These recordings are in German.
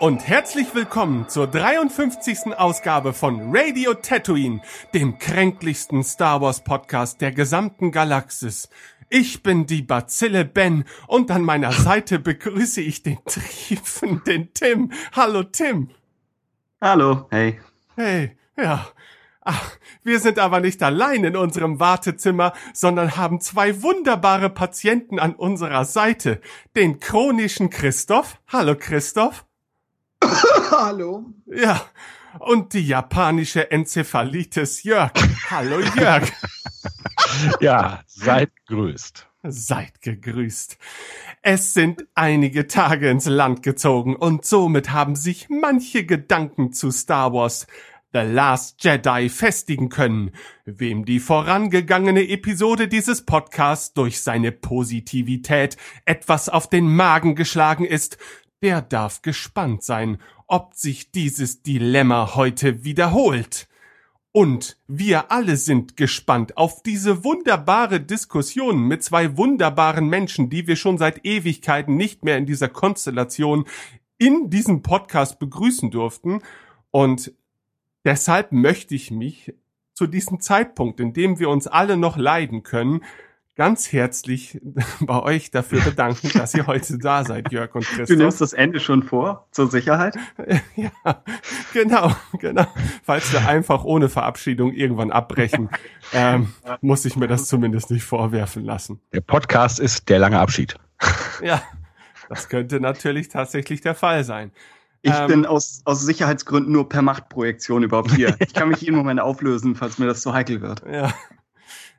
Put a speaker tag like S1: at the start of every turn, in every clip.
S1: Und herzlich willkommen zur 53. Ausgabe von Radio Tatooine, dem kränklichsten Star Wars Podcast der gesamten Galaxis. Ich bin die Bazille Ben und an meiner Seite begrüße ich den triefenden Tim. Hallo Tim.
S2: Hallo, hey.
S1: Hey, ja. Ach, wir sind aber nicht allein in unserem Wartezimmer, sondern haben zwei wunderbare Patienten an unserer Seite. Den chronischen Christoph. Hallo Christoph.
S3: Hallo.
S1: Ja. Und die japanische Enzephalitis Jörg. Hallo Jörg.
S4: ja, seid grüßt.
S1: Seid gegrüßt. Es sind einige Tage ins Land gezogen und somit haben sich manche Gedanken zu Star Wars The Last Jedi festigen können. Wem die vorangegangene Episode dieses Podcasts durch seine Positivität etwas auf den Magen geschlagen ist, der darf gespannt sein, ob sich dieses Dilemma heute wiederholt. Und wir alle sind gespannt auf diese wunderbare Diskussion mit zwei wunderbaren Menschen, die wir schon seit Ewigkeiten nicht mehr in dieser Konstellation in diesem Podcast begrüßen durften. Und Deshalb möchte ich mich zu diesem Zeitpunkt, in dem wir uns alle noch leiden können, ganz herzlich bei euch dafür bedanken, dass ihr heute da seid, Jörg und Christoph.
S2: Du nimmst das Ende schon vor, zur Sicherheit?
S1: Ja, genau, genau. Falls wir einfach ohne Verabschiedung irgendwann abbrechen, ähm, muss ich mir das zumindest nicht vorwerfen lassen.
S4: Der Podcast ist der lange Abschied.
S1: Ja, das könnte natürlich tatsächlich der Fall sein.
S2: Ich ähm, bin aus, aus Sicherheitsgründen nur per Machtprojektion überhaupt hier. Ich kann mich jeden Moment auflösen, falls mir das zu heikel wird.
S1: Ja.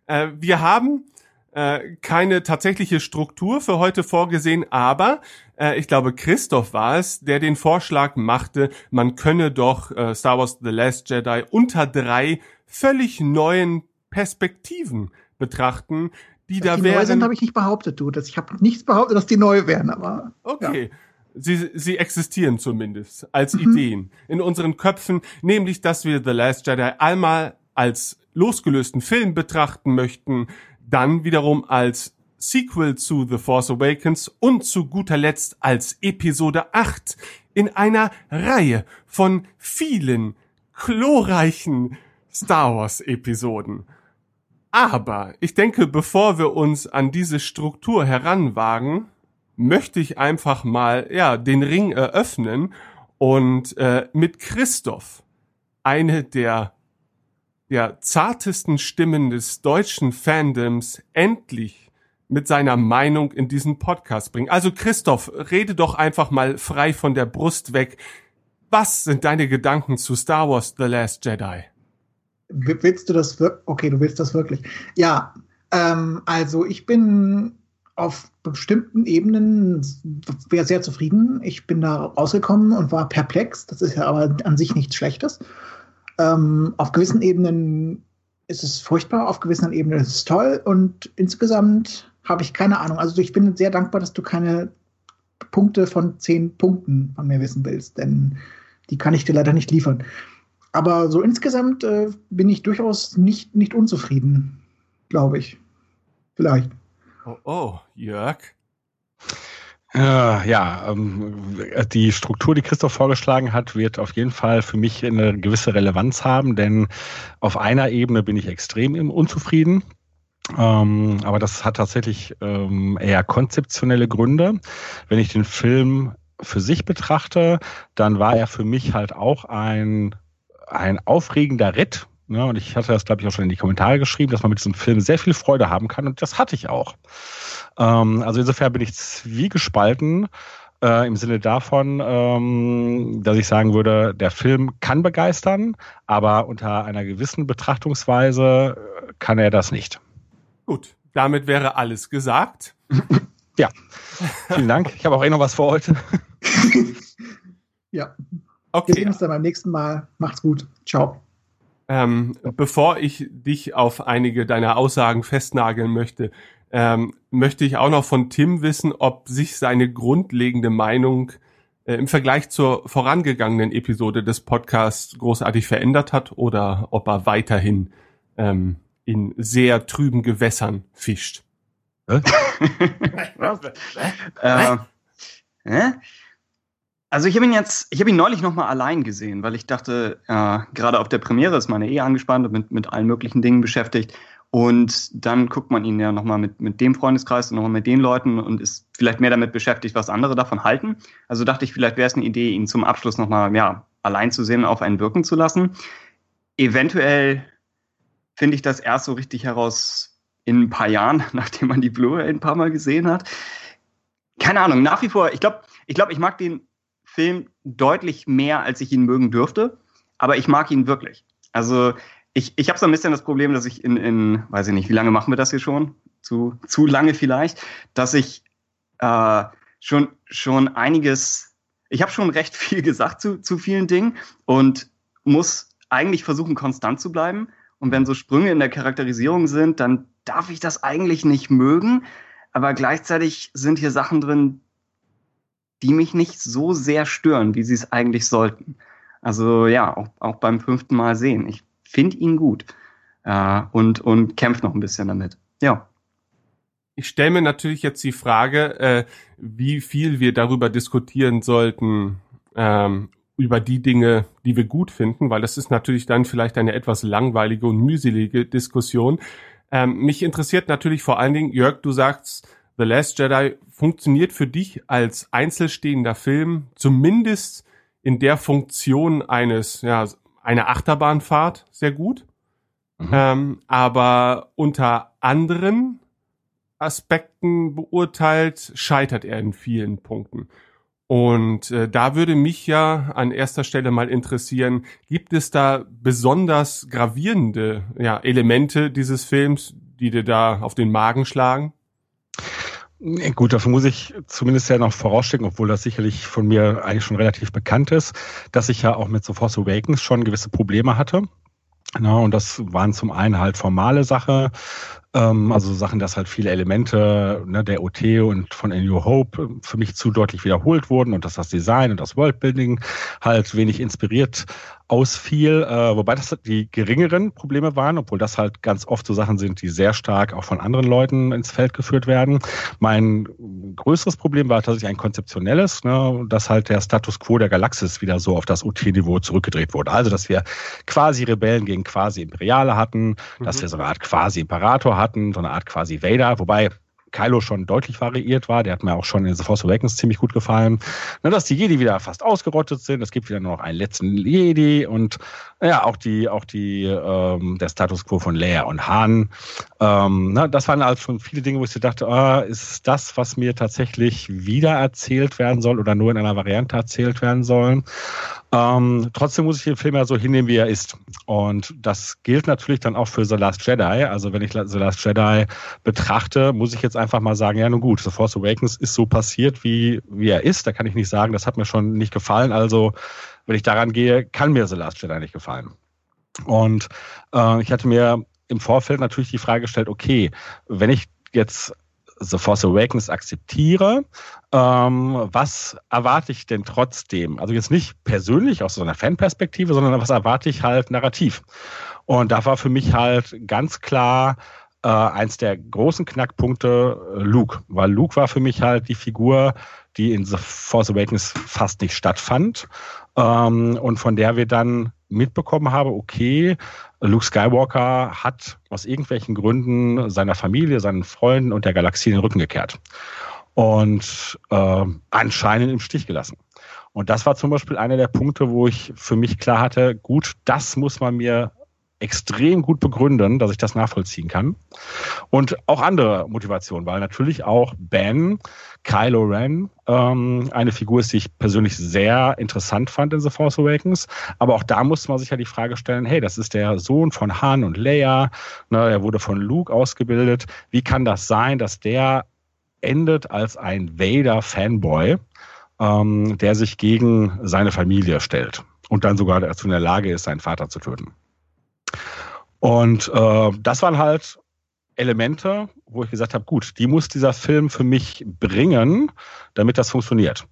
S1: Äh, wir haben äh, keine tatsächliche Struktur für heute vorgesehen, aber äh, ich glaube, Christoph war es, der den Vorschlag machte, man könne doch äh, Star Wars The Last Jedi unter drei völlig neuen Perspektiven betrachten, die dass da die wären. Neu
S3: sind, habe ich nicht behauptet, du. Das, ich habe nichts behauptet, dass die neu wären, aber.
S1: Okay. Ja. Sie, sie existieren zumindest als mhm. Ideen in unseren Köpfen, nämlich, dass wir The Last Jedi einmal als losgelösten Film betrachten möchten, dann wiederum als Sequel zu The Force Awakens und zu guter Letzt als Episode 8 in einer Reihe von vielen chlorreichen Star Wars Episoden. Aber ich denke, bevor wir uns an diese Struktur heranwagen, möchte ich einfach mal ja den Ring eröffnen und äh, mit Christoph eine der der zartesten Stimmen des deutschen Fandoms endlich mit seiner Meinung in diesen Podcast bringen. Also Christoph, rede doch einfach mal frei von der Brust weg. Was sind deine Gedanken zu Star Wars The Last Jedi?
S3: Willst du das wirklich? Okay, du willst das wirklich. Ja, ähm, also ich bin auf bestimmten Ebenen sehr zufrieden. Ich bin da rausgekommen und war perplex. Das ist ja aber an sich nichts Schlechtes. Ähm, auf gewissen Ebenen ist es furchtbar, auf gewissen Ebenen ist es toll und insgesamt habe ich keine Ahnung. Also ich bin sehr dankbar, dass du keine Punkte von zehn Punkten von mir wissen willst, denn die kann ich dir leider nicht liefern. Aber so insgesamt äh, bin ich durchaus nicht, nicht unzufrieden, glaube ich. Vielleicht.
S1: Oh, oh Jörg.
S4: Äh, ja, ähm, die Struktur, die Christoph vorgeschlagen hat, wird auf jeden Fall für mich eine gewisse Relevanz haben, denn auf einer Ebene bin ich extrem unzufrieden. Ähm, aber das hat tatsächlich ähm, eher konzeptionelle Gründe. Wenn ich den Film für sich betrachte, dann war er für mich halt auch ein, ein aufregender Ritt, Ne? Und ich hatte das, glaube ich, auch schon in die Kommentare geschrieben, dass man mit diesem Film sehr viel Freude haben kann. Und das hatte ich auch. Ähm, also insofern bin ich zwiegespalten. Äh, im Sinne davon, ähm, dass ich sagen würde, der Film kann begeistern, aber unter einer gewissen Betrachtungsweise äh, kann er das nicht.
S1: Gut, damit wäre alles gesagt.
S4: ja, vielen Dank. Ich habe auch eh noch was vor heute.
S3: ja. Okay. Wir sehen uns dann beim nächsten Mal. Macht's gut. Ciao.
S1: Ähm, bevor ich dich auf einige deiner Aussagen festnageln möchte, ähm, möchte ich auch noch von Tim wissen, ob sich seine grundlegende Meinung äh, im Vergleich zur vorangegangenen Episode des Podcasts großartig verändert hat oder ob er weiterhin ähm, in sehr trüben Gewässern fischt.
S2: äh, äh? Also ich habe ihn jetzt, ich habe ihn neulich noch mal allein gesehen, weil ich dachte, äh, gerade auf der Premiere ist man ja eh angespannt und mit, mit allen möglichen Dingen beschäftigt. Und dann guckt man ihn ja noch mal mit, mit dem Freundeskreis und noch mal mit den Leuten und ist vielleicht mehr damit beschäftigt, was andere davon halten. Also dachte ich, vielleicht wäre es eine Idee, ihn zum Abschluss noch mal ja, allein zu sehen, auf einen wirken zu lassen. Eventuell finde ich das erst so richtig heraus in ein paar Jahren, nachdem man die Blu-ray ein paar Mal gesehen hat. Keine Ahnung, nach wie vor, ich glaube, ich, glaub, ich mag den Film deutlich mehr, als ich ihn mögen dürfte. Aber ich mag ihn wirklich. Also ich, ich habe so ein bisschen das Problem, dass ich in, in, weiß ich nicht, wie lange machen wir das hier schon? Zu, zu lange vielleicht, dass ich äh, schon, schon einiges, ich habe schon recht viel gesagt zu, zu vielen Dingen und muss eigentlich versuchen, konstant zu bleiben. Und wenn so Sprünge in der Charakterisierung sind, dann darf ich das eigentlich nicht mögen. Aber gleichzeitig sind hier Sachen drin, die mich nicht so sehr stören, wie sie es eigentlich sollten. Also ja, auch, auch beim fünften Mal sehen. Ich finde ihn gut äh, und, und kämpfe noch ein bisschen damit. Ja.
S1: Ich stelle mir natürlich jetzt die Frage, äh, wie viel wir darüber diskutieren sollten, ähm, über die Dinge, die wir gut finden, weil das ist natürlich dann vielleicht eine etwas langweilige und mühselige Diskussion. Ähm, mich interessiert natürlich vor allen Dingen, Jörg, du sagst, The Last Jedi funktioniert für dich als einzelstehender Film zumindest in der Funktion eines, ja, einer Achterbahnfahrt sehr gut. Mhm. Ähm, aber unter anderen Aspekten beurteilt scheitert er in vielen Punkten. Und äh, da würde mich ja an erster Stelle mal interessieren, gibt es da besonders gravierende ja, Elemente dieses Films, die dir da auf den Magen schlagen?
S4: Gut, dafür muss ich zumindest ja noch vorausschicken, obwohl das sicherlich von mir eigentlich schon relativ bekannt ist, dass ich ja auch mit The Force Awakens schon gewisse Probleme hatte. Na, und das waren zum einen halt formale Sache, ähm, also Sachen, dass halt viele Elemente ne, der OT und von A New Hope für mich zu deutlich wiederholt wurden und dass das Design und das Worldbuilding halt wenig inspiriert ausfiel, äh, wobei das die geringeren Probleme waren, obwohl das halt ganz oft so Sachen sind, die sehr stark auch von anderen Leuten ins Feld geführt werden. Mein größeres Problem war tatsächlich ein konzeptionelles, ne, dass halt der Status quo der Galaxis wieder so auf das OT-Niveau zurückgedreht wurde. Also, dass wir quasi Rebellen gegen quasi Imperiale hatten, mhm. dass wir so eine Art quasi Imperator hatten, so eine Art quasi Vader, wobei Kylo schon deutlich variiert war. Der hat mir auch schon in The Force Awakens ziemlich gut gefallen. Na, dass die Jedi wieder fast ausgerottet sind. Es gibt wieder nur noch einen letzten Jedi und ja, auch die, auch die, ähm, der Status quo von Leia und Han. Ähm, na, das waren also schon viele Dinge, wo ich dachte, ah, ist das, was mir tatsächlich wieder erzählt werden soll oder nur in einer Variante erzählt werden soll? Ähm, trotzdem muss ich den Film ja so hinnehmen, wie er ist. Und das gilt natürlich dann auch für The Last Jedi. Also wenn ich The Last Jedi betrachte, muss ich jetzt einfach mal sagen, ja, nun gut, The Force Awakens ist so passiert, wie, wie er ist. Da kann ich nicht sagen, das hat mir schon nicht gefallen. Also wenn ich daran gehe, kann mir The Last Jedi nicht gefallen. Und äh, ich hatte mir im Vorfeld natürlich die Frage gestellt, okay, wenn ich jetzt The Force Awakens akzeptiere, ähm, was erwarte ich denn trotzdem? Also jetzt nicht persönlich aus so einer Fanperspektive, sondern was erwarte ich halt narrativ? Und da war für mich halt ganz klar äh, eins der großen Knackpunkte äh, Luke, weil Luke war für mich halt die Figur, die in The Force Awakens fast nicht stattfand ähm, und von der wir dann mitbekommen haben, okay, Luke Skywalker hat aus irgendwelchen Gründen seiner Familie, seinen Freunden und der Galaxie den Rücken gekehrt und äh, anscheinend im Stich gelassen. Und das war zum Beispiel einer der Punkte, wo ich für mich klar hatte, gut, das muss man mir extrem gut begründen, dass ich das nachvollziehen kann. Und auch andere Motivationen, weil natürlich auch Ben, Kylo Ren, ähm, eine Figur ist, die ich persönlich sehr interessant fand in The Force Awakens. Aber auch da musste man sich ja die Frage stellen, hey, das ist der Sohn von Han und Leia, ne, er wurde von Luke ausgebildet. Wie kann das sein, dass der endet als ein Vader-Fanboy, ähm, der sich gegen seine Familie stellt und dann sogar dazu in der Lage ist, seinen Vater zu töten? Und äh, das waren halt Elemente, wo ich gesagt habe, gut, die muss dieser Film für mich bringen, damit das funktioniert.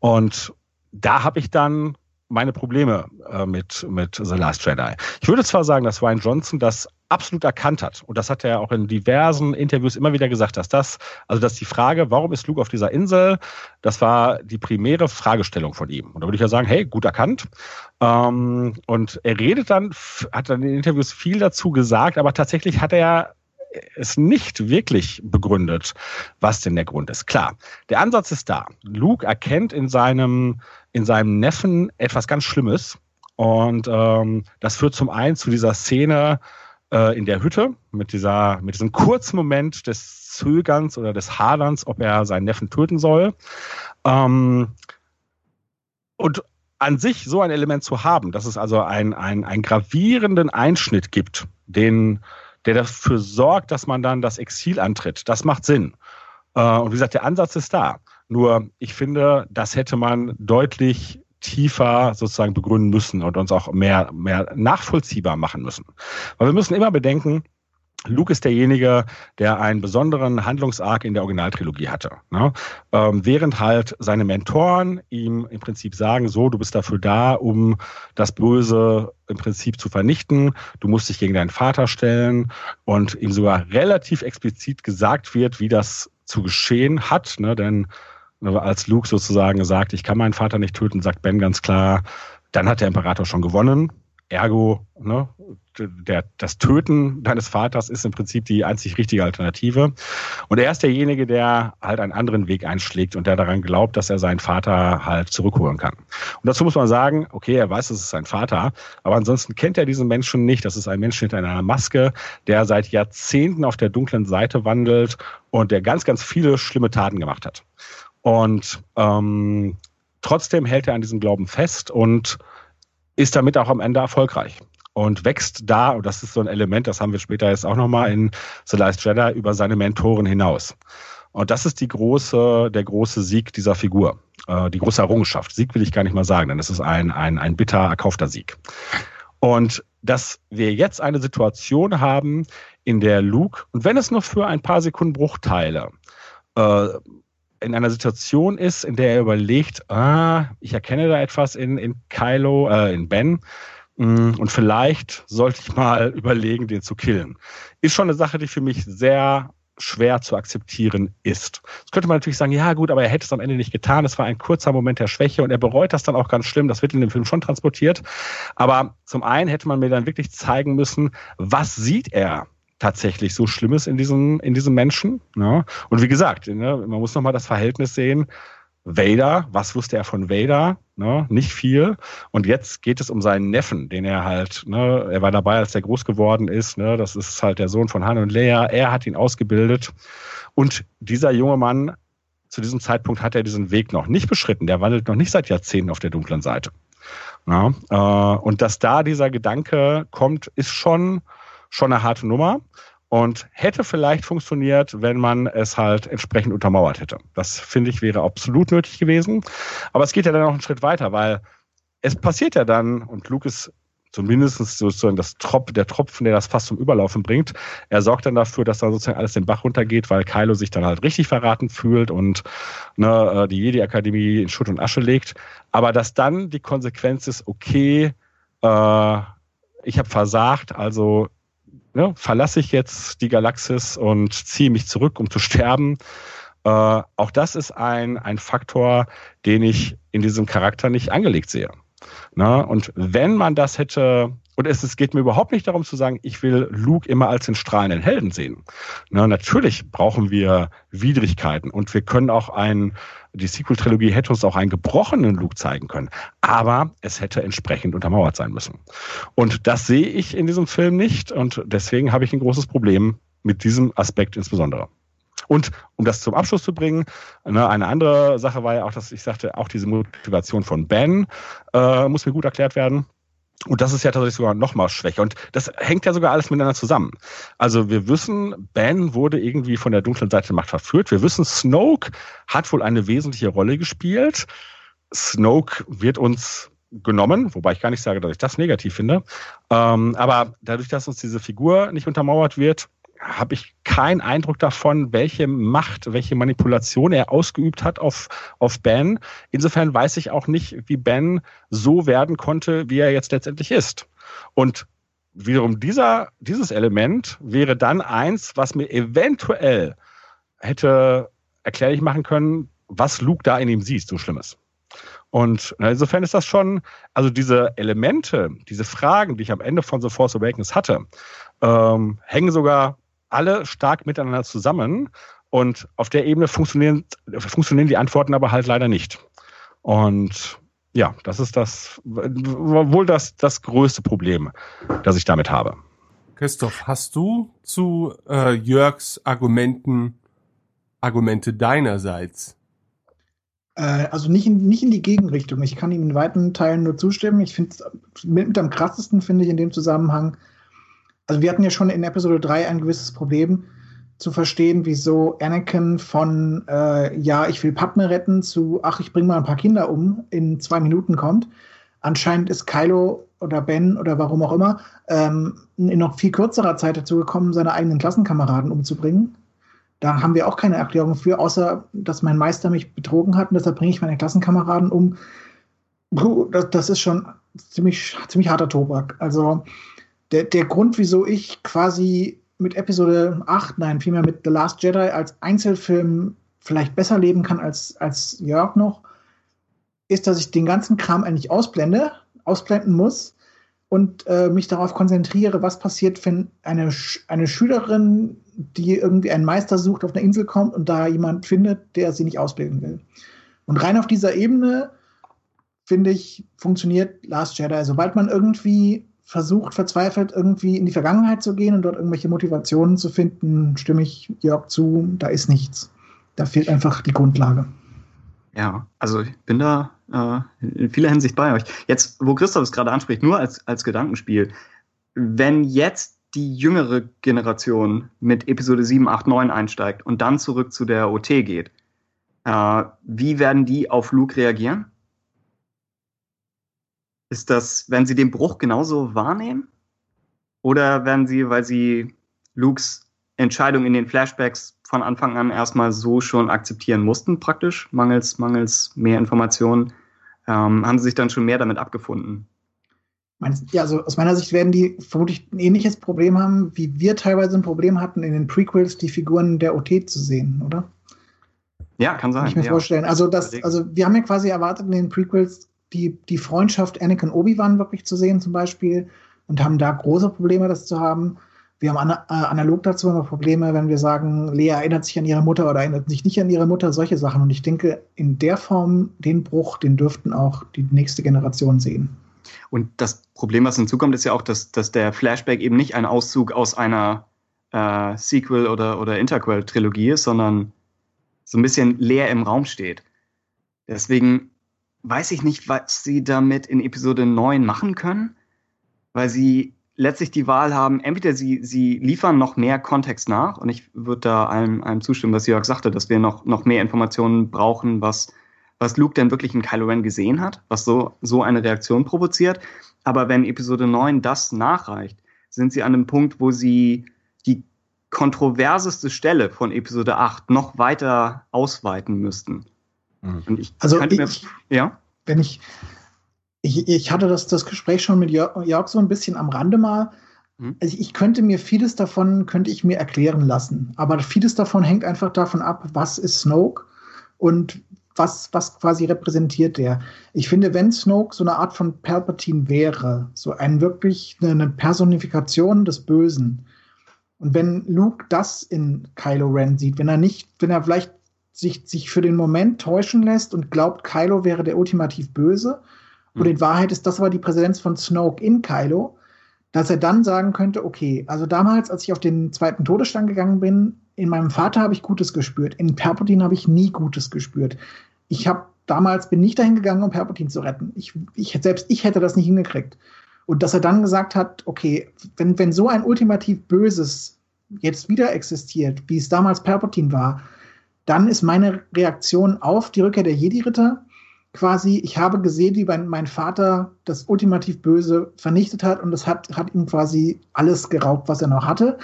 S4: Und da habe ich dann meine Probleme äh, mit, mit The Last Jedi. Ich würde zwar sagen, dass Ryan Johnson das absolut erkannt hat. Und das hat er auch in diversen Interviews immer wieder gesagt, dass das, also dass die Frage, warum ist Luke auf dieser Insel, das war die primäre Fragestellung von ihm. Und da würde ich ja sagen, hey, gut erkannt. Ähm, und er redet dann, hat dann in den Interviews viel dazu gesagt, aber tatsächlich hat er es nicht wirklich begründet, was denn der Grund ist. Klar, der Ansatz ist da. Luke erkennt in seinem, in seinem Neffen etwas ganz Schlimmes. Und ähm, das führt zum einen zu dieser Szene äh, in der Hütte mit dieser, mit diesem kurzen Moment des Zögerns oder des Haderns, ob er seinen Neffen töten soll. Ähm, und an sich so ein Element zu haben, dass es also einen ein gravierenden Einschnitt gibt, den der dafür sorgt, dass man dann das Exil antritt. Das macht Sinn. Äh, und wie gesagt, der Ansatz ist da. Nur ich finde, das hätte man deutlich tiefer sozusagen begründen müssen und uns auch mehr, mehr nachvollziehbar machen müssen. Weil wir müssen immer bedenken, Luke ist derjenige, der einen besonderen Handlungsarg in der Originaltrilogie hatte. Ne? Ähm, während halt seine Mentoren ihm im Prinzip sagen, so, du bist dafür da, um das Böse im Prinzip zu vernichten, du musst dich gegen deinen Vater stellen und ihm sogar relativ explizit gesagt wird, wie das zu geschehen hat, ne? denn als Luke sozusagen sagt, ich kann meinen Vater nicht töten, sagt Ben ganz klar, dann hat der Imperator schon gewonnen. Ergo, ne, der, das Töten deines Vaters ist im Prinzip die einzig richtige Alternative. Und er ist derjenige, der halt einen anderen Weg einschlägt und der daran glaubt, dass er seinen Vater halt zurückholen kann. Und dazu muss man sagen, okay, er weiß, es ist sein Vater, aber ansonsten kennt er diesen Menschen nicht. Das ist ein Mensch hinter einer Maske, der seit Jahrzehnten auf der dunklen Seite wandelt und der ganz, ganz viele schlimme Taten gemacht hat. Und ähm, trotzdem hält er an diesem Glauben fest und ist damit auch am Ende erfolgreich und wächst da, und das ist so ein Element, das haben wir später jetzt auch nochmal in The Last Jedi, über seine Mentoren hinaus. Und das ist die große, der große Sieg dieser Figur, äh, die große Errungenschaft. Sieg will ich gar nicht mal sagen, denn es ist ein, ein, ein bitter erkaufter Sieg. Und dass wir jetzt eine Situation haben, in der Luke, und wenn es nur für ein paar Sekunden Bruchteile, äh, in einer Situation ist, in der er überlegt, ah, ich erkenne da etwas in, in Kylo, äh, in Ben, mm, und vielleicht sollte ich mal überlegen, den zu killen. Ist schon eine Sache, die für mich sehr schwer zu akzeptieren ist. Jetzt könnte man natürlich sagen, ja gut, aber er hätte es am Ende nicht getan. Es war ein kurzer Moment der Schwäche und er bereut das dann auch ganz schlimm. Das wird in dem Film schon transportiert. Aber zum einen hätte man mir dann wirklich zeigen müssen, was sieht er tatsächlich so Schlimmes in diesem, in diesem Menschen. Ne? Und wie gesagt, ne, man muss nochmal das Verhältnis sehen. Vader, was wusste er von Vader? Ne? Nicht viel. Und jetzt geht es um seinen Neffen, den er halt, ne, er war dabei, als der groß geworden ist. Ne? Das ist halt der Sohn von Han und Leia. Er hat ihn ausgebildet. Und dieser junge Mann, zu diesem Zeitpunkt hat er diesen Weg noch nicht beschritten. Der wandelt noch nicht seit Jahrzehnten auf der dunklen Seite. Ja, äh, und dass da dieser Gedanke kommt, ist schon schon eine harte Nummer und hätte vielleicht funktioniert, wenn man es halt entsprechend untermauert hätte. Das finde ich wäre absolut nötig gewesen. Aber es geht ja dann noch einen Schritt weiter, weil es passiert ja dann, und Luke ist zumindest sozusagen das Trop, der Tropfen, der das fast zum Überlaufen bringt. Er sorgt dann dafür, dass da sozusagen alles den Bach runtergeht, weil Kylo sich dann halt richtig verraten fühlt und ne, äh, die Jedi-Akademie in Schutt und Asche legt. Aber dass dann die Konsequenz ist, okay, äh, ich habe versagt, also ne, verlasse ich jetzt die Galaxis und ziehe mich zurück, um zu sterben. Äh, auch das ist ein, ein Faktor, den ich in diesem Charakter nicht angelegt sehe. Na, und wenn man das hätte, und es, es geht mir überhaupt nicht darum zu sagen, ich will Luke immer als den strahlenden Helden sehen. Na, natürlich brauchen wir Widrigkeiten und wir können auch ein, die Sequel-Trilogie hätte uns auch einen gebrochenen Luke zeigen können. Aber es hätte entsprechend untermauert sein müssen. Und das sehe ich in diesem Film nicht. Und deswegen habe ich ein großes Problem mit diesem Aspekt insbesondere. Und um das zum Abschluss zu bringen, ne, eine andere Sache war ja auch, dass ich sagte, auch diese Motivation von Ben äh, muss mir gut erklärt werden. Und das ist ja tatsächlich sogar noch mal schwächer. Und das hängt ja sogar alles miteinander zusammen. Also wir wissen, Ben wurde irgendwie von der dunklen Seite der Macht verführt. Wir wissen, Snoke hat wohl eine wesentliche Rolle gespielt. Snoke wird uns genommen, wobei ich gar nicht sage, dass ich das negativ finde. Ähm, aber dadurch, dass uns diese Figur nicht untermauert wird, habe ich keinen Eindruck davon, welche Macht, welche Manipulation er ausgeübt hat auf, auf Ben. Insofern weiß ich auch nicht, wie Ben so werden konnte, wie er jetzt letztendlich ist. Und wiederum dieser, dieses Element wäre dann eins, was mir eventuell hätte erklärlich machen können, was Luke da in ihm sieht, so Schlimmes. Und insofern ist das schon, also diese Elemente, diese Fragen, die ich am Ende von The Force Awakens hatte, ähm, hängen sogar alle stark miteinander zusammen. Und auf der Ebene funktionieren, funktionieren die Antworten aber halt leider nicht. Und ja, das ist das wohl das, das größte Problem, das ich damit habe.
S1: Christoph, hast du zu äh, Jörgs Argumenten Argumente deinerseits?
S3: Äh, also nicht in, nicht in die Gegenrichtung. Ich kann ihm in weiten Teilen nur zustimmen. Ich finde mit, mit am krassesten finde ich in dem Zusammenhang, also wir hatten ja schon in Episode 3 ein gewisses Problem zu verstehen, wieso Anakin von äh, ja, ich will Padme retten zu ach, ich bringe mal ein paar Kinder um in zwei Minuten kommt. Anscheinend ist Kylo oder Ben oder warum auch immer ähm, in noch viel kürzerer Zeit dazu gekommen, seine eigenen Klassenkameraden umzubringen. Da haben wir auch keine Erklärung für, außer dass mein Meister mich betrogen hat und deshalb bringe ich meine Klassenkameraden um. Das, das ist schon ziemlich, ziemlich harter Tobak. Also der, der Grund, wieso ich quasi mit Episode 8, nein, vielmehr mit The Last Jedi als Einzelfilm vielleicht besser leben kann als, als Jörg noch, ist, dass ich den ganzen Kram eigentlich ausblende, ausblenden muss und äh, mich darauf konzentriere, was passiert, wenn eine, eine Schülerin die irgendwie einen Meister sucht, auf einer Insel kommt und da jemand findet, der sie nicht ausbilden will. Und rein auf dieser Ebene, finde ich, funktioniert Last Jedi. Sobald man irgendwie versucht, verzweifelt, irgendwie in die Vergangenheit zu gehen und dort irgendwelche Motivationen zu finden, stimme ich Jörg zu, da ist nichts. Da fehlt einfach die Grundlage.
S2: Ja, also ich bin da äh, in vieler Hinsicht bei euch. Jetzt, wo Christoph es gerade anspricht, nur als, als Gedankenspiel, wenn jetzt die jüngere Generation mit Episode 7, 8, 9 einsteigt und dann zurück zu der OT geht, äh, wie werden die auf Luke reagieren? Ist das, werden sie den Bruch genauso wahrnehmen? Oder werden sie, weil sie Lukes Entscheidung in den Flashbacks von Anfang an erstmal so schon akzeptieren mussten, praktisch, mangels, mangels mehr Informationen, ähm, haben sie sich dann schon mehr damit abgefunden?
S3: ja, also aus meiner Sicht werden die vermutlich ein ähnliches Problem haben, wie wir teilweise ein Problem hatten, in den Prequels die Figuren der OT zu sehen, oder?
S2: Ja, kann sein. Kann
S3: ich mir
S2: ja.
S3: vorstellen. Also, das, also wir haben ja quasi erwartet in den Prequels die, die Freundschaft Anakin Obi-Wan wirklich zu sehen, zum Beispiel, und haben da große Probleme, das zu haben. Wir haben ana äh, analog dazu immer Probleme, wenn wir sagen, Lea erinnert sich an ihre Mutter oder erinnert sich nicht an ihre Mutter, solche Sachen. Und ich denke, in der Form, den Bruch, den dürften auch die nächste Generation sehen.
S2: Und das Problem, was hinzukommt, ist ja auch, dass, dass der Flashback eben nicht ein Auszug aus einer äh, Sequel- oder, oder Interquel-Trilogie ist, sondern so ein bisschen leer im Raum steht. Deswegen weiß ich nicht, was sie damit in Episode 9 machen können, weil sie letztlich die Wahl haben, entweder sie, sie liefern noch mehr Kontext nach, und ich würde da allem, allem zustimmen, was Jörg sagte, dass wir noch, noch mehr Informationen brauchen, was was Luke denn wirklich in Kylo Ren gesehen hat, was so, so eine Reaktion provoziert. Aber wenn Episode 9 das nachreicht, sind sie an einem Punkt, wo sie die kontroverseste Stelle von Episode 8 noch weiter ausweiten müssten.
S3: Mhm. Und ich also ich, mir, ja? Wenn ich, ich, ich hatte das, das Gespräch schon mit Jörg, Jörg so ein bisschen am Rande mal. Mhm. Also ich könnte mir vieles davon, könnte ich mir erklären lassen. Aber vieles davon hängt einfach davon ab, was ist Snoke und was, was quasi repräsentiert der? Ich finde, wenn Snoke so eine Art von Palpatine wäre, so ein wirklich eine Personifikation des Bösen, und wenn Luke das in Kylo Ren sieht, wenn er nicht, wenn er vielleicht sich, sich für den Moment täuschen lässt und glaubt, Kylo wäre der ultimativ Böse, und in Wahrheit ist das aber die Präsenz von Snoke in Kylo, dass er dann sagen könnte, okay, also damals, als ich auf den zweiten Todesstand gegangen bin, in meinem Vater habe ich Gutes gespürt, in Palpatine habe ich nie Gutes gespürt. Ich habe damals bin nicht dahin gegangen, um Palpatine zu retten. Ich, ich, selbst ich hätte das nicht hingekriegt. Und dass er dann gesagt hat, okay, wenn, wenn so ein ultimativ Böses jetzt wieder existiert, wie es damals Palpatine war, dann ist meine Reaktion auf die Rückkehr der Jedi-Ritter quasi, ich habe gesehen, wie mein, mein, Vater das ultimativ Böse vernichtet hat und es hat, hat ihm quasi alles geraubt, was er noch hatte.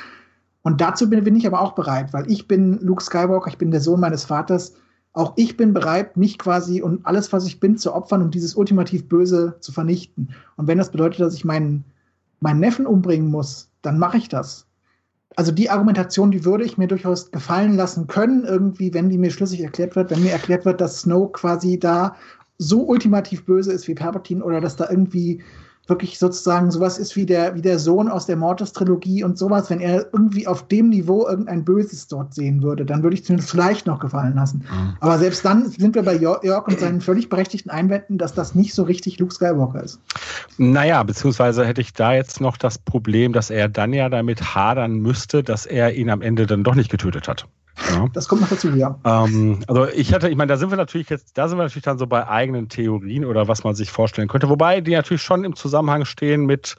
S3: Und dazu bin, bin ich aber auch bereit, weil ich bin Luke Skywalker, ich bin der Sohn meines Vaters. Auch ich bin bereit, mich quasi und alles, was ich bin, zu opfern, um dieses ultimativ Böse zu vernichten. Und wenn das bedeutet, dass ich meinen meinen Neffen umbringen muss, dann mache ich das. Also die Argumentation, die würde ich mir durchaus gefallen lassen können, irgendwie, wenn die mir schlüssig erklärt wird, wenn mir erklärt wird, dass Snow quasi da so ultimativ böse ist wie Palpatine oder dass da irgendwie wirklich sozusagen sowas ist wie der, wie der Sohn aus der Mortis-Trilogie und sowas, wenn er irgendwie auf dem Niveau irgendein Böses dort sehen würde, dann würde ich es mir vielleicht noch gefallen lassen. Mhm. Aber selbst dann sind wir bei Jörg und seinen völlig berechtigten Einwänden, dass das nicht so richtig Luke Skywalker ist.
S4: Naja, beziehungsweise hätte ich da jetzt noch das Problem, dass er dann ja damit hadern müsste, dass er ihn am Ende dann doch nicht getötet hat.
S3: Ja. Das kommt noch dazu, ja.
S4: Ähm, also ich hatte, ich meine, da sind wir natürlich jetzt, da sind wir natürlich dann so bei eigenen Theorien oder was man sich vorstellen könnte, wobei die natürlich schon im Zusammenhang stehen mit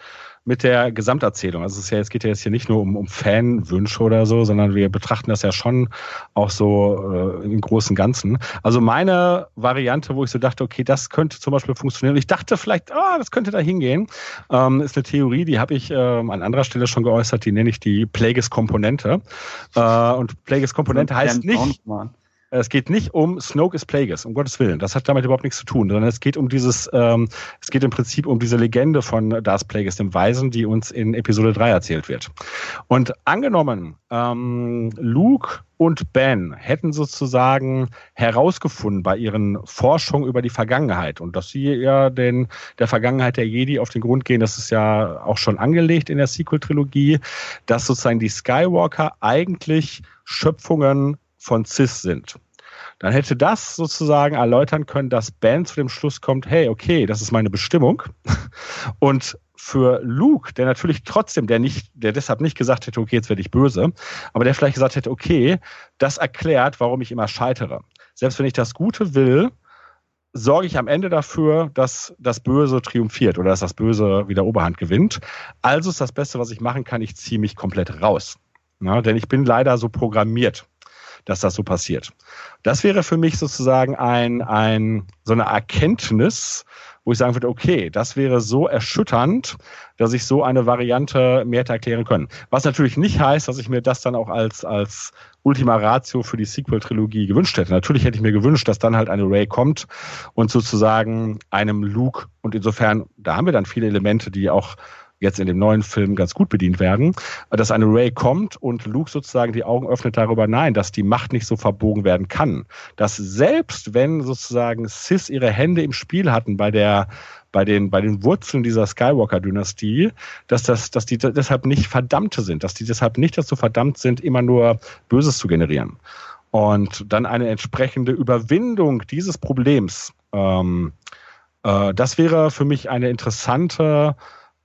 S4: mit der Gesamterzählung. Also es, ist ja, es geht ja jetzt hier nicht nur um, um Fanwünsche oder so, sondern wir betrachten das ja schon auch so äh, im großen Ganzen. Also meine Variante, wo ich so dachte, okay, das könnte zum Beispiel funktionieren. ich dachte vielleicht, ah, das könnte da hingehen, ähm, ist eine Theorie, die habe ich ähm, an anderer Stelle schon geäußert, die nenne ich die Plagueis-Komponente. Äh, und Plagueis-Komponente heißt nicht... Es geht nicht um Snoke is Plagueis, um Gottes Willen. Das hat damit überhaupt nichts zu tun, sondern es geht um dieses, ähm, es geht im Prinzip um diese Legende von Darth Plagueis, dem Weisen, die uns in Episode 3 erzählt wird. Und angenommen, ähm, Luke und Ben hätten sozusagen herausgefunden bei ihren Forschungen über die Vergangenheit und dass sie ja den, der Vergangenheit der Jedi auf den Grund gehen, das ist ja auch schon angelegt in der Sequel-Trilogie, dass sozusagen die Skywalker eigentlich Schöpfungen von CIS sind. Dann hätte das sozusagen erläutern können, dass Ben zu dem Schluss kommt, hey, okay, das ist meine Bestimmung. Und für Luke, der natürlich trotzdem, der nicht, der deshalb nicht gesagt hätte, okay, jetzt werde ich böse, aber der vielleicht gesagt hätte, okay, das erklärt, warum ich immer scheitere. Selbst wenn ich das Gute will, sorge ich am Ende dafür, dass das Böse triumphiert oder dass das Böse wieder Oberhand gewinnt. Also ist das Beste, was ich machen kann, ich ziehe mich komplett raus. Ja, denn ich bin leider so programmiert dass das so passiert. Das wäre für mich sozusagen ein, ein, so eine Erkenntnis, wo ich sagen würde, okay, das wäre so erschütternd, dass ich so eine Variante mehr hätte erklären können. Was natürlich nicht heißt, dass ich mir das dann auch als, als Ultima Ratio für die Sequel-Trilogie gewünscht hätte. Natürlich hätte ich mir gewünscht, dass dann halt eine Ray kommt und sozusagen einem Luke und insofern, da haben wir dann viele Elemente, die auch jetzt in dem neuen Film ganz gut bedient werden, dass eine Ray kommt und Luke sozusagen die Augen öffnet darüber, nein, dass die Macht nicht so verbogen werden kann. Dass selbst wenn sozusagen Sis ihre Hände im Spiel hatten bei der bei den, bei den Wurzeln dieser Skywalker-Dynastie, dass, das, dass die deshalb nicht Verdammte sind, dass die deshalb nicht dazu verdammt sind, immer nur Böses zu generieren. Und dann eine entsprechende Überwindung dieses Problems, ähm, äh, das wäre für mich eine interessante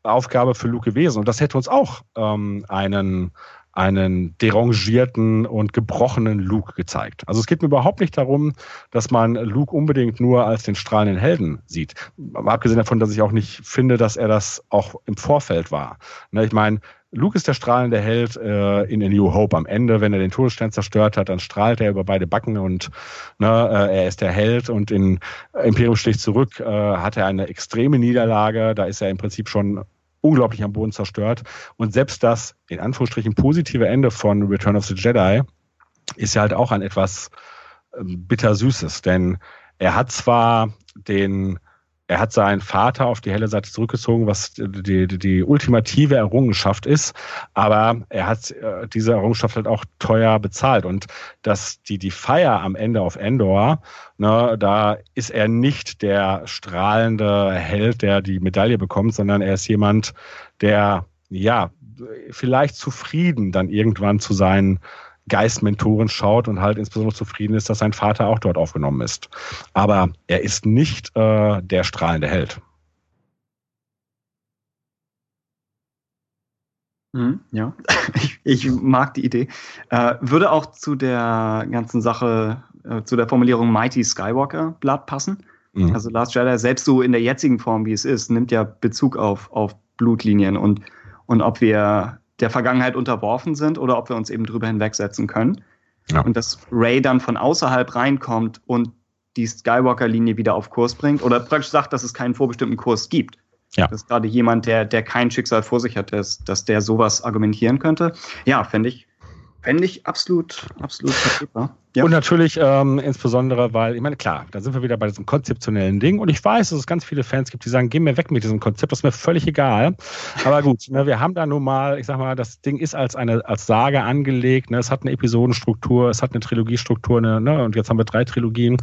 S4: Aufgabe für Luke gewesen. Und das hätte uns auch ähm, einen, einen derangierten und gebrochenen Luke gezeigt. Also es geht mir überhaupt nicht darum, dass man Luke unbedingt nur als den strahlenden Helden sieht. Abgesehen davon, dass ich auch nicht finde, dass er das auch im Vorfeld war. Ne, ich meine, Luke ist der strahlende Held äh, in A New Hope. Am Ende, wenn er den Todesstern zerstört hat, dann strahlt er über beide Backen und ne, äh, er ist der Held. Und in Imperium sticht zurück äh, hat er eine extreme Niederlage. Da ist er im Prinzip schon unglaublich am Boden zerstört. Und selbst das, in Anführungsstrichen, positive Ende von Return of the Jedi ist ja halt auch ein etwas ähm, bittersüßes, denn er hat zwar den er hat seinen Vater auf die helle Seite zurückgezogen, was die, die, die ultimative Errungenschaft ist, aber er hat äh, diese Errungenschaft halt auch teuer bezahlt. Und dass die die Feier am Ende auf Endor, ne, da ist er nicht der strahlende Held, der die Medaille bekommt, sondern er ist jemand, der ja vielleicht zufrieden dann irgendwann zu seinen Geistmentoren schaut und halt insbesondere zufrieden ist, dass sein Vater auch dort aufgenommen ist. Aber er ist nicht äh, der strahlende Held.
S2: Hm, ja, ich, mag die Idee. Äh, würde auch zu der ganzen Sache, äh, zu der Formulierung Mighty Skywalker Blood passen. Mhm. Also Last Jedi, selbst so in der jetzigen Form, wie es ist, nimmt ja Bezug auf, auf Blutlinien und, und ob wir der Vergangenheit unterworfen sind oder ob wir uns eben drüber hinwegsetzen können. Ja. Und dass Ray dann von außerhalb reinkommt und die Skywalker-Linie wieder auf Kurs bringt oder praktisch sagt, dass es keinen vorbestimmten Kurs gibt. Ja. Das ist gerade jemand, der, der kein Schicksal vor sich hat, dass, dass der sowas argumentieren könnte. Ja, fände ich, fände ich absolut, absolut vertretbar.
S4: Ja. Und natürlich ähm, insbesondere, weil, ich meine, klar, da sind wir wieder bei diesem konzeptionellen Ding. Und ich weiß, dass es ganz viele Fans gibt, die sagen, geh mir weg mit diesem Konzept, das ist mir völlig egal. Aber gut, ne, wir haben da nun mal, ich sag mal, das Ding ist als eine als Sage angelegt, ne, es hat eine Episodenstruktur, es hat eine Trilogiestruktur, ne, ne, und jetzt haben wir drei Trilogien.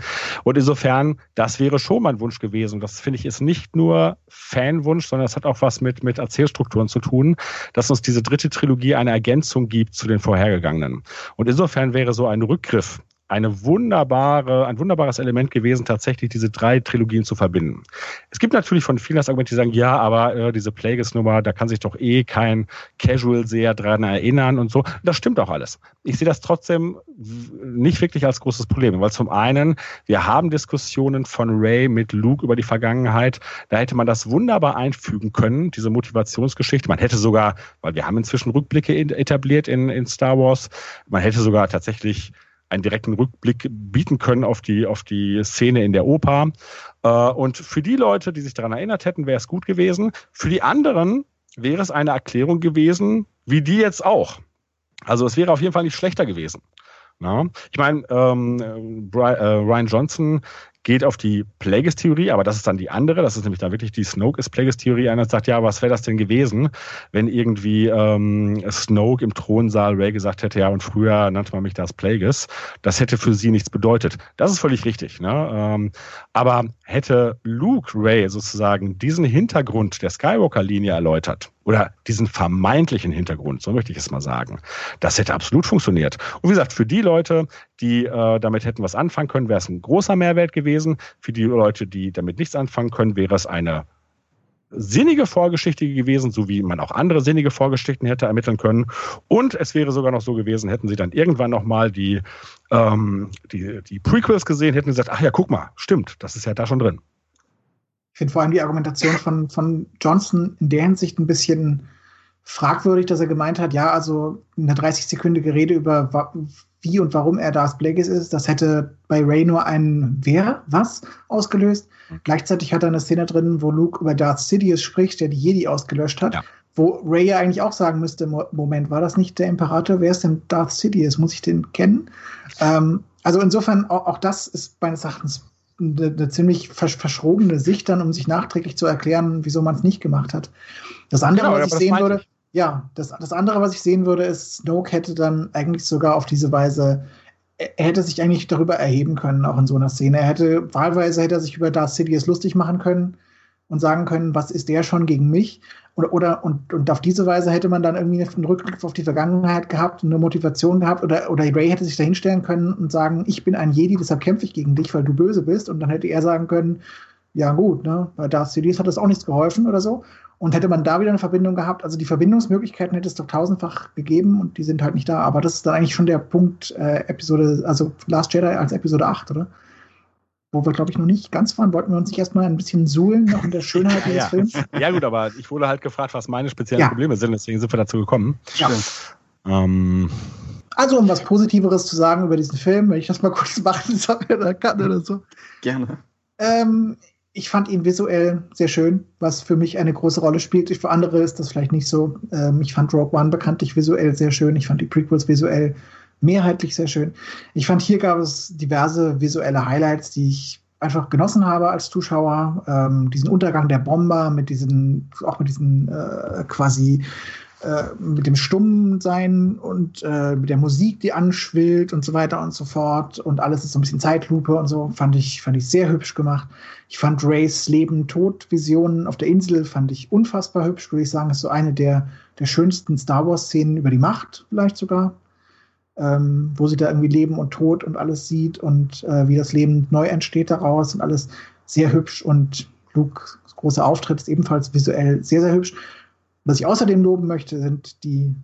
S4: Und insofern, das wäre schon mein Wunsch gewesen. Das finde ich ist nicht nur Fanwunsch, sondern es hat auch was mit, mit Erzählstrukturen zu tun, dass uns diese dritte Trilogie eine Ergänzung gibt zu den vorhergegangenen. Und insofern wäre so ein Rückgriff eine wunderbare, ein wunderbares Element gewesen, tatsächlich diese drei Trilogien zu verbinden. Es gibt natürlich von vielen das Argument, die sagen, ja, aber äh, diese Plagueis-Nummer, da kann sich doch eh kein Casual-Seher dran erinnern und so. Das stimmt auch alles. Ich sehe das trotzdem nicht wirklich als großes Problem, weil zum einen, wir haben Diskussionen von Ray mit Luke über die Vergangenheit. Da hätte man das wunderbar einfügen können, diese Motivationsgeschichte. Man hätte sogar, weil wir haben inzwischen Rückblicke etabliert in, in Star Wars, man hätte sogar tatsächlich einen direkten Rückblick bieten können auf die, auf die Szene in der Oper. Äh, und für die Leute, die sich daran erinnert hätten, wäre es gut gewesen. Für die anderen wäre es eine Erklärung gewesen, wie die jetzt auch. Also es wäre auf jeden Fall nicht schlechter gewesen. Na? Ich meine, ähm, Brian, äh, Ryan Johnson geht auf die Plagueis-Theorie, aber das ist dann die andere. Das ist nämlich da wirklich die Snoke ist Plagueis-Theorie. Einer sagt, ja, was wäre das denn gewesen, wenn irgendwie ähm, Snoke im Thronsaal Ray gesagt hätte, ja, und früher nannte man mich das Plagueis. Das hätte für sie nichts bedeutet. Das ist völlig richtig. Ne? Ähm, aber hätte Luke Ray sozusagen diesen Hintergrund der Skywalker-Linie erläutert, oder diesen vermeintlichen Hintergrund, so möchte ich es mal sagen. Das hätte absolut funktioniert. Und wie gesagt, für die Leute, die äh, damit hätten was anfangen können, wäre es ein großer Mehrwert gewesen. Für die Leute, die damit nichts anfangen können, wäre es eine sinnige Vorgeschichte gewesen, so wie man auch andere sinnige Vorgeschichten hätte ermitteln können. Und es wäre sogar noch so gewesen, hätten sie dann irgendwann nochmal die, ähm, die, die Prequels gesehen, hätten gesagt, ach ja, guck mal, stimmt, das ist ja da schon drin.
S3: Ich finde vor allem die Argumentation von, von Johnson in der Hinsicht ein bisschen fragwürdig, dass er gemeint hat, ja, also eine 30-sekündige Rede über wie und warum er Darth Plagueis ist, das hätte bei Ray nur ein Wer, was ausgelöst. Gleichzeitig hat er eine Szene drin, wo Luke über Darth Sidious spricht, der die Jedi ausgelöscht hat. Ja. Wo Ray ja eigentlich auch sagen müsste, Moment, war das nicht der Imperator? Wer ist denn Darth Sidious? Muss ich den kennen? Ähm, also insofern, auch, auch das ist meines Erachtens eine, eine ziemlich versch verschrobene Sicht dann, um sich nachträglich zu erklären, wieso man es nicht gemacht hat. Das andere, genau, was ich sehen würde, ich. Ja, das, das andere, was ich sehen würde, ist, Snoke hätte dann eigentlich sogar auf diese Weise, er hätte sich eigentlich darüber erheben können, auch in so einer Szene. Er hätte, wahlweise hätte er sich über Darth Sidious lustig machen können und sagen können, was ist der schon gegen mich? Oder, oder und, und auf diese Weise hätte man dann irgendwie einen Rückblick auf die Vergangenheit gehabt, eine Motivation gehabt, oder, oder Ray hätte sich da hinstellen können und sagen, ich bin ein Jedi, deshalb kämpfe ich gegen dich, weil du böse bist. Und dann hätte er sagen können, ja gut, ne, bei Darth Sidious hat das auch nichts geholfen oder so. Und hätte man da wieder eine Verbindung gehabt, also die Verbindungsmöglichkeiten hätte es doch tausendfach gegeben und die sind halt nicht da. Aber das ist dann eigentlich schon der Punkt äh, Episode, also Last Jedi als Episode 8, oder? wo wir, glaube ich, noch nicht ganz waren, wollten wir uns nicht erstmal ein bisschen suhlen noch in der Schönheit dieses
S4: ja.
S3: Films.
S4: Ja, gut, aber ich wurde halt gefragt, was meine speziellen ja. Probleme sind, deswegen sind wir dazu gekommen.
S3: Ja. Ähm. Also, um was Positiveres zu sagen über diesen Film, wenn ich das mal kurz machen kann oder so.
S2: Gerne.
S3: Ähm, ich fand ihn visuell sehr schön, was für mich eine große Rolle spielt. Für andere ist das vielleicht nicht so. Ähm, ich fand Rogue One bekanntlich visuell sehr schön. Ich fand die Prequels visuell mehrheitlich sehr schön. Ich fand, hier gab es diverse visuelle Highlights, die ich einfach genossen habe als Zuschauer. Ähm, diesen Untergang der Bomber mit diesen, auch mit diesen äh, quasi äh, mit dem Stummsein und äh, mit der Musik, die anschwillt und so weiter und so fort. Und alles ist so ein bisschen Zeitlupe und so. Fand ich, fand ich sehr hübsch gemacht. Ich fand Rays Leben-Tod-Visionen auf der Insel fand ich unfassbar hübsch, würde ich sagen. Ist so eine der, der schönsten Star Wars-Szenen über die Macht, vielleicht sogar ähm, wo sie da irgendwie Leben und Tod und alles sieht und äh, wie das Leben neu entsteht daraus und alles sehr hübsch und Luke's großer Auftritt ist ebenfalls visuell sehr, sehr hübsch. Was ich außerdem loben möchte, sind die,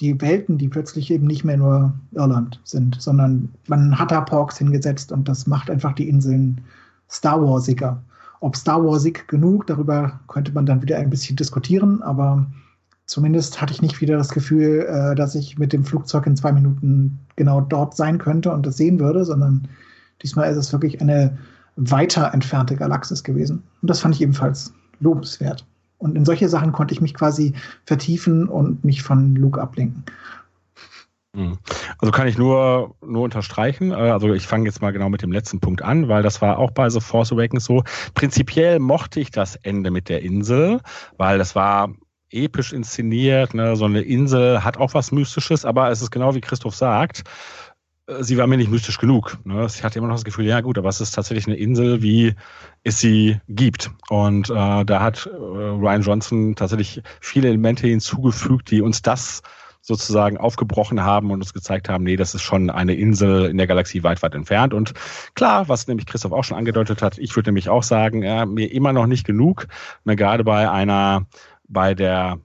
S3: die Welten, die plötzlich eben nicht mehr nur Irland sind, sondern man hat da Porks hingesetzt und das macht einfach die Inseln Star Warsiger. Ob Star Warsig genug, darüber könnte man dann wieder ein bisschen diskutieren, aber Zumindest hatte ich nicht wieder das Gefühl, äh, dass ich mit dem Flugzeug in zwei Minuten genau dort sein könnte und das sehen würde, sondern diesmal ist es wirklich eine weiter entfernte Galaxis gewesen. Und das fand ich ebenfalls lobenswert. Und in solche Sachen konnte ich mich quasi vertiefen und mich von Luke ablenken.
S4: Mhm. Also kann ich nur, nur unterstreichen. Äh, also ich fange jetzt mal genau mit dem letzten Punkt an, weil das war auch bei The Force Awakens so. Prinzipiell mochte ich das Ende mit der Insel, weil das war episch inszeniert. Ne? So eine Insel hat auch was Mystisches, aber es ist genau wie Christoph sagt. Äh, sie war mir nicht mystisch genug. Ne? Ich hatte immer noch das Gefühl, ja gut, aber es ist tatsächlich eine Insel, wie es sie gibt. Und äh, da hat äh, Ryan Johnson tatsächlich viele Elemente hinzugefügt, die uns das sozusagen aufgebrochen haben und uns gezeigt haben, nee, das ist schon eine Insel in der Galaxie weit, weit entfernt. Und klar, was nämlich Christoph auch schon angedeutet hat, ich würde nämlich auch sagen, ja, mir immer noch nicht genug, ne, gerade bei einer, bei der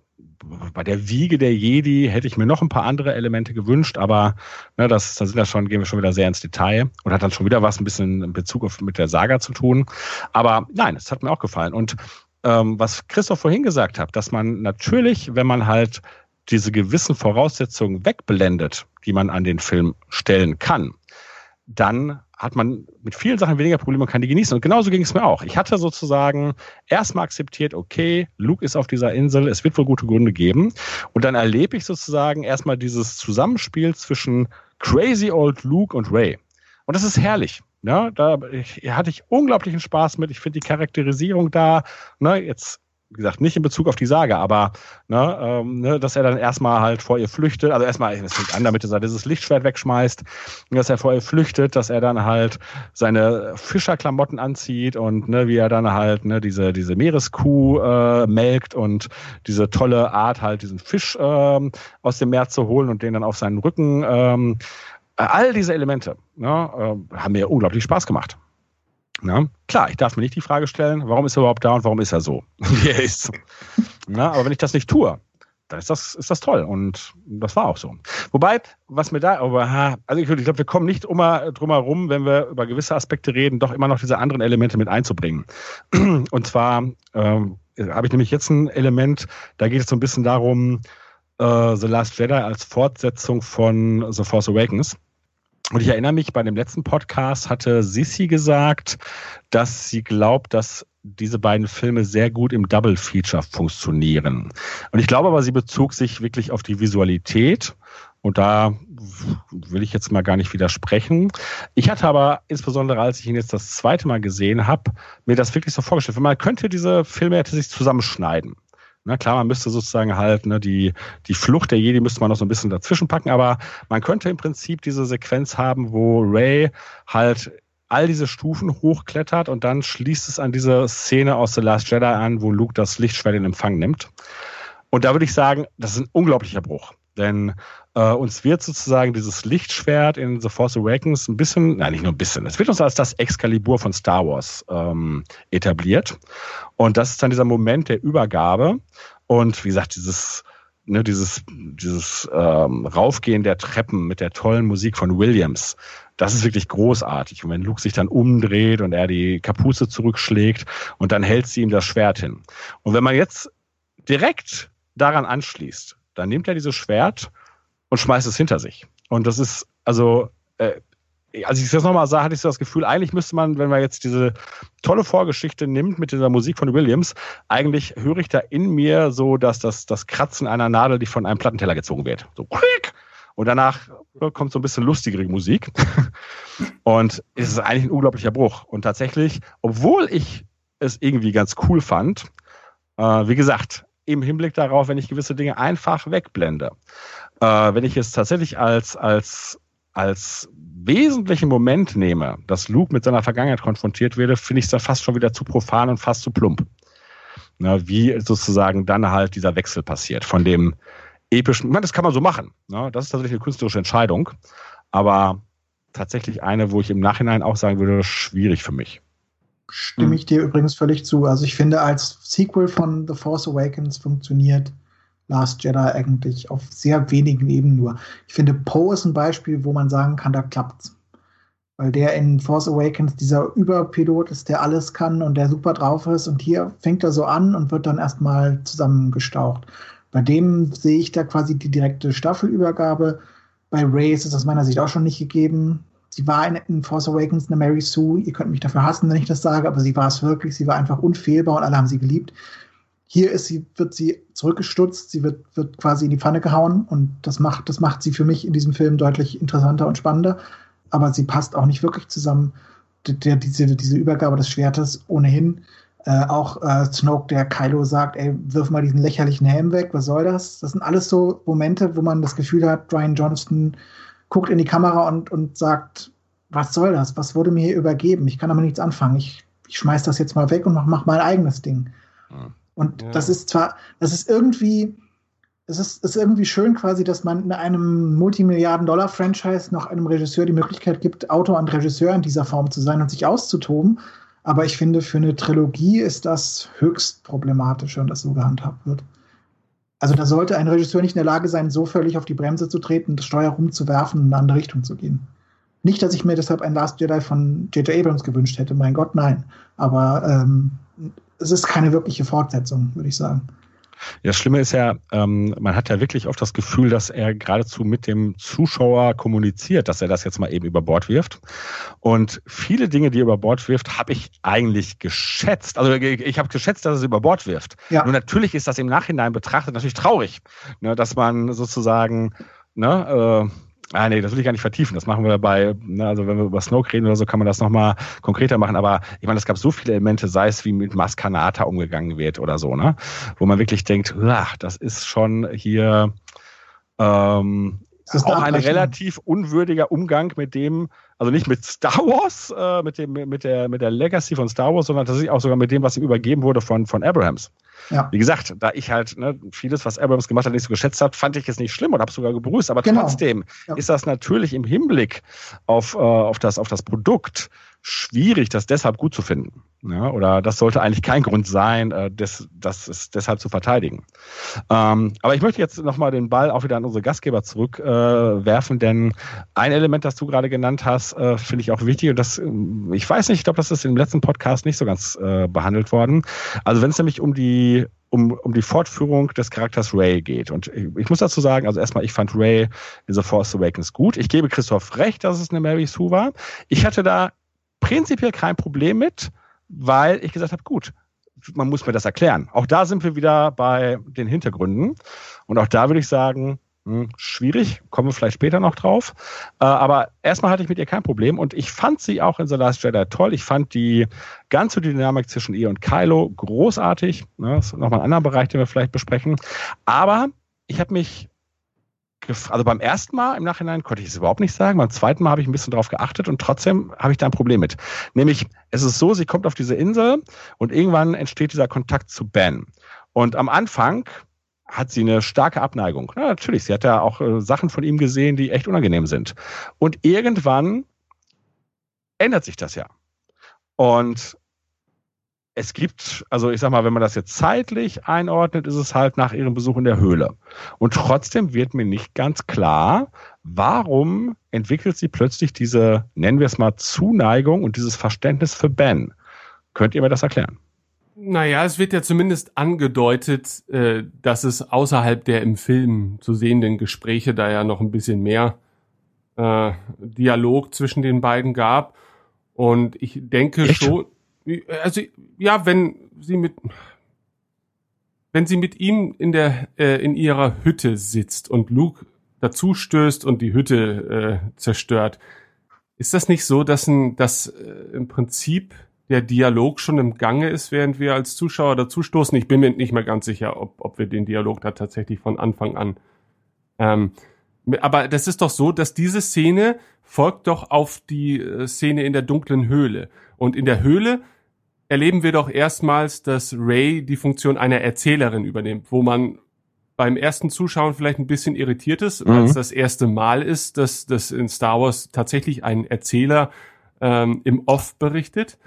S4: bei der Wiege der Jedi hätte ich mir noch ein paar andere Elemente gewünscht, aber ne, das, da sind wir schon, gehen wir schon wieder sehr ins Detail und hat dann schon wieder was ein bisschen in Bezug auf mit der Saga zu tun. Aber nein, es hat mir auch gefallen. Und ähm, was Christoph vorhin gesagt hat, dass man natürlich, wenn man halt diese gewissen Voraussetzungen wegblendet, die man an den Film stellen kann, dann hat man mit vielen Sachen weniger Probleme und kann die genießen. Und genauso ging es mir auch. Ich hatte sozusagen erstmal akzeptiert, okay, Luke ist auf dieser Insel, es wird wohl gute Gründe geben. Und dann erlebe ich sozusagen erstmal dieses Zusammenspiel zwischen Crazy Old Luke und Ray. Und das ist herrlich. Ja, da hatte ich unglaublichen Spaß mit. Ich finde die Charakterisierung da, ne, jetzt wie gesagt, nicht in Bezug auf die Sage, aber ne, ähm, ne, dass er dann erstmal halt vor ihr flüchtet, also erstmal, es fängt an, damit er dieses Lichtschwert wegschmeißt, dass er vor ihr flüchtet, dass er dann halt seine Fischerklamotten anzieht und ne, wie er dann halt ne, diese, diese Meereskuh äh, melkt und diese tolle Art halt diesen Fisch ähm, aus dem Meer zu holen und den dann auf seinen Rücken ähm, all diese Elemente ne, äh, haben mir unglaublich Spaß gemacht. Na, klar, ich darf mir nicht die Frage stellen, warum ist er überhaupt da und warum ist er so, wie er ist. Na, aber wenn ich das nicht tue, dann ist das, ist das toll. Und das war auch so. Wobei, was mir da, aber, also ich, ich glaube, wir kommen nicht immer drum herum, wenn wir über gewisse Aspekte reden, doch immer noch diese anderen Elemente mit einzubringen. Und zwar ähm, habe ich nämlich jetzt ein Element, da geht es so ein bisschen darum, äh, The Last Jedi als Fortsetzung von The Force Awakens. Und ich erinnere mich, bei dem letzten Podcast hatte Sissy gesagt, dass sie glaubt, dass diese beiden Filme sehr gut im Double Feature funktionieren. Und ich glaube aber, sie bezog sich wirklich auf die Visualität. Und da will ich jetzt mal gar nicht widersprechen. Ich hatte aber insbesondere, als ich ihn jetzt das zweite Mal gesehen habe, mir das wirklich so vorgestellt. Man könnte diese Filme hätte sich zusammenschneiden. Na klar, man müsste sozusagen halt ne, die, die Flucht der Jedi müsste man noch so ein bisschen dazwischen packen, aber man könnte im Prinzip diese Sequenz haben, wo Ray halt all diese Stufen hochklettert und dann schließt es an diese Szene aus The Last Jedi an, wo Luke das Lichtschwert in Empfang nimmt. Und da würde ich sagen, das ist ein unglaublicher Bruch. Denn äh, uns wird sozusagen dieses Lichtschwert in The Force Awakens ein bisschen, nein, nicht nur ein bisschen, es wird uns als das Excalibur von Star Wars ähm, etabliert. Und das ist dann dieser Moment der Übergabe. Und wie gesagt, dieses, ne, dieses, dieses ähm, Raufgehen der Treppen mit der tollen Musik von Williams, das ist wirklich großartig. Und wenn Luke sich dann umdreht und er die Kapuze zurückschlägt und dann hält sie ihm das Schwert hin. Und wenn man jetzt direkt daran anschließt, dann nimmt er dieses Schwert und schmeißt es hinter sich. Und das ist, also, äh, als ich das nochmal sah, hatte ich so das Gefühl, eigentlich müsste man, wenn man jetzt diese tolle Vorgeschichte nimmt mit dieser Musik von Williams, eigentlich höre ich da in mir so, dass das, das Kratzen einer Nadel, die von einem Plattenteller gezogen wird. So quick! Und danach kommt so ein bisschen lustigere Musik. Und es ist eigentlich ein unglaublicher Bruch. Und tatsächlich, obwohl ich es irgendwie ganz cool fand, äh, wie gesagt, im Hinblick darauf, wenn ich gewisse Dinge einfach wegblende, äh, wenn ich es tatsächlich als, als, als wesentlichen Moment nehme, dass Luke mit seiner Vergangenheit konfrontiert werde, finde ich es dann fast schon wieder zu profan und fast zu plump. Na, wie sozusagen dann halt dieser Wechsel passiert von dem epischen, ich meine, das kann man so machen. Ne? Das ist tatsächlich eine künstlerische Entscheidung, aber tatsächlich eine, wo ich im Nachhinein auch sagen würde, schwierig für mich.
S3: Stimme ich dir übrigens völlig zu. Also ich finde, als Sequel von The Force Awakens funktioniert Last Jedi eigentlich auf sehr wenigen Ebenen nur. Ich finde, Poe ist ein Beispiel, wo man sagen kann, da klappt's. Weil der in Force Awakens dieser Überpilot ist, der alles kann und der super drauf ist. Und hier fängt er so an und wird dann erstmal zusammengestaucht. Bei dem sehe ich da quasi die direkte Staffelübergabe. Bei Ray ist es aus meiner Sicht auch schon nicht gegeben. Sie war in, in Force Awakens eine Mary Sue. Ihr könnt mich dafür hassen, wenn ich das sage, aber sie war es wirklich. Sie war einfach unfehlbar und alle haben sie geliebt Hier ist sie, wird sie zurückgestutzt, sie wird, wird quasi in die Pfanne gehauen und das macht, das macht sie für mich in diesem Film deutlich interessanter und spannender. Aber sie passt auch nicht wirklich zusammen. Der, diese, diese Übergabe des Schwertes ohnehin. Äh, auch äh, Snoke, der Kylo sagt, ey, wirf mal diesen lächerlichen Helm weg, was soll das? Das sind alles so Momente, wo man das Gefühl hat, Ryan Johnston guckt in die Kamera und, und sagt, was soll das? Was wurde mir hier übergeben? Ich kann damit nichts anfangen. Ich, ich schmeiß das jetzt mal weg und mach, mach mein eigenes Ding. Mhm. Und ja. das ist zwar, das ist irgendwie, es ist, ist irgendwie schön quasi, dass man in einem Multimilliarden-Dollar-Franchise noch einem Regisseur die Möglichkeit gibt, Autor und Regisseur in dieser Form zu sein und sich auszutoben. Aber ich finde, für eine Trilogie ist das höchst problematisch, wenn das so gehandhabt wird. Also da sollte ein Regisseur nicht in der Lage sein, so völlig auf die Bremse zu treten, das Steuer rumzuwerfen und in eine andere Richtung zu gehen. Nicht, dass ich mir deshalb ein Last Jedi von J.J. Abrams gewünscht hätte, mein Gott, nein. Aber ähm, es ist keine wirkliche Fortsetzung, würde ich sagen.
S4: Das Schlimme ist ja, ähm, man hat ja wirklich oft das Gefühl, dass er geradezu mit dem Zuschauer kommuniziert, dass er das jetzt mal eben über Bord wirft. Und viele Dinge, die er über Bord wirft, habe ich eigentlich geschätzt. Also ich habe geschätzt, dass er es über Bord wirft. Ja. Nur natürlich ist das im Nachhinein betrachtet natürlich traurig, ne, dass man sozusagen ne, äh, Ah, nee, das will ich gar nicht vertiefen. Das machen wir bei, ne, also wenn wir über Snoke reden oder so, kann man das nochmal konkreter machen. Aber ich meine, es gab so viele Elemente, sei es wie mit Maskanata umgegangen wird oder so, ne? Wo man wirklich denkt, ach, das ist schon hier ähm, auch ein relativ unwürdiger Umgang mit dem, also nicht mit Star Wars, äh, mit dem, mit der, mit der Legacy von Star Wars, sondern tatsächlich auch sogar mit dem, was ihm übergeben wurde von, von Abrahams. Ja. Wie gesagt, da ich halt ne, vieles, was Abrams gemacht hat, nicht so geschätzt habe, fand ich es nicht schlimm und habe sogar begrüßt. Aber genau. trotzdem ja. ist das natürlich im Hinblick auf, äh, auf, das, auf das Produkt schwierig, das deshalb gut zu finden. Ja, oder das sollte eigentlich kein Grund sein, äh, das, das ist deshalb zu verteidigen. Ähm, aber ich möchte jetzt nochmal den Ball auch wieder an unsere Gastgeber zurückwerfen, äh, denn ein Element, das du gerade genannt hast, äh, finde ich auch wichtig. Und das, ich weiß nicht, ich glaube, das ist im letzten Podcast nicht so ganz äh, behandelt worden. Also wenn es nämlich um die um, um die Fortführung des Charakters Ray geht. Und ich, ich muss dazu sagen, also erstmal, ich fand Ray in The Force Awakens gut. Ich gebe Christoph recht, dass es eine Mary Sue war. Ich hatte da prinzipiell kein Problem mit, weil ich gesagt habe, gut, man muss mir das erklären. Auch da sind wir wieder bei den Hintergründen. Und auch da würde ich sagen, hm, schwierig, kommen wir vielleicht später noch drauf. Äh, aber erstmal hatte ich mit ihr kein Problem und ich fand sie auch in The Last Jedi toll. Ich fand die ganze Dynamik zwischen ihr und Kylo großartig. Ne, das ist nochmal ein anderer Bereich, den wir vielleicht besprechen. Aber ich habe mich also beim ersten Mal im Nachhinein konnte ich es überhaupt nicht sagen. Beim zweiten Mal habe ich ein bisschen darauf geachtet und trotzdem habe ich da ein Problem mit. Nämlich, es ist so, sie kommt auf diese Insel und irgendwann entsteht dieser Kontakt zu Ben. Und am Anfang hat sie eine starke Abneigung. Ja, natürlich, sie hat ja auch äh, Sachen von ihm gesehen, die echt unangenehm sind. Und irgendwann ändert sich das ja. Und es gibt, also ich sag mal, wenn man das jetzt zeitlich einordnet, ist es halt nach ihrem Besuch in der Höhle. Und trotzdem wird mir nicht ganz klar, warum entwickelt sie plötzlich diese, nennen wir es mal, Zuneigung und dieses Verständnis für Ben. Könnt ihr mir das erklären?
S1: Naja, es wird ja zumindest angedeutet, äh, dass es außerhalb der im Film zu sehenden Gespräche da ja noch ein bisschen mehr äh, Dialog zwischen den beiden gab. Und ich denke Echt? schon, also ja, wenn sie mit wenn sie mit ihm in der äh, in ihrer Hütte sitzt und Luke dazu stößt und die Hütte äh, zerstört, ist das nicht so, dass ein, dass äh, im Prinzip der Dialog schon im Gange ist, während wir als Zuschauer dazustoßen? Ich bin mir nicht mehr ganz sicher, ob, ob wir den Dialog da tatsächlich von Anfang an. Ähm, aber das ist doch so, dass diese Szene folgt doch auf die äh, Szene in der dunklen Höhle. Und in der Höhle erleben wir doch erstmals, dass Ray die Funktion einer Erzählerin übernimmt, wo man beim ersten Zuschauen vielleicht ein bisschen irritiert ist, mhm. weil es das erste Mal ist, dass, dass in Star Wars tatsächlich ein Erzähler ähm, im Off berichtet.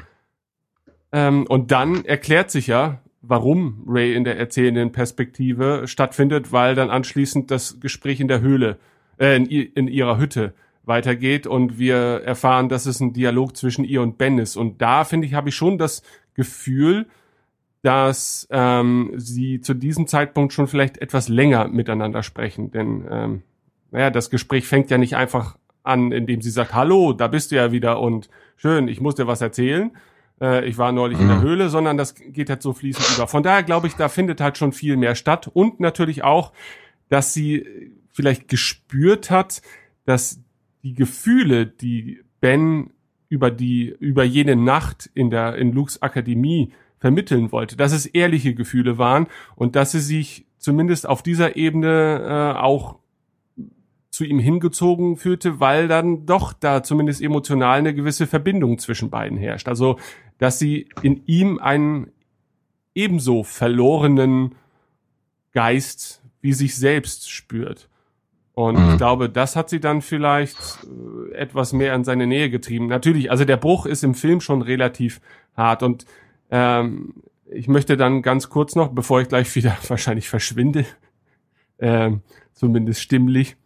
S1: Ähm, und dann erklärt sich ja, warum Ray in der erzählenden Perspektive stattfindet, weil dann anschließend das Gespräch in der Höhle, äh, in, in ihrer Hütte weitergeht und wir erfahren, dass es ein Dialog zwischen ihr und Ben ist. Und da finde ich, habe ich schon das Gefühl, dass ähm, sie zu diesem Zeitpunkt schon vielleicht etwas länger miteinander sprechen. Denn ähm, naja, das Gespräch fängt ja nicht einfach an, indem sie sagt, hallo, da bist du ja wieder und schön, ich muss dir was erzählen, äh, ich war neulich mhm. in der mhm. Höhle, sondern das geht halt so fließend über. Von daher glaube ich, da findet halt schon viel mehr statt und natürlich auch, dass sie vielleicht gespürt hat, dass die Gefühle, die Ben über die, über jene Nacht in der, in Lukes Akademie vermitteln wollte, dass es ehrliche Gefühle waren und dass sie sich zumindest auf dieser Ebene äh, auch zu ihm hingezogen fühlte, weil dann doch da zumindest emotional eine gewisse Verbindung zwischen beiden herrscht. Also, dass sie in ihm einen ebenso verlorenen Geist wie sich selbst spürt. Und mhm. ich glaube, das hat sie dann vielleicht äh, etwas mehr in seine Nähe getrieben. Natürlich, also der Bruch ist im Film schon relativ hart und ähm, ich möchte dann ganz kurz noch, bevor ich gleich wieder wahrscheinlich verschwinde, äh, zumindest stimmlich,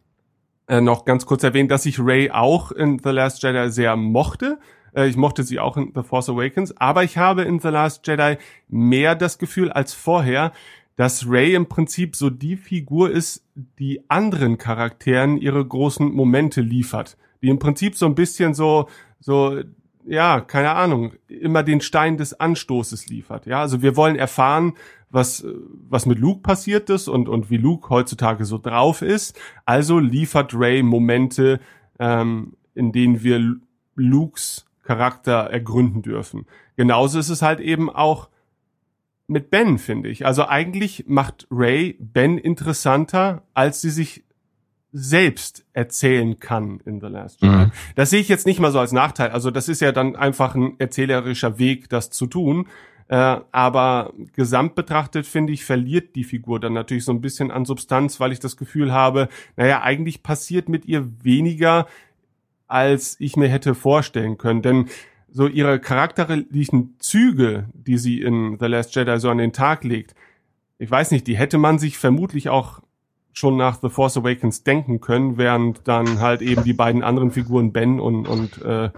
S1: äh, noch ganz kurz erwähnen, dass ich Ray auch in The Last Jedi sehr mochte. Äh, ich mochte sie auch in The Force Awakens, aber ich habe in The Last Jedi mehr das Gefühl als vorher, dass Ray im Prinzip so die Figur ist, die anderen Charakteren ihre großen Momente liefert. Die im Prinzip so ein bisschen so, so, ja, keine Ahnung, immer den Stein des Anstoßes liefert. Ja, also wir wollen erfahren, was, was mit Luke passiert ist und, und wie Luke heutzutage so drauf ist. Also liefert Ray Momente, ähm, in denen wir Lukes Charakter ergründen dürfen. Genauso ist es halt eben auch mit Ben, finde ich. Also eigentlich macht Ray Ben interessanter, als sie sich selbst erzählen kann in The Last Jedi. Mhm. Das sehe ich jetzt nicht mal so als Nachteil. Also das ist ja dann einfach ein erzählerischer Weg, das zu tun. Äh, aber gesamt betrachtet, finde ich, verliert die Figur dann natürlich so ein bisschen an Substanz, weil ich das Gefühl habe, naja, eigentlich passiert mit ihr weniger, als ich mir hätte vorstellen können. Denn so ihre charakterlichen Züge, die sie in The Last Jedi so an den Tag legt, ich weiß nicht, die hätte man sich vermutlich auch schon nach The Force Awakens denken können, während dann halt eben die beiden anderen Figuren Ben und und äh,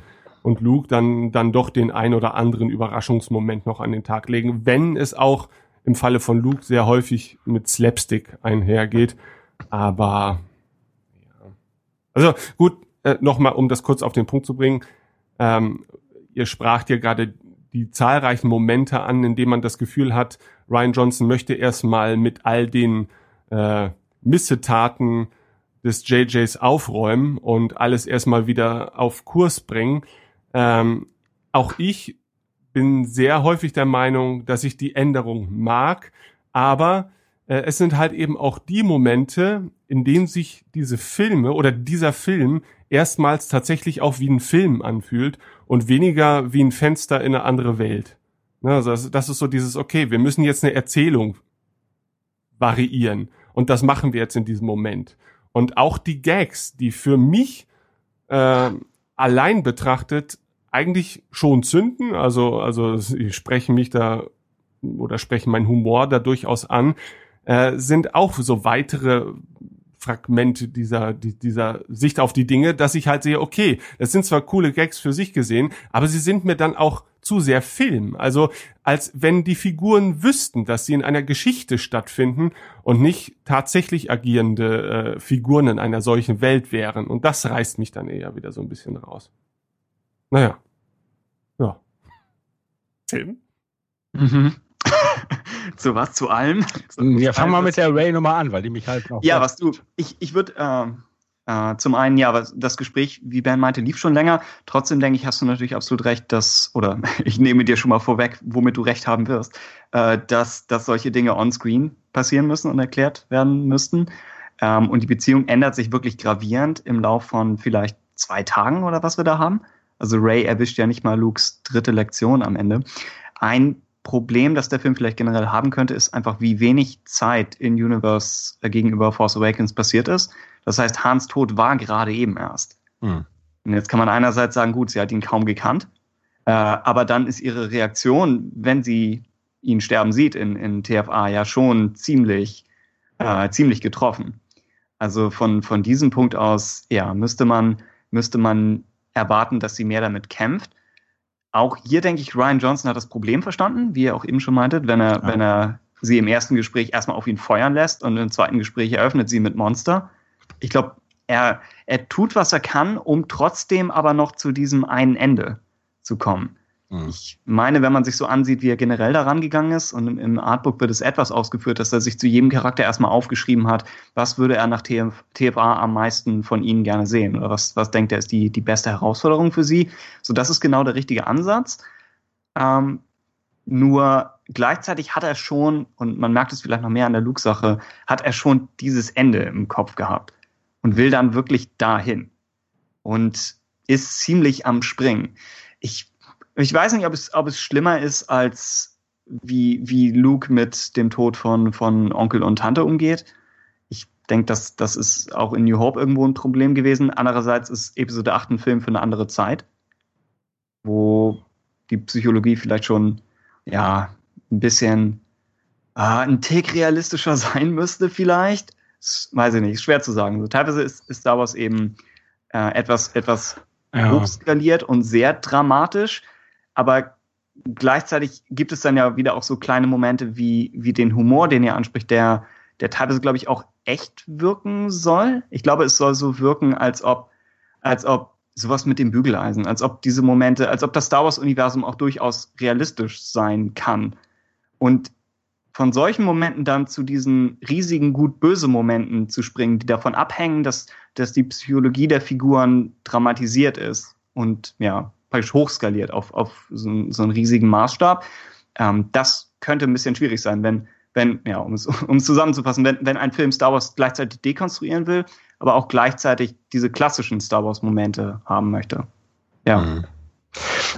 S1: und Luke dann dann doch den ein oder anderen Überraschungsmoment noch an den Tag legen, wenn es auch im Falle von Luke sehr häufig mit Slapstick einhergeht, aber ja. Also gut, äh, nochmal, um das kurz auf den Punkt zu bringen, ähm, ihr spracht ja gerade die zahlreichen Momente an, in denen man das Gefühl hat, Ryan Johnson möchte erstmal mit all den äh, Missetaten des JJs aufräumen und alles erstmal wieder auf Kurs bringen. Ähm, auch ich bin sehr häufig der Meinung, dass ich die Änderung mag, aber äh, es sind halt eben auch die Momente, in denen sich diese Filme oder dieser Film erstmals tatsächlich auch wie ein Film anfühlt und weniger wie ein Fenster in eine andere Welt. Ne, also das, ist so dieses, okay, wir müssen jetzt eine Erzählung variieren. Und das machen wir jetzt in diesem Moment. Und auch die Gags, die für mich äh, allein betrachtet eigentlich schon zünden, also, also sie sprechen mich da oder sprechen meinen Humor da durchaus an, äh, sind auch so weitere Fragmente dieser, dieser Sicht auf die Dinge, dass ich halt sehe, okay, das sind zwar coole Gags für sich gesehen, aber sie sind mir dann auch zu sehr Film. Also als wenn die Figuren wüssten, dass sie in einer Geschichte stattfinden und nicht tatsächlich agierende äh, Figuren in einer solchen Welt wären. Und das reißt mich dann eher wieder so ein bisschen raus. Naja. Ja.
S2: Tim? Mhm. Zu was? Zu allem?
S4: Ja, fang mal mit der Ray-Nummer an, weil die mich halt noch.
S2: Ja, was du, ich, ich würde äh, äh, zum einen, ja, das Gespräch, wie Ben meinte, lief schon länger. Trotzdem denke ich, hast du natürlich absolut recht, dass, oder ich nehme dir schon mal vorweg, womit du recht haben wirst, äh, dass, dass solche Dinge on-screen passieren müssen und erklärt werden müssten. Ähm, und die Beziehung ändert sich wirklich gravierend im Lauf von vielleicht zwei Tagen oder was wir da haben. Also Ray erwischt ja nicht mal Lukes dritte Lektion am Ende. Ein Problem, das der Film vielleicht generell haben könnte, ist einfach, wie wenig Zeit in Universe äh, gegenüber Force Awakens passiert ist. Das heißt, Hans Tod war gerade eben erst. Hm. Und jetzt kann man einerseits sagen, gut, sie hat ihn kaum gekannt, äh, aber dann ist ihre Reaktion, wenn sie ihn sterben sieht in, in TFA, ja schon ziemlich, äh, ziemlich getroffen. Also von, von diesem Punkt aus, ja, müsste man, müsste man erwarten, dass sie mehr damit kämpft auch hier denke ich, Ryan Johnson hat das Problem verstanden, wie er auch eben schon meinte, wenn er, ja. wenn er sie im ersten Gespräch erstmal auf ihn feuern lässt und im zweiten Gespräch eröffnet sie mit Monster. Ich glaube, er, er tut, was er kann, um trotzdem aber noch zu diesem einen Ende zu kommen. Mhm. Ich meine, wenn man sich so ansieht, wie er generell daran gegangen ist, und im, im Artbook wird es etwas ausgeführt, dass er sich zu jedem Charakter erstmal aufgeschrieben hat, was würde er nach TF, TFA am meisten von ihnen gerne sehen oder was, was denkt er ist die, die beste Herausforderung für sie. So, das ist genau der richtige Ansatz. Ähm, nur gleichzeitig hat er schon, und man merkt es vielleicht noch mehr an der Luke-Sache, hat er schon dieses Ende im Kopf gehabt und will dann wirklich dahin und ist ziemlich am Springen. Ich ich weiß nicht, ob es, ob es schlimmer ist, als wie, wie Luke mit dem Tod von, von Onkel und Tante umgeht. Ich denke, dass das ist auch in New Hope irgendwo ein Problem gewesen. Andererseits ist Episode 8 ein Film für eine andere Zeit, wo die Psychologie vielleicht schon ja ein bisschen äh, ein Tick realistischer sein müsste, vielleicht. Das weiß ich nicht, schwer zu sagen. Also teilweise ist, ist Star Wars eben äh, etwas, etwas ja. hochskaliert und sehr dramatisch aber gleichzeitig gibt es dann ja wieder auch so kleine Momente wie, wie den Humor, den ihr anspricht, der, der teilweise, glaube ich, auch echt wirken soll. Ich glaube, es soll so wirken, als ob, als ob sowas mit dem Bügeleisen, als ob diese Momente, als ob das Star Wars-Universum auch durchaus realistisch sein kann. Und von solchen Momenten dann zu diesen riesigen gut-böse Momenten zu springen, die davon abhängen, dass, dass die Psychologie der Figuren dramatisiert ist. Und ja, praktisch hochskaliert auf, auf so, so einen riesigen Maßstab. Ähm, das könnte ein bisschen schwierig sein, wenn, wenn, ja, um es, um es zusammenzufassen, wenn, wenn ein Film Star Wars gleichzeitig dekonstruieren will, aber auch gleichzeitig diese klassischen Star Wars Momente haben möchte. Ja. Mhm.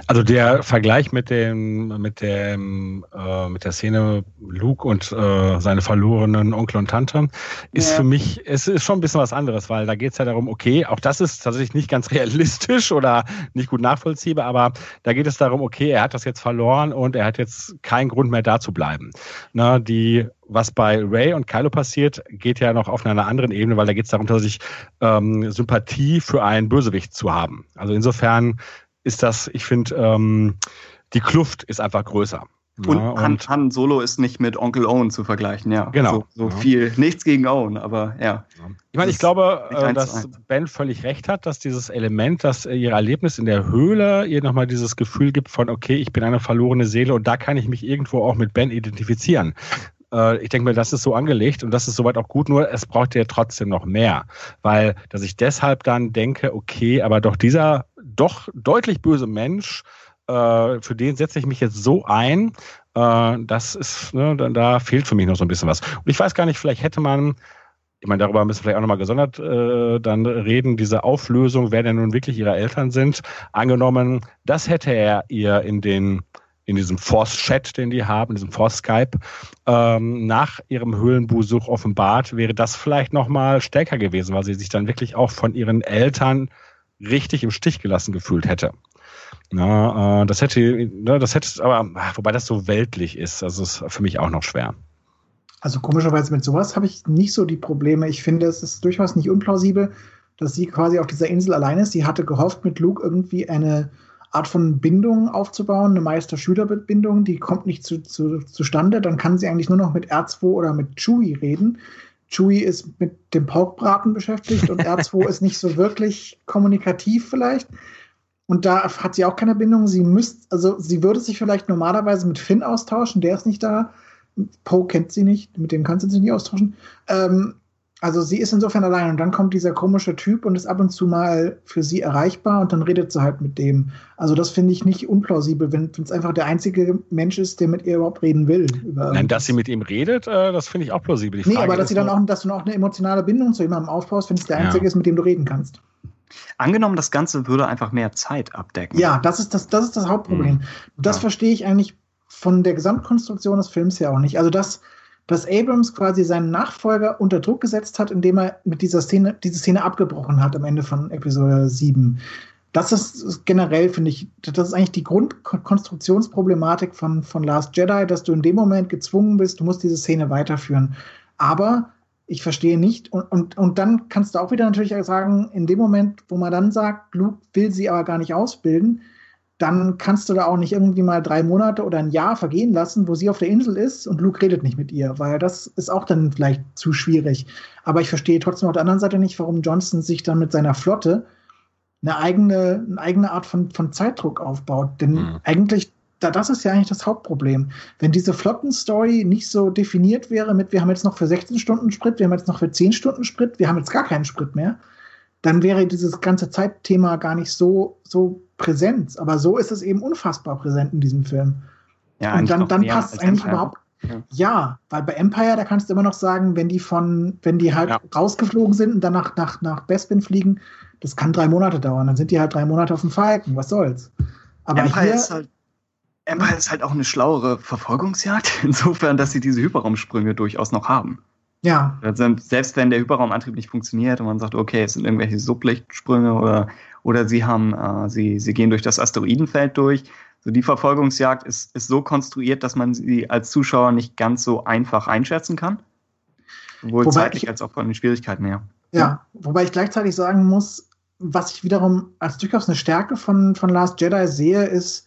S4: Also der Vergleich mit dem, mit dem, äh, mit der Szene Luke und äh, seine verlorenen Onkel und Tante ist ja. für mich, es ist schon ein bisschen was anderes, weil da geht es ja darum, okay, auch das ist tatsächlich nicht ganz realistisch oder nicht gut nachvollziehbar, aber da geht es darum, okay, er hat das jetzt verloren und er hat jetzt keinen Grund mehr da zu bleiben. Na, die was bei Ray und Kylo passiert, geht ja noch auf einer anderen Ebene, weil da geht es darum, tatsächlich ähm, Sympathie für einen Bösewicht zu haben. Also insofern ist das, ich finde, ähm, die Kluft ist einfach größer.
S2: Und, ja, Han, Han, Solo ist nicht mit Onkel Owen zu vergleichen, ja.
S4: Genau.
S2: So, so ja. viel, nichts gegen Owen, aber ja.
S4: Ich meine, ich glaube, äh, dass Ben völlig recht hat, dass dieses Element, dass ihr Erlebnis in der Höhle ihr nochmal dieses Gefühl gibt von, okay, ich bin eine verlorene Seele und da kann ich mich irgendwo auch mit Ben identifizieren. Äh, ich denke mir, das ist so angelegt und das ist soweit auch gut, nur es braucht ja trotzdem noch mehr. Weil, dass ich deshalb dann denke, okay, aber doch dieser doch deutlich böse Mensch, äh, für den setze ich mich jetzt so ein, äh, das ist, ne, da, da fehlt für mich noch so ein bisschen was. Und ich weiß gar nicht, vielleicht hätte man ich meine, darüber müssen wir vielleicht auch nochmal gesondert äh, dann reden, diese Auflösung, wer denn nun wirklich ihre Eltern sind. Angenommen, das hätte er ihr in den in diesem Force-Chat, den die haben, in diesem Force-Skype, ähm, nach ihrem Höhlenbesuch offenbart, wäre das vielleicht nochmal stärker gewesen, weil sie sich dann wirklich auch von ihren Eltern richtig im Stich gelassen gefühlt hätte. Na, äh, das hätte, ne, das hätte, aber wobei das so weltlich ist, also ist für mich auch noch schwer.
S3: Also komischerweise mit sowas habe ich nicht so die Probleme. Ich finde, es ist durchaus nicht unplausibel, dass sie quasi auf dieser Insel allein ist. Sie hatte gehofft, mit Luke irgendwie eine Art von Bindung aufzubauen, eine Meister-Schüler-Bindung, die kommt nicht zu, zu, zustande. Dann kann sie eigentlich nur noch mit R2 oder mit Chewie reden. Chewie ist mit dem Porkbraten beschäftigt und R2 ist nicht so wirklich kommunikativ vielleicht. Und da hat sie auch keine Bindung. Sie müsste, also sie würde sich vielleicht normalerweise mit Finn austauschen, der ist nicht da. Poe kennt sie nicht, mit dem kann sie sich nicht austauschen. Ähm, also sie ist insofern allein und dann kommt dieser komische Typ und ist ab und zu mal für sie erreichbar und dann redet sie halt mit dem. Also das finde ich nicht unplausibel, wenn es einfach der einzige Mensch ist, der mit ihr überhaupt reden will.
S4: Nein, dass sie mit ihm redet, äh, das finde ich auch plausibel.
S3: Die nee, aber dass sie dann auch, dass du noch eine emotionale Bindung zu jemandem aufbaust, wenn es der einzige ja. ist, mit dem du reden kannst.
S2: Angenommen, das Ganze würde einfach mehr Zeit abdecken.
S3: Ja, das ist das, das, ist das Hauptproblem. Mhm. Das ja. verstehe ich eigentlich von der Gesamtkonstruktion des Films ja auch nicht. Also das dass Abrams quasi seinen Nachfolger unter Druck gesetzt hat, indem er mit dieser Szene, diese Szene abgebrochen hat am Ende von Episode 7. Das ist generell, finde ich, das ist eigentlich die Grundkonstruktionsproblematik von, von Last Jedi, dass du in dem Moment gezwungen bist, du musst diese Szene weiterführen. Aber ich verstehe nicht, und, und, und dann kannst du auch wieder natürlich sagen, in dem Moment, wo man dann sagt, Luke will sie aber gar nicht ausbilden, dann kannst du da auch nicht irgendwie mal drei Monate oder ein Jahr vergehen lassen, wo sie auf der Insel ist und Luke redet nicht mit ihr, weil das ist auch dann vielleicht zu schwierig. Aber ich verstehe trotzdem auf der anderen Seite nicht, warum Johnson sich dann mit seiner Flotte eine eigene, eine eigene Art von, von Zeitdruck aufbaut. Denn mhm. eigentlich, da, das ist ja eigentlich das Hauptproblem. Wenn diese Flottenstory nicht so definiert wäre mit, wir haben jetzt noch für 16 Stunden Sprit, wir haben jetzt noch für 10 Stunden Sprit, wir haben jetzt gar keinen Sprit mehr, dann wäre dieses ganze Zeitthema gar nicht so, so präsent. Aber so ist es eben unfassbar präsent in diesem Film. Ja, und dann, dann passt es eigentlich Empire. überhaupt. Ja. ja. weil bei Empire, da kannst du immer noch sagen, wenn die von, wenn die halt ja. rausgeflogen sind und dann nach, nach, nach Bespin fliegen, das kann drei Monate dauern. Dann sind die halt drei Monate auf dem Falken. Was soll's?
S2: Aber Empire hier, ist halt, Empire ist halt auch eine schlauere Verfolgungsjagd, insofern, dass sie diese Hyperraumsprünge durchaus noch haben.
S3: Ja.
S2: Also selbst wenn der Hyperraumantrieb nicht funktioniert und man sagt, okay, es sind irgendwelche Sublichtsprünge oder, oder sie haben, äh, sie, sie gehen durch das Asteroidenfeld durch. So die Verfolgungsjagd ist, ist so konstruiert, dass man sie als Zuschauer nicht ganz so einfach einschätzen kann. Sowohl wobei zeitlich ich, als auch von den Schwierigkeiten her.
S3: Ja, wobei ich gleichzeitig sagen muss, was ich wiederum als durchaus eine Stärke von, von Last Jedi sehe, ist,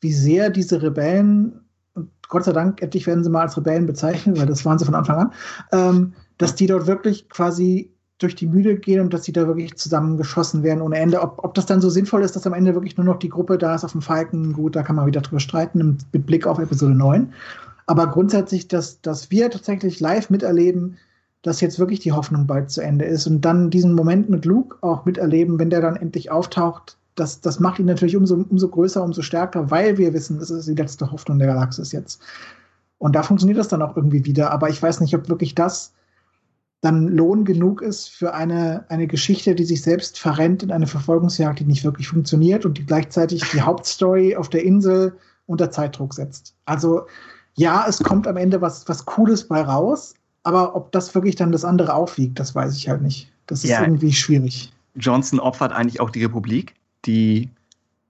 S3: wie sehr diese Rebellen Gott sei Dank, endlich werden sie mal als Rebellen bezeichnet, weil das waren sie von Anfang an, ähm, dass die dort wirklich quasi durch die Mühle gehen und dass sie da wirklich zusammengeschossen werden ohne Ende. Ob, ob das dann so sinnvoll ist, dass am Ende wirklich nur noch die Gruppe da ist auf dem Falken, gut, da kann man wieder drüber streiten mit Blick auf Episode 9. Aber grundsätzlich, dass, dass wir tatsächlich live miterleben, dass jetzt wirklich die Hoffnung bald zu Ende ist und dann diesen Moment mit Luke auch miterleben, wenn der dann endlich auftaucht, das, das macht ihn natürlich umso, umso größer, umso stärker, weil wir wissen, es ist die letzte Hoffnung der Galaxis jetzt. Und da funktioniert das dann auch irgendwie wieder. Aber ich weiß nicht, ob wirklich das dann Lohn genug ist für eine, eine Geschichte, die sich selbst verrennt in eine Verfolgungsjagd, die nicht wirklich funktioniert und die gleichzeitig die Hauptstory auf der Insel unter Zeitdruck setzt. Also ja, es kommt am Ende was, was Cooles bei raus, aber ob das wirklich dann das andere aufwiegt, das weiß ich halt nicht. Das ist ja. irgendwie schwierig.
S2: Johnson opfert eigentlich auch die Republik die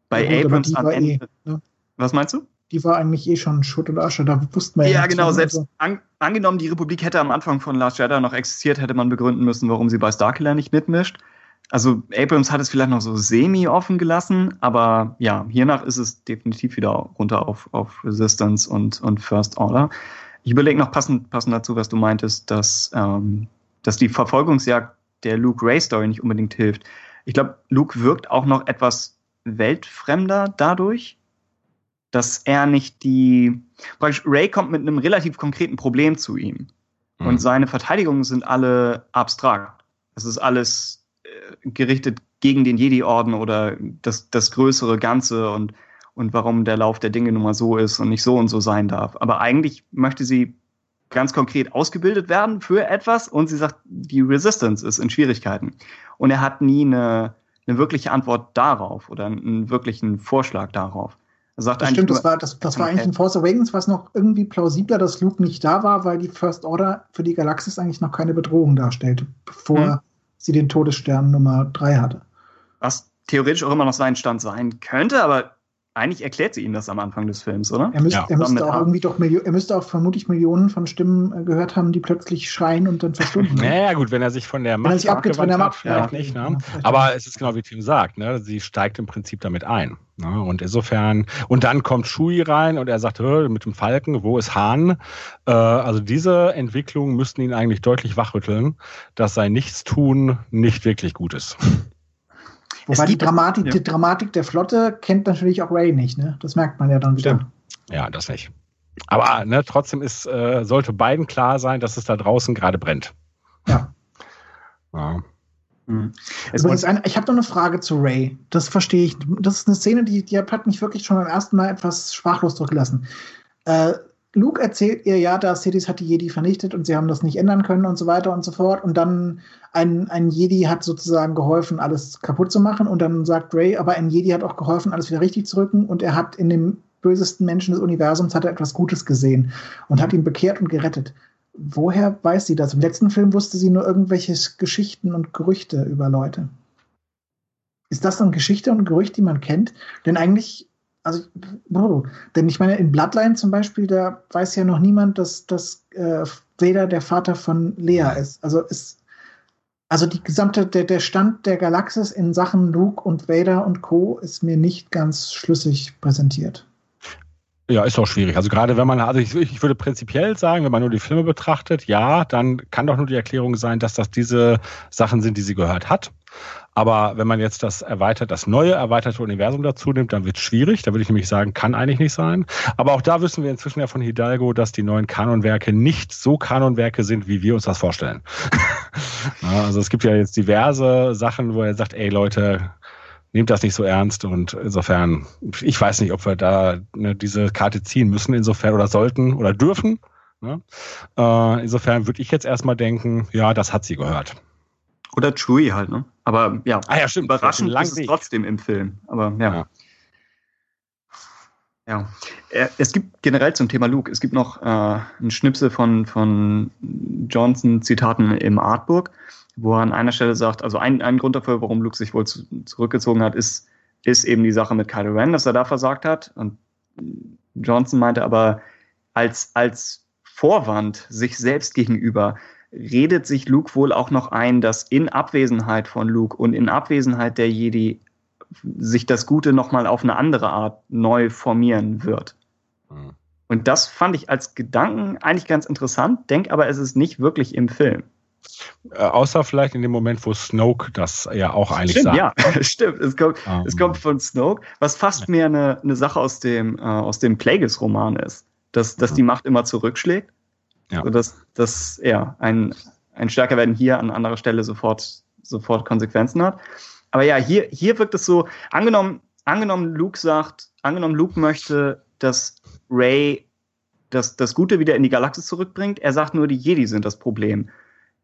S2: bei ja, gut, Abrams am Ende. Eh, ne? Was meinst du?
S3: Die war eigentlich eh schon Schutt und Asche, da wussten wir
S2: ja. Ja, genau, selbst also. an, angenommen, die Republik hätte am Anfang von Last Jedi noch existiert, hätte man begründen müssen, warum sie bei Starkiller nicht mitmischt. Also Abrams hat es vielleicht noch so semi offen gelassen, aber ja, hiernach ist es definitiv wieder runter auf, auf Resistance und, und First Order. Ich überlege noch passend, passend dazu, was du meintest, dass, ähm, dass die Verfolgungsjagd der Luke Ray Story nicht unbedingt hilft. Ich glaube, Luke wirkt auch noch etwas weltfremder dadurch, dass er nicht die. Praktisch Ray kommt mit einem relativ konkreten Problem zu ihm. Mhm. Und seine Verteidigungen sind alle abstrakt. Es ist alles äh, gerichtet gegen den Jedi-Orden oder das, das größere Ganze und, und warum der Lauf der Dinge nun mal so ist und nicht so und so sein darf. Aber eigentlich möchte sie ganz konkret ausgebildet werden für etwas und sie sagt, die Resistance ist in Schwierigkeiten. Und er hat nie eine, eine wirkliche Antwort darauf oder einen wirklichen Vorschlag darauf.
S3: Er sagt das stimmt, das war, das, das war eigentlich in Force Awakens was noch irgendwie plausibler, dass Luke nicht da war, weil die First Order für die Galaxis eigentlich noch keine Bedrohung darstellte, bevor hm. sie den Todesstern Nummer 3 hatte.
S2: Was theoretisch auch immer noch sein Stand sein könnte, aber eigentlich erklärt sie ihm das am Anfang des Films, oder?
S3: Er, müsst, ja. er müsste auch irgendwie doch Milio er müsste auch vermutlich Millionen von Stimmen äh, gehört haben, die plötzlich schreien und dann verschwinden.
S4: naja, gut, wenn er sich von der Macht abgewandt hat, vielleicht ja. nicht. Ne? Ja, Aber es ist genau wie Tim sagt, ne? sie steigt im Prinzip damit ein. Ne? Und insofern, und dann kommt Shui rein und er sagt, mit dem Falken, wo ist Hahn? Äh, also diese Entwicklungen müssten ihn eigentlich deutlich wachrütteln, dass sein Nichtstun nicht wirklich gut ist.
S3: Wobei die Dramatik, ja. die Dramatik der Flotte kennt natürlich auch Ray nicht, ne? Das merkt man ja dann wieder. Stimmt.
S4: Ja, das nicht. Aber ne, trotzdem ist, äh, sollte beiden klar sein, dass es da draußen gerade brennt.
S3: Ja. ja. Mhm. Ein, ich habe noch eine Frage zu Ray. Das verstehe ich. Das ist eine Szene, die, die hat mich wirklich schon beim ersten Mal etwas sprachlos zurückgelassen. Äh, Luke erzählt ihr, ja, Darth Sidious hat die Jedi vernichtet und sie haben das nicht ändern können und so weiter und so fort. Und dann ein, ein Jedi hat sozusagen geholfen, alles kaputt zu machen. Und dann sagt Ray, aber ein Jedi hat auch geholfen, alles wieder richtig zu rücken. Und er hat in dem bösesten Menschen des Universums hat er etwas Gutes gesehen und hat ihn bekehrt und gerettet. Woher weiß sie das? Im letzten Film wusste sie nur irgendwelche Geschichten und Gerüchte über Leute. Ist das dann Geschichte und Gerücht, die man kennt? Denn eigentlich also, oh, denn ich meine, in Bloodline zum Beispiel, da weiß ja noch niemand, dass, dass äh, Vader der Vater von Lea ist. Also ist, also die gesamte, der, der Stand der Galaxis in Sachen Luke und Vader und Co. ist mir nicht ganz schlüssig präsentiert.
S4: Ja, ist auch schwierig. Also gerade wenn man, also ich, ich, würde prinzipiell sagen, wenn man nur die Filme betrachtet, ja, dann kann doch nur die Erklärung sein, dass das diese Sachen sind, die sie gehört hat. Aber wenn man jetzt das erweitert, das neue erweiterte Universum dazu nimmt, dann wird es schwierig. Da würde ich nämlich sagen, kann eigentlich nicht sein. Aber auch da wissen wir inzwischen ja von Hidalgo, dass die neuen Kanonwerke nicht so Kanonwerke sind, wie wir uns das vorstellen. also es gibt ja jetzt diverse Sachen, wo er sagt, ey Leute, nehmt das nicht so ernst und insofern, ich weiß nicht, ob wir da ne, diese Karte ziehen müssen, insofern oder sollten oder dürfen. Ne? Äh, insofern würde ich jetzt erstmal denken, ja, das hat sie gehört.
S2: Oder Chewie halt, ne? Aber ja,
S4: ah, ja stimmt.
S2: überraschend ist es trotzdem im Film. Aber ja. ja. Ja, äh, es gibt generell zum Thema Luke, es gibt noch äh, einen Schnipsel von, von Johnson-Zitaten im Artbook, wo er an einer Stelle sagt, also ein, ein Grund dafür, warum Luke sich wohl zu, zurückgezogen hat, ist, ist eben die Sache mit Kylo Ren, dass er da versagt hat. Und Johnson meinte aber, als, als Vorwand sich selbst gegenüber redet sich Luke wohl auch noch ein, dass in Abwesenheit von Luke und in Abwesenheit der Jedi sich das Gute nochmal auf eine andere Art neu formieren wird. Mhm. Und das fand ich als Gedanken eigentlich ganz interessant, denk aber, es ist nicht wirklich im Film.
S4: Äh, außer vielleicht in dem Moment, wo Snoke das ja auch eigentlich
S2: stimmt,
S4: sagt.
S2: Ja, stimmt. Es kommt, um. es kommt von Snoke, was fast mehr eine, eine Sache aus dem, äh, aus dem Plagueis-Roman ist. Dass, dass die Macht immer zurückschlägt ja. Sodass das ja ein, ein stärker werden hier an anderer Stelle sofort, sofort Konsequenzen hat. Aber ja, hier, hier wirkt es so, angenommen, angenommen Luke sagt, angenommen Luke möchte, dass Ray das, das Gute wieder in die Galaxis zurückbringt, er sagt nur, die Jedi sind das Problem.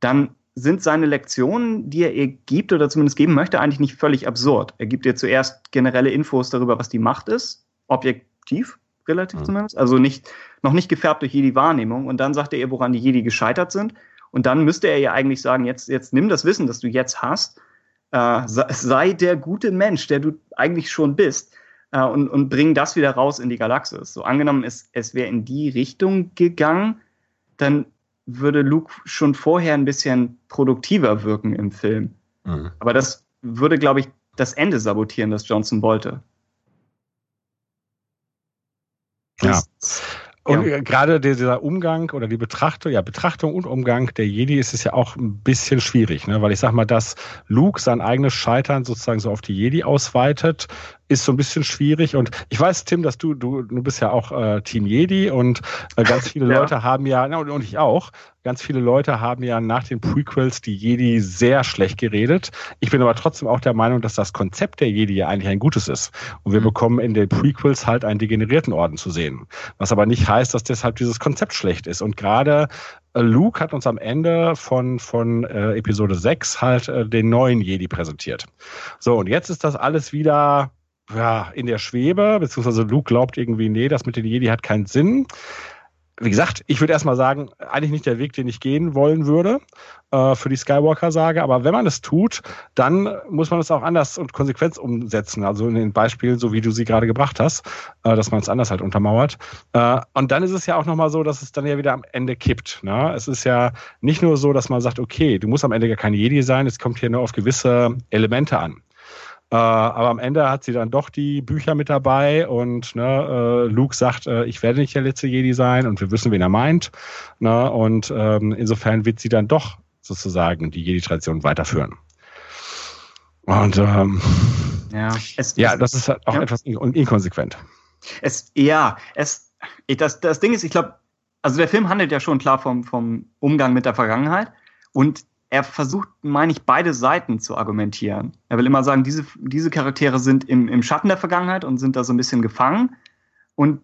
S2: Dann sind seine Lektionen, die er ihr gibt oder zumindest geben möchte, eigentlich nicht völlig absurd. Er gibt ihr zuerst generelle Infos darüber, was die Macht ist, objektiv, relativ mhm. zumindest. Also nicht, noch nicht gefärbt durch jede Wahrnehmung. Und dann sagt er ihr, woran die Jedi gescheitert sind. Und dann müsste er ja eigentlich sagen, jetzt, jetzt nimm das Wissen, das du jetzt hast, äh, sei der gute Mensch, der du eigentlich schon bist, äh, und, und bring das wieder raus in die Galaxis. So angenommen, es, es wäre in die Richtung gegangen, dann würde Luke schon vorher ein bisschen produktiver wirken im Film. Mhm. Aber das würde, glaube ich, das Ende sabotieren, das Johnson wollte.
S4: Ja. Und ja. gerade dieser Umgang oder die Betrachtung, ja, Betrachtung und Umgang der Jedi ist es ja auch ein bisschen schwierig, ne? weil ich sag mal, dass Luke sein eigenes Scheitern sozusagen so auf die Jedi ausweitet, ist so ein bisschen schwierig. Und ich weiß, Tim, dass du, du, du bist ja auch äh, Team Jedi und äh, ganz viele ja. Leute haben ja, na, und ich auch, ganz viele Leute haben ja nach den Prequels die Jedi sehr schlecht geredet. Ich bin aber trotzdem auch der Meinung, dass das Konzept der Jedi ja eigentlich ein gutes ist. Und wir mhm. bekommen in den Prequels halt einen degenerierten Orden zu sehen. Was aber nicht heißt, dass deshalb dieses Konzept schlecht ist. Und gerade äh, Luke hat uns am Ende von, von äh, Episode 6 halt äh, den neuen Jedi präsentiert. So, und jetzt ist das alles wieder ja, in der Schwebe, beziehungsweise Luke glaubt irgendwie, nee, das mit den Jedi hat keinen Sinn. Wie gesagt, ich würde erstmal sagen, eigentlich nicht der Weg, den ich gehen wollen würde äh, für die Skywalker-Sage. Aber wenn man es tut, dann muss man es auch anders und konsequent umsetzen. Also in den Beispielen, so wie du sie gerade gebracht hast, äh, dass man es anders halt untermauert. Äh, und dann ist es ja auch nochmal so, dass es dann ja wieder am Ende kippt. Ne? Es ist ja nicht nur so, dass man sagt, okay, du musst am Ende gar kein Jedi sein, es kommt hier nur auf gewisse Elemente an. Äh, aber am Ende hat sie dann doch die Bücher mit dabei und ne, äh, Luke sagt, äh, ich werde nicht der letzte Jedi sein und wir wissen, wen er meint. Ne, und ähm, insofern wird sie dann doch sozusagen die Jedi-Tradition weiterführen. Und ähm, ja, es, ja, das ist halt auch ja. etwas inkonsequent.
S2: Es, ja, es, das, das Ding ist, ich glaube, also der Film handelt ja schon klar vom, vom Umgang mit der Vergangenheit und er versucht, meine ich, beide Seiten zu argumentieren. Er will immer sagen, diese, diese Charaktere sind im, im Schatten der Vergangenheit und sind da so ein bisschen gefangen. Und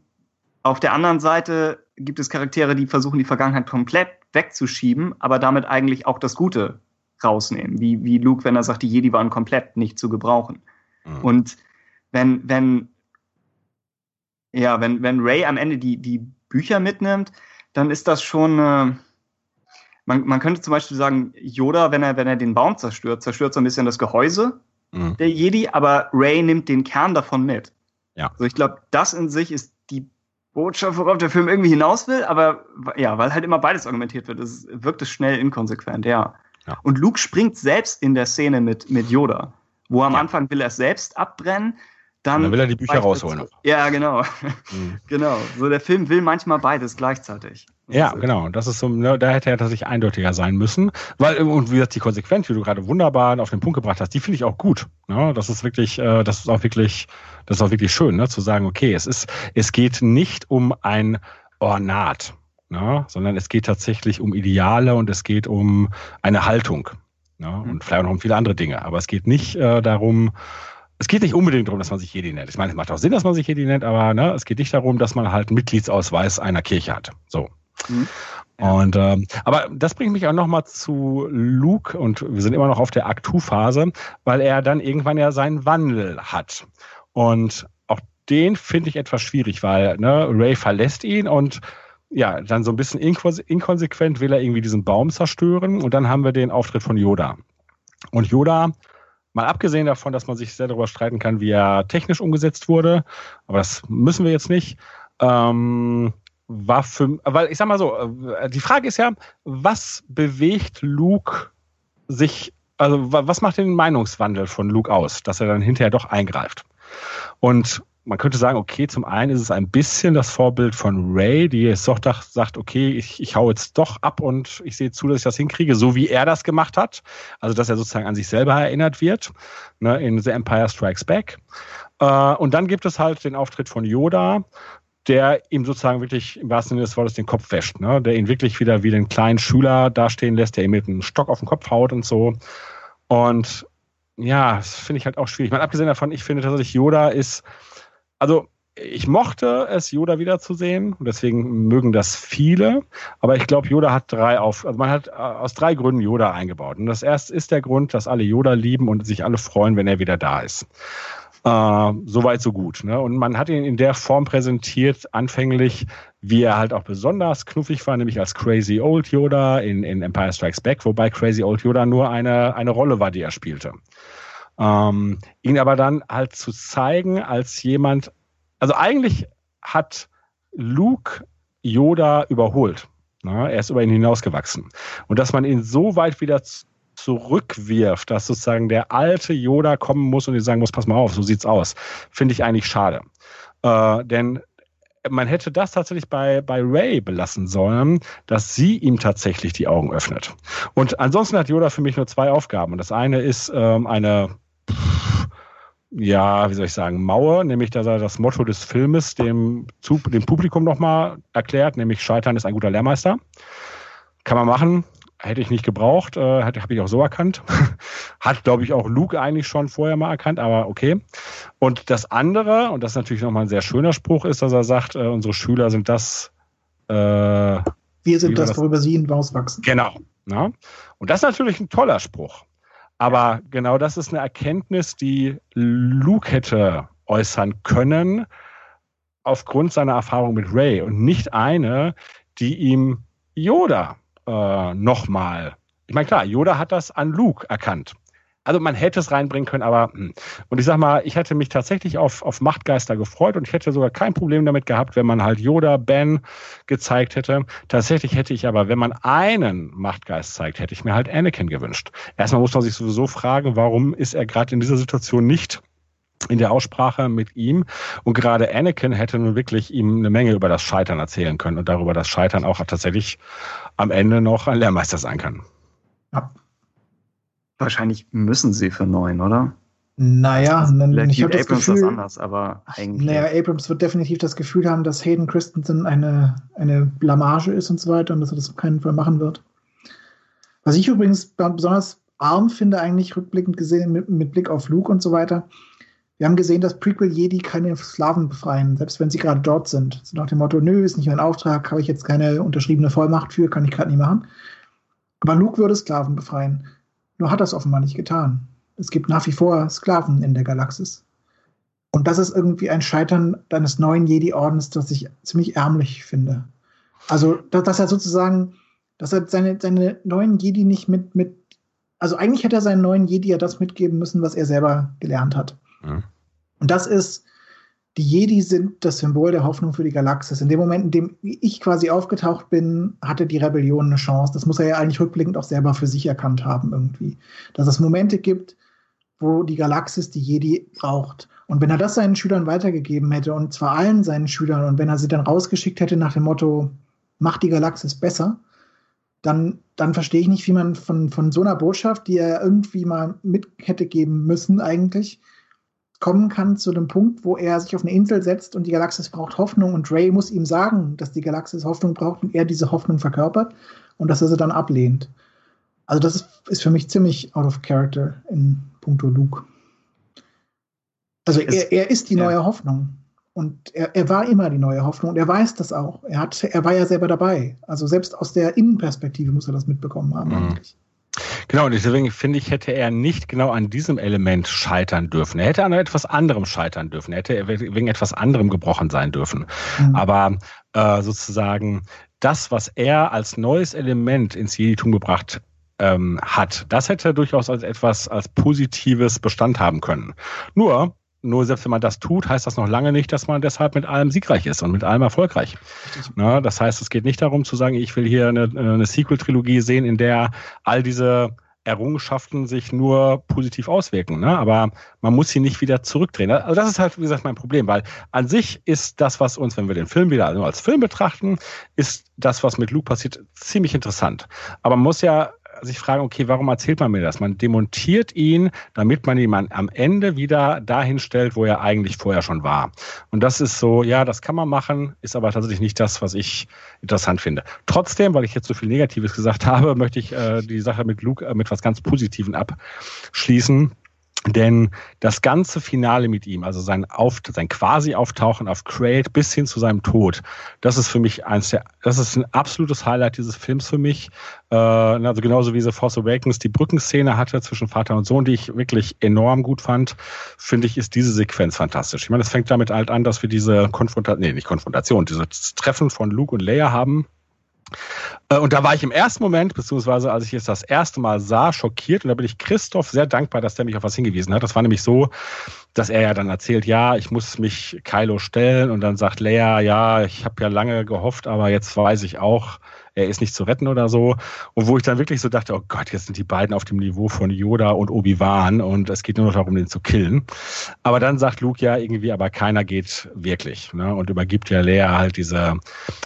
S2: auf der anderen Seite gibt es Charaktere, die versuchen, die Vergangenheit komplett wegzuschieben, aber damit eigentlich auch das Gute rausnehmen. Wie, wie Luke, wenn er sagt, die Jedi waren komplett nicht zu gebrauchen. Mhm. Und wenn, wenn, ja, wenn, wenn Ray am Ende die, die Bücher mitnimmt, dann ist das schon, äh, man, man könnte zum Beispiel sagen, Yoda, wenn er, wenn er den Baum zerstört, zerstört so ein bisschen das Gehäuse mhm. der Jedi, aber Ray nimmt den Kern davon mit. Ja. Also ich glaube, das in sich ist die Botschaft, worauf der Film irgendwie hinaus will, aber ja, weil halt immer beides argumentiert wird, es wirkt es schnell inkonsequent, ja. ja. Und Luke springt selbst in der Szene mit, mit Yoda, wo am ja. Anfang will er es selbst abbrennen, dann,
S4: dann will er die Bücher rausholen.
S2: Ja, genau. Mhm. genau. So der Film will manchmal beides gleichzeitig.
S4: Ja, genau. Das ist so, ne, da hätte er tatsächlich eindeutiger sein müssen. Weil, und wie gesagt, die Konsequenz, die du gerade wunderbar auf den Punkt gebracht hast, die finde ich auch gut. Ne? Das ist wirklich, äh, das ist auch wirklich, das ist auch wirklich schön, ne? zu sagen, okay, es ist, es geht nicht um ein Ornat, ne? sondern es geht tatsächlich um Ideale und es geht um eine Haltung. Ne? Und mhm. vielleicht auch noch um viele andere Dinge. Aber es geht nicht äh, darum, es geht nicht unbedingt darum, dass man sich Jedi nennt. Ich meine, es macht auch Sinn, dass man sich Jedi nennt, aber ne, es geht nicht darum, dass man halt einen Mitgliedsausweis einer Kirche hat. So. Mhm. Und ähm, aber das bringt mich auch nochmal zu Luke und wir sind immer noch auf der Aktu-Phase, weil er dann irgendwann ja seinen Wandel hat. Und auch den finde ich etwas schwierig, weil ne, Ray verlässt ihn und ja, dann so ein bisschen inkonsequent will er irgendwie diesen Baum zerstören und dann haben wir den Auftritt von Yoda. Und Yoda Mal abgesehen davon, dass man sich sehr darüber streiten kann, wie er technisch umgesetzt wurde, aber das müssen wir jetzt nicht. Ähm, war für, weil ich sag mal so, äh, die Frage ist ja, was bewegt Luke sich, also was macht den Meinungswandel von Luke aus, dass er dann hinterher doch eingreift? Und man könnte sagen, okay, zum einen ist es ein bisschen das Vorbild von Ray, die jetzt doch sagt, okay, ich, ich hau jetzt doch ab und ich sehe zu, dass ich das hinkriege, so wie er das gemacht hat. Also, dass er sozusagen an sich selber erinnert wird, ne, in The Empire Strikes Back. Äh, und dann gibt es halt den Auftritt von Yoda, der ihm sozusagen wirklich im wahrsten Sinne des Wortes den Kopf wäscht, ne? der ihn wirklich wieder wie den kleinen Schüler dastehen lässt, der ihm mit einem Stock auf den Kopf haut und so. Und ja, das finde ich halt auch schwierig. Ich meine, abgesehen davon, ich finde tatsächlich, Yoda ist also ich mochte es, Yoda wiederzusehen und deswegen mögen das viele. Aber ich glaube, Yoda hat drei auf, also man hat äh, aus drei Gründen Yoda eingebaut. Und das erste ist der Grund, dass alle Yoda lieben und sich alle freuen, wenn er wieder da ist. Äh, Soweit, so gut. Ne? Und man hat ihn in der Form präsentiert, anfänglich, wie er halt auch besonders knuffig war, nämlich als Crazy Old Yoda in, in Empire Strikes Back, wobei Crazy Old Yoda nur eine, eine Rolle war, die er spielte. Ähm, ihn aber dann halt zu zeigen als jemand, also eigentlich hat Luke Yoda überholt. Ne? Er ist über ihn hinausgewachsen. Und dass man ihn so weit wieder zurückwirft, dass sozusagen der alte Yoda kommen muss und ihm sagen muss, pass mal auf, so sieht's aus, finde ich eigentlich schade. Äh, denn man hätte das tatsächlich bei, bei Ray belassen sollen, dass sie ihm tatsächlich die Augen öffnet. Und ansonsten hat Yoda für mich nur zwei Aufgaben. Und das eine ist ähm, eine ja, wie soll ich sagen, Mauer, nämlich dass er das Motto des Filmes dem, dem Publikum nochmal erklärt, nämlich Scheitern ist ein guter Lehrmeister. Kann man machen, hätte ich nicht gebraucht, äh, habe ich auch so erkannt. Hat, glaube ich, auch Luke eigentlich schon vorher mal erkannt, aber okay. Und das andere, und das ist natürlich nochmal ein sehr schöner Spruch, ist, dass er sagt, äh, unsere Schüler sind das. Äh,
S3: Wir sind das, das, worüber sie hinauswachsen.
S4: Genau. Na? Und das ist natürlich ein toller Spruch. Aber genau das ist eine Erkenntnis, die Luke hätte äußern können aufgrund seiner Erfahrung mit Ray und nicht eine, die ihm Yoda äh, nochmal. Ich meine, klar, Yoda hat das an Luke erkannt. Also man hätte es reinbringen können, aber hm. und ich sag mal, ich hätte mich tatsächlich auf, auf Machtgeister gefreut und ich hätte sogar kein Problem damit gehabt, wenn man halt Yoda, Ben gezeigt hätte. Tatsächlich hätte ich aber, wenn man einen Machtgeist zeigt, hätte ich mir halt Anakin gewünscht. Erstmal muss man sich sowieso fragen, warum ist er gerade in dieser Situation nicht in der Aussprache mit ihm. Und gerade Anakin hätte nun wirklich ihm eine Menge über das Scheitern erzählen können und darüber, dass Scheitern auch tatsächlich am Ende noch ein Lehrmeister sein kann.
S2: Ja. Wahrscheinlich müssen sie für neun, oder?
S3: Naja, also,
S2: ich habe das Abrams Gefühl, das anders, aber eigentlich.
S3: Naja, Abrams wird definitiv das Gefühl haben, dass Hayden Christensen eine, eine Blamage ist und so weiter und dass er das auf keinen Fall machen wird. Was ich übrigens besonders arm finde, eigentlich rückblickend gesehen, mit, mit Blick auf Luke und so weiter. Wir haben gesehen, dass Prequel Jedi keine Sklaven befreien, selbst wenn sie gerade dort sind. So nach dem Motto, nö, ist nicht mein Auftrag, habe ich jetzt keine unterschriebene Vollmacht für, kann ich gerade nicht machen. Aber Luke würde Sklaven befreien. Nur hat das offenbar nicht getan. Es gibt nach wie vor Sklaven in der Galaxis. Und das ist irgendwie ein Scheitern deines neuen Jedi-Ordens, das ich ziemlich ärmlich finde. Also, dass, er sozusagen, dass er seine, seine neuen Jedi nicht mit, mit, also eigentlich hätte er seinen neuen Jedi ja das mitgeben müssen, was er selber gelernt hat. Mhm. Und das ist, die Jedi sind das Symbol der Hoffnung für die Galaxis. In dem Moment, in dem ich quasi aufgetaucht bin, hatte die Rebellion eine Chance. Das muss er ja eigentlich rückblickend auch selber für sich erkannt haben irgendwie. Dass es Momente gibt, wo die Galaxis die Jedi braucht. Und wenn er das seinen Schülern weitergegeben hätte, und zwar allen seinen Schülern, und wenn er sie dann rausgeschickt hätte nach dem Motto, mach die Galaxis besser, dann, dann verstehe ich nicht, wie man von, von so einer Botschaft, die er irgendwie mal mit hätte geben müssen, eigentlich, kommen kann zu dem Punkt, wo er sich auf eine Insel setzt und die Galaxis braucht Hoffnung und Ray muss ihm sagen, dass die Galaxis Hoffnung braucht und er diese Hoffnung verkörpert und dass er sie dann ablehnt. Also das ist, ist für mich ziemlich out of character in puncto Luke. Also er, er ist die neue ja. Hoffnung. Und er, er war immer die neue Hoffnung und er weiß das auch. Er, hat, er war ja selber dabei. Also selbst aus der Innenperspektive muss er das mitbekommen haben mhm. eigentlich.
S4: Genau, und deswegen finde ich, hätte er nicht genau an diesem Element scheitern dürfen. Er hätte an etwas anderem scheitern dürfen. Er hätte wegen etwas anderem gebrochen sein dürfen. Mhm. Aber äh, sozusagen das, was er als neues Element ins Jeditum gebracht ähm, hat, das hätte durchaus als etwas als positives Bestand haben können. Nur nur selbst wenn man das tut, heißt das noch lange nicht, dass man deshalb mit allem siegreich ist und mit allem erfolgreich. Na, das heißt, es geht nicht darum zu sagen, ich will hier eine, eine Sequel-Trilogie sehen, in der all diese Errungenschaften sich nur positiv auswirken. Ne? Aber man muss sie nicht wieder zurückdrehen. Also das ist halt, wie gesagt, mein Problem, weil an sich ist das, was uns, wenn wir den Film wieder nur als Film betrachten, ist das, was mit Luke passiert, ziemlich interessant. Aber man muss ja sich fragen, okay, warum erzählt man mir das? Man demontiert ihn, damit man ihn am Ende wieder dahin stellt, wo er eigentlich vorher schon war. Und das ist so, ja, das kann man machen, ist aber tatsächlich nicht das, was ich interessant finde. Trotzdem, weil ich jetzt so viel Negatives gesagt habe, möchte ich äh, die Sache mit Luke äh, mit was ganz Positiven abschließen. Denn das ganze Finale mit ihm, also sein, Auf, sein quasi Auftauchen auf Crate bis hin zu seinem Tod, das ist für mich eins der, das ist ein absolutes Highlight dieses Films für mich. Äh, also genauso wie The Force Awakens die Brückenszene hatte zwischen Vater und Sohn, die ich wirklich enorm gut fand, finde ich, ist diese Sequenz fantastisch. Ich meine, es fängt damit halt an, dass wir diese Konfrontation, nee, nicht Konfrontation, dieses Treffen von Luke und Leia haben und da war ich im ersten Moment, beziehungsweise als ich es das erste Mal sah, schockiert. Und da bin ich Christoph sehr dankbar, dass der mich auf was hingewiesen hat. Das war nämlich so, dass er ja dann erzählt, ja, ich muss mich Kylo stellen. Und dann sagt Leia, ja, ich habe ja lange gehofft, aber jetzt weiß ich auch, er ist nicht zu retten oder so. Und wo ich dann wirklich so dachte, oh Gott, jetzt sind die beiden auf dem Niveau von Yoda und Obi-Wan und es geht nur noch darum, den zu killen. Aber dann sagt Luke ja irgendwie, aber keiner geht wirklich. Ne? Und übergibt ja Leia halt diese,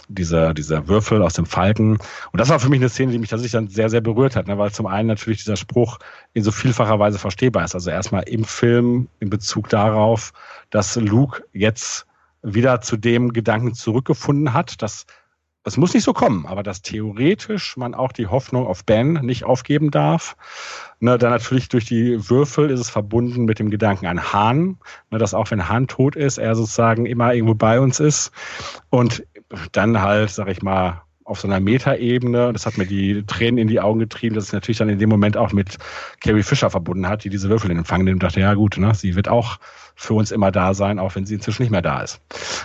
S4: diese, diese Würfel aus dem Falken. Und das war für mich eine Szene, die mich tatsächlich dann sehr, sehr berührt hat, ne? weil zum einen natürlich dieser Spruch in so vielfacher Weise verstehbar ist. Also erstmal im Film in Bezug darauf, dass Luke jetzt wieder zu dem Gedanken zurückgefunden hat, dass es muss nicht so kommen, aber dass theoretisch man auch die Hoffnung auf Ben nicht aufgeben darf. Ne, dann natürlich durch die Würfel ist es verbunden mit dem Gedanken an Hahn, ne, dass auch wenn Hahn tot ist, er sozusagen immer irgendwo bei uns ist. Und dann halt, sag ich mal, auf so einer Metaebene, das hat mir die Tränen in die Augen getrieben, dass es natürlich dann in dem Moment auch mit Carrie Fisher verbunden hat, die diese Würfel in Empfang nimmt und dachte, ja gut, ne, sie wird auch für uns immer da sein, auch wenn sie inzwischen nicht mehr da ist.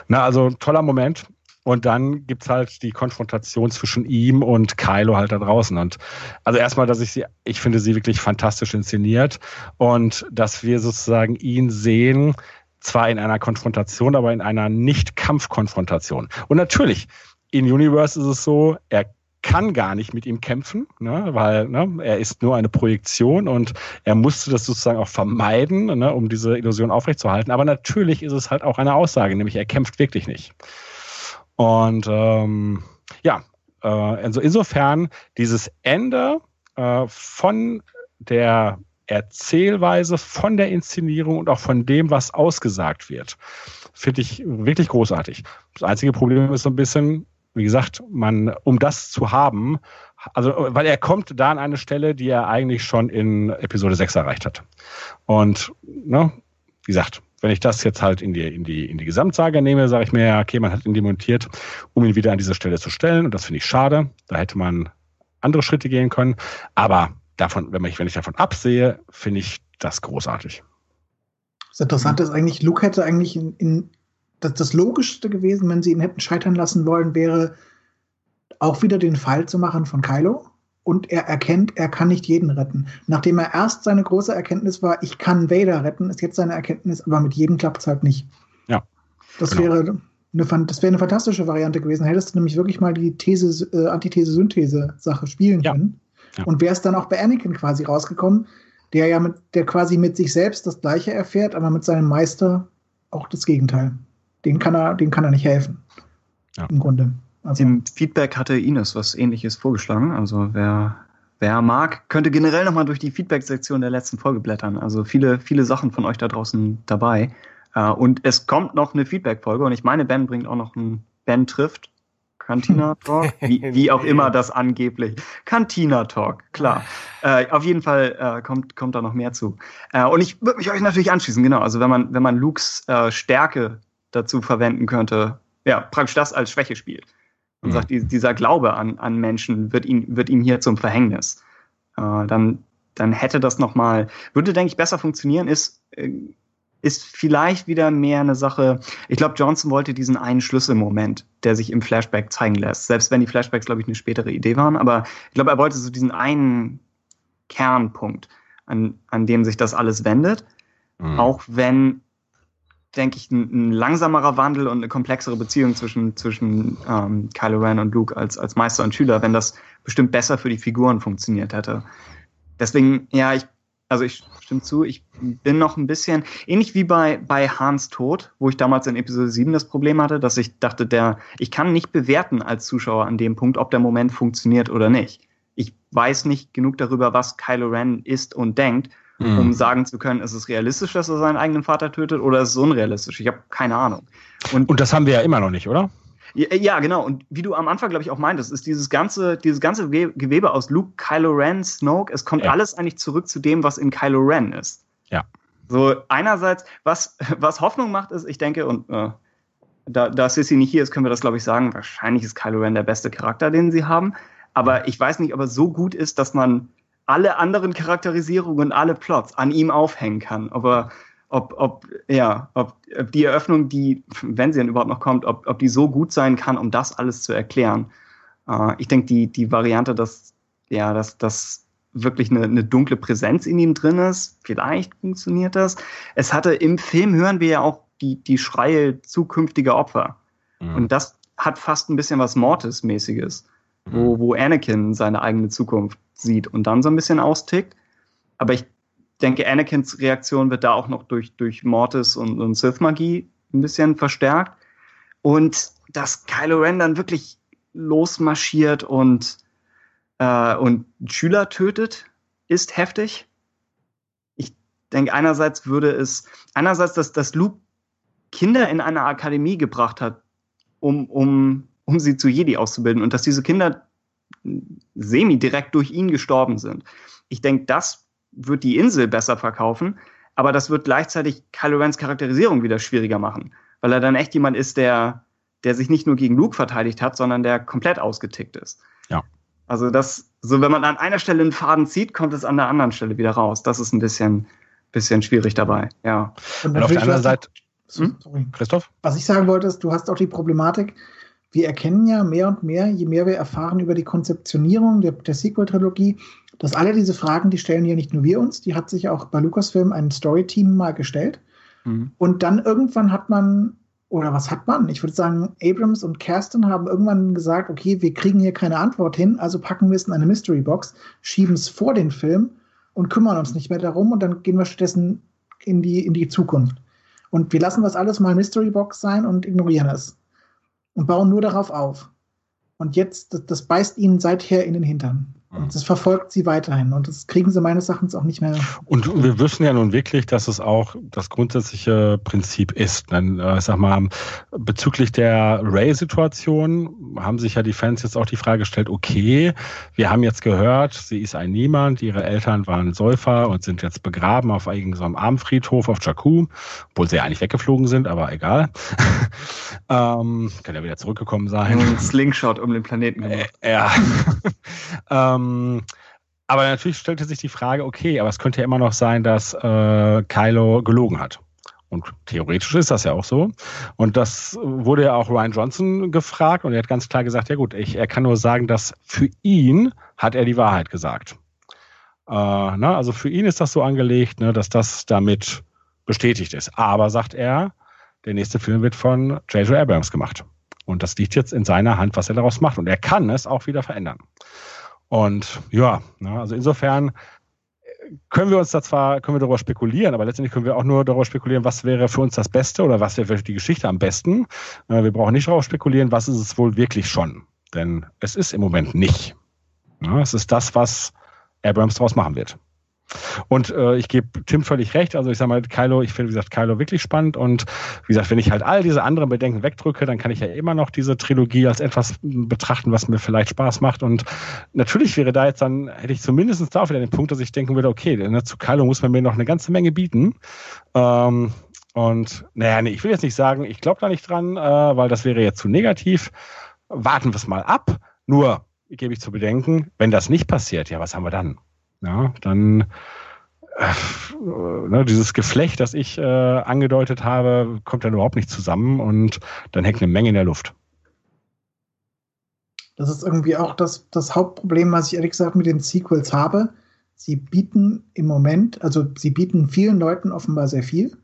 S4: Na, also toller Moment. Und dann gibt's halt die Konfrontation zwischen ihm und Kylo halt da draußen. Und also erstmal, dass ich sie, ich finde sie wirklich fantastisch inszeniert und dass wir sozusagen ihn sehen, zwar in einer Konfrontation, aber in einer Nicht-Kampfkonfrontation. Und natürlich, in Universe ist es so, er kann gar nicht mit ihm kämpfen, ne, weil ne, er ist nur eine Projektion und er musste das sozusagen auch vermeiden, ne, um diese Illusion aufrechtzuerhalten. Aber natürlich ist es halt auch eine Aussage, nämlich er kämpft wirklich nicht. Und ähm, ja, äh, also insofern dieses Ende äh, von der Erzählweise, von der Inszenierung und auch von dem, was ausgesagt wird, finde ich wirklich großartig. Das einzige Problem ist so ein bisschen, wie gesagt, man, um das zu haben, also, weil er kommt da an eine Stelle, die er eigentlich schon in Episode 6 erreicht hat. Und, ne, wie gesagt, wenn ich das jetzt halt in die, in die, in die Gesamtsage nehme, sage ich mir, ja, okay, man hat ihn demontiert, um ihn wieder an diese Stelle zu stellen. Und das finde ich schade. Da hätte man andere Schritte gehen können. Aber davon, wenn ich, wenn ich davon absehe, finde ich das großartig.
S3: Das Interessante ist eigentlich, Luke hätte eigentlich in, in das, das Logischste gewesen, wenn sie ihn hätten scheitern lassen wollen, wäre auch wieder den Fall zu machen von Kylo und er erkennt, er kann nicht jeden retten. Nachdem er erst seine große Erkenntnis war, ich kann Vader retten, ist jetzt seine Erkenntnis, aber mit jedem klappt es halt nicht.
S4: Ja.
S3: Das genau. wäre eine, das wäre eine fantastische Variante gewesen. Hättest du nämlich wirklich mal die These, äh, Antithese-Synthese-Sache spielen ja. können. Ja. Und wäre es dann auch bei Anakin quasi rausgekommen, der ja mit, der quasi mit sich selbst das Gleiche erfährt, aber mit seinem Meister auch das Gegenteil. Den kann er, den kann er nicht helfen. Ja. Im Grunde.
S2: Also. Im Feedback hatte Ines was ähnliches vorgeschlagen. Also wer, wer mag, könnte generell nochmal durch die Feedback-Sektion der letzten Folge blättern. Also viele, viele Sachen von euch da draußen dabei. Uh, und es kommt noch eine Feedback-Folge und ich meine, Ben bringt auch noch ein Ben trifft. Cantina Talk, wie, wie auch immer das angeblich. Cantina Talk, klar. Äh, auf jeden Fall äh, kommt, kommt da noch mehr zu. Äh, und ich würde mich euch natürlich anschließen, genau. Also wenn man, wenn man Lukes äh, Stärke dazu verwenden könnte, ja, praktisch das als Schwäche spielt. Und mhm. sagt, die, dieser Glaube an, an Menschen wird ihm, wird ihm hier zum Verhängnis. Äh, dann, dann hätte das nochmal, würde, denke ich, besser funktionieren, ist, äh, ist vielleicht wieder mehr eine Sache. Ich glaube, Johnson wollte diesen einen Schlüsselmoment, der sich im Flashback zeigen lässt. Selbst wenn die Flashbacks, glaube ich, eine spätere Idee waren. Aber ich glaube, er wollte so diesen einen Kernpunkt, an, an dem sich das alles wendet. Mhm. Auch wenn, denke ich, ein, ein, langsamerer Wandel und eine komplexere Beziehung zwischen, zwischen ähm, Kylo Ren und Luke als, als Meister und Schüler, wenn das bestimmt besser für die Figuren funktioniert hätte. Deswegen, ja, ich also ich stimme zu, ich bin noch ein bisschen, ähnlich wie bei, bei Hans Tod, wo ich damals in Episode 7 das Problem hatte, dass ich dachte, der, ich kann nicht bewerten als Zuschauer an dem Punkt, ob der Moment funktioniert oder nicht. Weiß nicht genug darüber, was Kylo Ren ist und denkt, mhm. um sagen zu können, ist es realistisch, dass er seinen eigenen Vater tötet oder ist es unrealistisch? Ich habe keine Ahnung.
S4: Und, und das haben wir ja immer noch nicht, oder?
S2: Ja, genau. Und wie du am Anfang, glaube ich, auch meintest, ist dieses ganze, dieses ganze Gewebe aus Luke, Kylo Ren, Snoke, es kommt ja. alles eigentlich zurück zu dem, was in Kylo Ren ist.
S4: Ja.
S2: So, einerseits, was, was Hoffnung macht, ist, ich denke, und äh, da, da Sissy nicht hier ist, können wir das, glaube ich, sagen, wahrscheinlich ist Kylo Ren der beste Charakter, den sie haben. Aber ich weiß nicht, ob er so gut ist, dass man alle anderen Charakterisierungen und alle Plots an ihm aufhängen kann. Aber ob, ob, ja, ob, ob die Eröffnung, die, wenn sie dann überhaupt noch kommt, ob, ob die so gut sein kann, um das alles zu erklären. Äh, ich denke, die, die Variante, dass, ja, dass, dass wirklich eine, eine dunkle Präsenz in ihm drin ist, vielleicht funktioniert das. Es hatte im Film hören wir ja auch die, die Schreie zukünftiger Opfer. Mhm. Und das hat fast ein bisschen was Mortis-mäßiges. Wo, wo Anakin seine eigene Zukunft sieht und dann so ein bisschen austickt. Aber ich denke, Anakins Reaktion wird da auch noch durch, durch Mortis und, und Sith-Magie ein bisschen verstärkt. Und dass Kylo Ren dann wirklich losmarschiert und, äh, und Schüler tötet, ist heftig. Ich denke, einerseits würde es, einerseits, dass, dass Luke Kinder in eine Akademie gebracht hat, um, um, um sie zu Jedi auszubilden und dass diese Kinder semi direkt durch ihn gestorben sind. Ich denke, das wird die Insel besser verkaufen, aber das wird gleichzeitig Kylo Rens Charakterisierung wieder schwieriger machen, weil er dann echt jemand ist, der, der sich nicht nur gegen Luke verteidigt hat, sondern der komplett ausgetickt ist.
S4: Ja.
S2: Also das, so wenn man an einer Stelle einen Faden zieht, kommt es an der anderen Stelle wieder raus. Das ist ein bisschen, bisschen schwierig dabei, ja.
S3: Und, Und auf der anderen Seite, hm? Christoph? Was ich sagen wollte, ist, du hast auch die Problematik, wir erkennen ja mehr und mehr, je mehr wir erfahren über die Konzeptionierung der, der Sequel-Trilogie, dass alle diese Fragen, die stellen ja nicht nur wir uns, die hat sich auch bei Lucasfilm ein Story-Team mal gestellt. Mhm. Und dann irgendwann hat man, oder was hat man? Ich würde sagen, Abrams und Kerstin haben irgendwann gesagt, okay, wir kriegen hier keine Antwort hin, also packen wir es in eine Mystery Box, schieben es vor den Film und kümmern uns nicht mehr darum und dann gehen wir stattdessen in die, in die Zukunft. Und wir lassen das alles mal Mystery Box sein und ignorieren es. Und bauen nur darauf auf. Und jetzt, das, das beißt ihnen seither in den Hintern. Und das verfolgt sie weiterhin. Und das kriegen sie meines Erachtens auch nicht mehr.
S4: Und wir wissen ja nun wirklich, dass es auch das grundsätzliche Prinzip ist. Dann, äh, ich sag mal, bezüglich der Ray-Situation haben sich ja die Fans jetzt auch die Frage gestellt, okay, wir haben jetzt gehört, sie ist ein Niemand, ihre Eltern waren Säufer und sind jetzt begraben auf irgendeinem Armfriedhof auf Jakku, obwohl sie ja eigentlich weggeflogen sind, aber egal. ähm, können ja wieder zurückgekommen sein.
S2: Ein Slingshot um den Planeten.
S4: Äh, ja. ähm, aber natürlich stellte sich die Frage, okay, aber es könnte ja immer noch sein, dass äh, Kylo gelogen hat. Und theoretisch ist das ja auch so. Und das wurde ja auch Ryan Johnson gefragt und er hat ganz klar gesagt, ja gut, ich, er kann nur sagen, dass für ihn hat er die Wahrheit gesagt. Äh, na, ne, also für ihn ist das so angelegt, ne, dass das damit bestätigt ist. Aber sagt er, der nächste Film wird von J.J. Abrams gemacht. Und das liegt jetzt in seiner Hand, was er daraus macht. Und er kann es auch wieder verändern. Und ja, also insofern können wir uns da zwar, können wir darüber spekulieren, aber letztendlich können wir auch nur darüber spekulieren, was wäre für uns das Beste oder was wäre für die Geschichte am besten. Äh, wir brauchen nicht darüber spekulieren, was ist es wohl wirklich schon. Denn es ist im Moment nicht. Ja, es ist das, was Abrams daraus machen wird. Und äh, ich gebe Tim völlig recht. Also ich sage mal, Kylo, ich finde, wie gesagt, Kylo wirklich spannend. Und wie gesagt, wenn ich halt all diese anderen Bedenken wegdrücke, dann kann ich ja immer noch diese Trilogie als etwas betrachten, was mir vielleicht Spaß macht. Und natürlich wäre da jetzt dann, hätte ich zumindest da wieder den Punkt, dass ich denken würde, okay, ne, zu Kylo muss man mir noch eine ganze Menge bieten. Ähm, und naja, nee, ich will jetzt nicht sagen, ich glaube da nicht dran, äh, weil das wäre jetzt zu negativ. Warten wir es mal ab. Nur gebe ich zu bedenken, wenn das nicht passiert, ja, was haben wir dann? Ja, dann äh, ne, dieses Geflecht, das ich äh, angedeutet habe, kommt dann überhaupt nicht zusammen und dann hängt eine Menge in der Luft.
S3: Das ist irgendwie auch das, das Hauptproblem, was ich ehrlich gesagt mit den Sequels habe. Sie bieten im Moment, also sie bieten vielen Leuten offenbar sehr viel.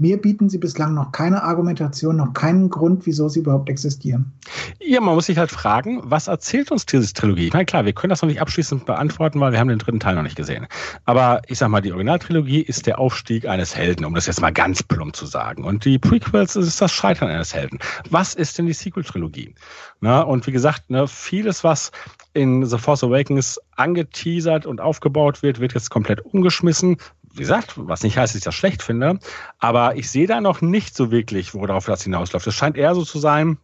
S3: Mir bieten sie bislang noch keine Argumentation, noch keinen Grund, wieso sie überhaupt existieren.
S4: Ja, man muss sich halt fragen, was erzählt uns diese Trilogie? Ich meine, klar, wir können das noch nicht abschließend beantworten, weil wir haben den dritten Teil noch nicht gesehen. Aber ich sag mal, die Originaltrilogie ist der Aufstieg eines Helden, um das jetzt mal ganz plump zu sagen. Und die Prequels ist das Scheitern eines Helden. Was ist denn die Sequel-Trilogie? Und wie gesagt, ne, vieles, was in The Force Awakens angeteasert und aufgebaut wird, wird jetzt komplett umgeschmissen wie gesagt, was nicht heißt, dass ich das schlecht finde, aber ich sehe da noch nicht so wirklich, worauf das hinausläuft. Es scheint eher so zu sein,